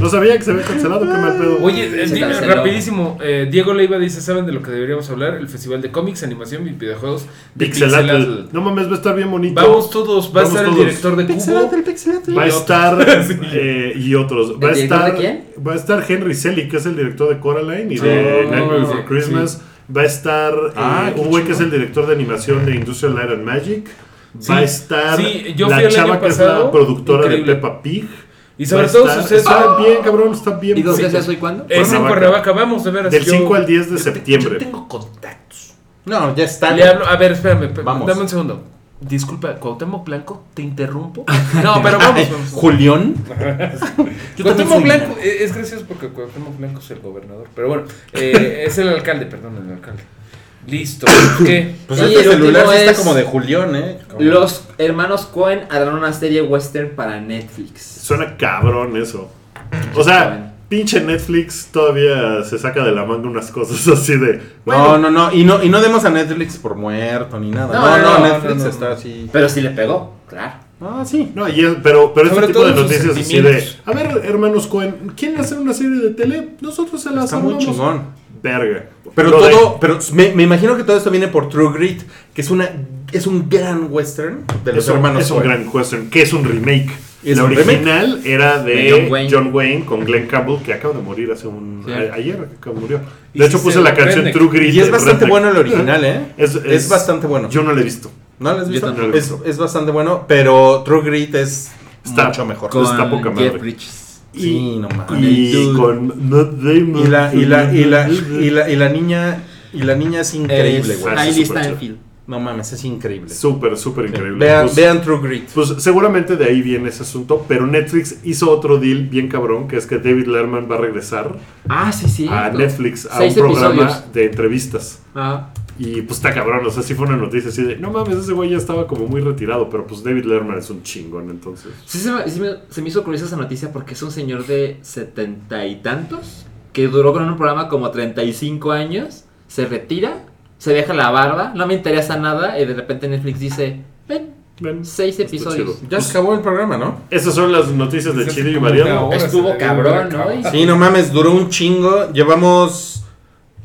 no sabía que se había cancelado, qué mal pedo. Oye, eh, Se dime canceló. rapidísimo. eh, Diego Leiva dice, ¿saben de lo que deberíamos hablar? El Festival de cómics, animación y videojuegos de Pixelatl. Pixelatl. No mames, va a estar bien bonito. Vamos todos, va a Vamos estar el director de Cubo. Pixelate, pixelate. Va a estar Sí. eh, y otros. Va a ¿El director estar, de quién? Va a estar Henry Selick, que es el director de Coraline y Sí. de Oh, Nightmare Before sí. Christmas. Va a estar eh, Ah, qué un güey que es el director de animación de Industrial Light and Magic. Sí. Va a estar Sí, yo la fui el chava año que es la pasado, productora increíble. de Peppa Pig. Y sobre a todo estar- sucede... Está bien, cabrón, está bien. ¿Y dónde es eso y cuándo? Es en Cuernavaca. Vamos, de veras. Del yo- 5 al 10 de yo te- septiembre. Yo tengo contactos. No, ya está. Le hablo, a ver, espérame, Vamos. dame un segundo. Disculpa, Cuauhtémoc Blanco, ¿te interrumpo? No, pero vamos, vamos. También Cuauhtémoc Blanco, eh, es gracioso porque Cuauhtémoc Blanco es el gobernador. Pero bueno, eh, es el alcalde, perdón, el alcalde. Listo. ¿Qué? Pues Y este el celular sí está es- como de Julián, ¿eh? Como- Los hermanos Cohen harán una serie western para Netflix. Suena cabrón eso. O sea, pinche Netflix todavía se saca de la manga unas cosas así de. No, no, no. Y, no. y no demos a Netflix por muerto ni nada. No, No, no, no, no, Netflix no, no. está así. Pero sí le pegó, claro. Ah, sí. No, y es- pero, pero este tipo de noticias así de. A ver, hermanos Cohen, ¿quieren hacer una serie de tele? Nosotros se las Está muy chingón. Verga. Pero Lo de- todo, pero me, me imagino que todo esto viene por True Grit, que es una es un gran western de los es un, hermanos es un gran question, que es un remake. Es la un remake. original era de, De John Wayne. John Wayne con Glenn Campbell, que acaba de morir hace un. Sí. a- ayer que murió. De hecho, si puse se la canción. True Grit. Y es bastante Redneck. bueno el original, ¿eh? Es, Es bastante bueno. Yo no lo he visto. ¿No lo has visto? tampoco. Es, es bastante bueno, pero True Grit es Está- mucho mejor. Con- está poca madre. Bridges. Sí, no mames. Y con Matt Damon. Y la, y la, y la, y la, y la niña, y la niña es increíble, güey. No mames, es increíble. Súper, súper increíble. Vean, Pues- vean True Grit. Pues seguramente de ahí viene ese asunto, pero Netflix hizo otro deal bien cabrón, que es que David Lerman va a regresar Ah, sí, sí. a Netflix a Seis un programa episodios. de entrevistas. Ah, Y pues está cabrón, o sea, sí fue una noticia así de, no mames, ese güey ya estaba como muy retirado, pero pues David Lerman es un chingón, entonces. sí, se, me, se me hizo curiosa esa noticia porque es un señor de setenta y tantos que duró con un programa como 35 años, se retira, se deja la barba, no me interesa nada y de repente Netflix dice, ven, Ven, seis episodios. Ya se acabó el programa, ¿no? Esas son las noticias de Chile y se Estuvo cabrón, ¿no? Sí, no mames, duró un chingo. Llevamos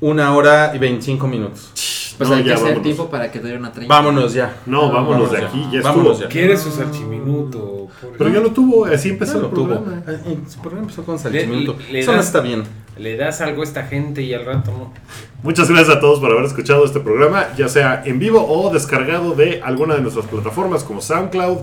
una hora y 25 minutos. Pues No, hay que hacer vámonos. tiempo para que dure una 30. Vámonos ya. No, vámonos de aquí, ya Vámonos ya. ¿Quieres su salchiminuto? Pero ya lo tuvo, así empezó el tuvo. programa. Ah, Su programa empezó con Salchiminuto. le Eso no das- está bien. Le das algo a esta gente y al rato no. Muchas gracias a todos por haber escuchado este programa, ya sea en vivo o descargado de alguna de nuestras plataformas como SoundCloud,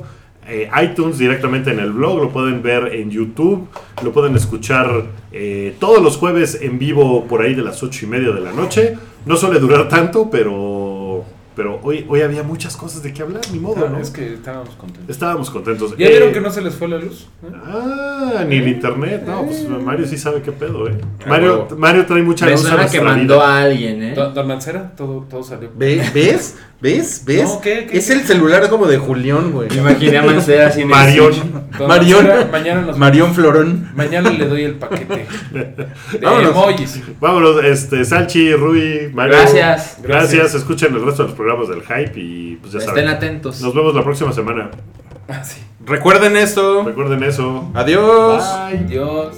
eh, iTunes, directamente en el blog, lo pueden ver en YouTube, lo pueden escuchar eh, todos los jueves en vivo por ahí de las ocho y media de la noche. No suele durar tanto, pero, pero hoy, hoy había muchas cosas de qué hablar, ni modo, ¿no? Es que estábamos contentos. Estábamos contentos. ¿Ya Eh, vieron que no se les fue la luz? ¿Eh? Ah, ni el internet. No, pues Mario sí sabe qué pedo, ¿eh? Ah, Mario, huevo. Mario trae mucha Me luz a que mandó vida. a alguien, ¿eh? Don, Mancera, todo, todo salió. Ve- ¿Ves? ¿Ves? ¿Ves? No, ¿qué? ¿Qué? Es el celular como de Julián, güey. Me imaginé a Mancera así en Marión. Marión. Mañana, nos- Marión Florón. mañana le doy el paquete de Vámonos. emojis. Vámonos, este, Salchi, Rui, Mario. Gracias. Gracias. Gracias. Escuchen el resto de los programas del Hype y pues ya Estén saben. atentos. Nos vemos la próxima semana. Ah, sí. Recuerden esto. Recuerden eso. Adiós. Bye. Dios.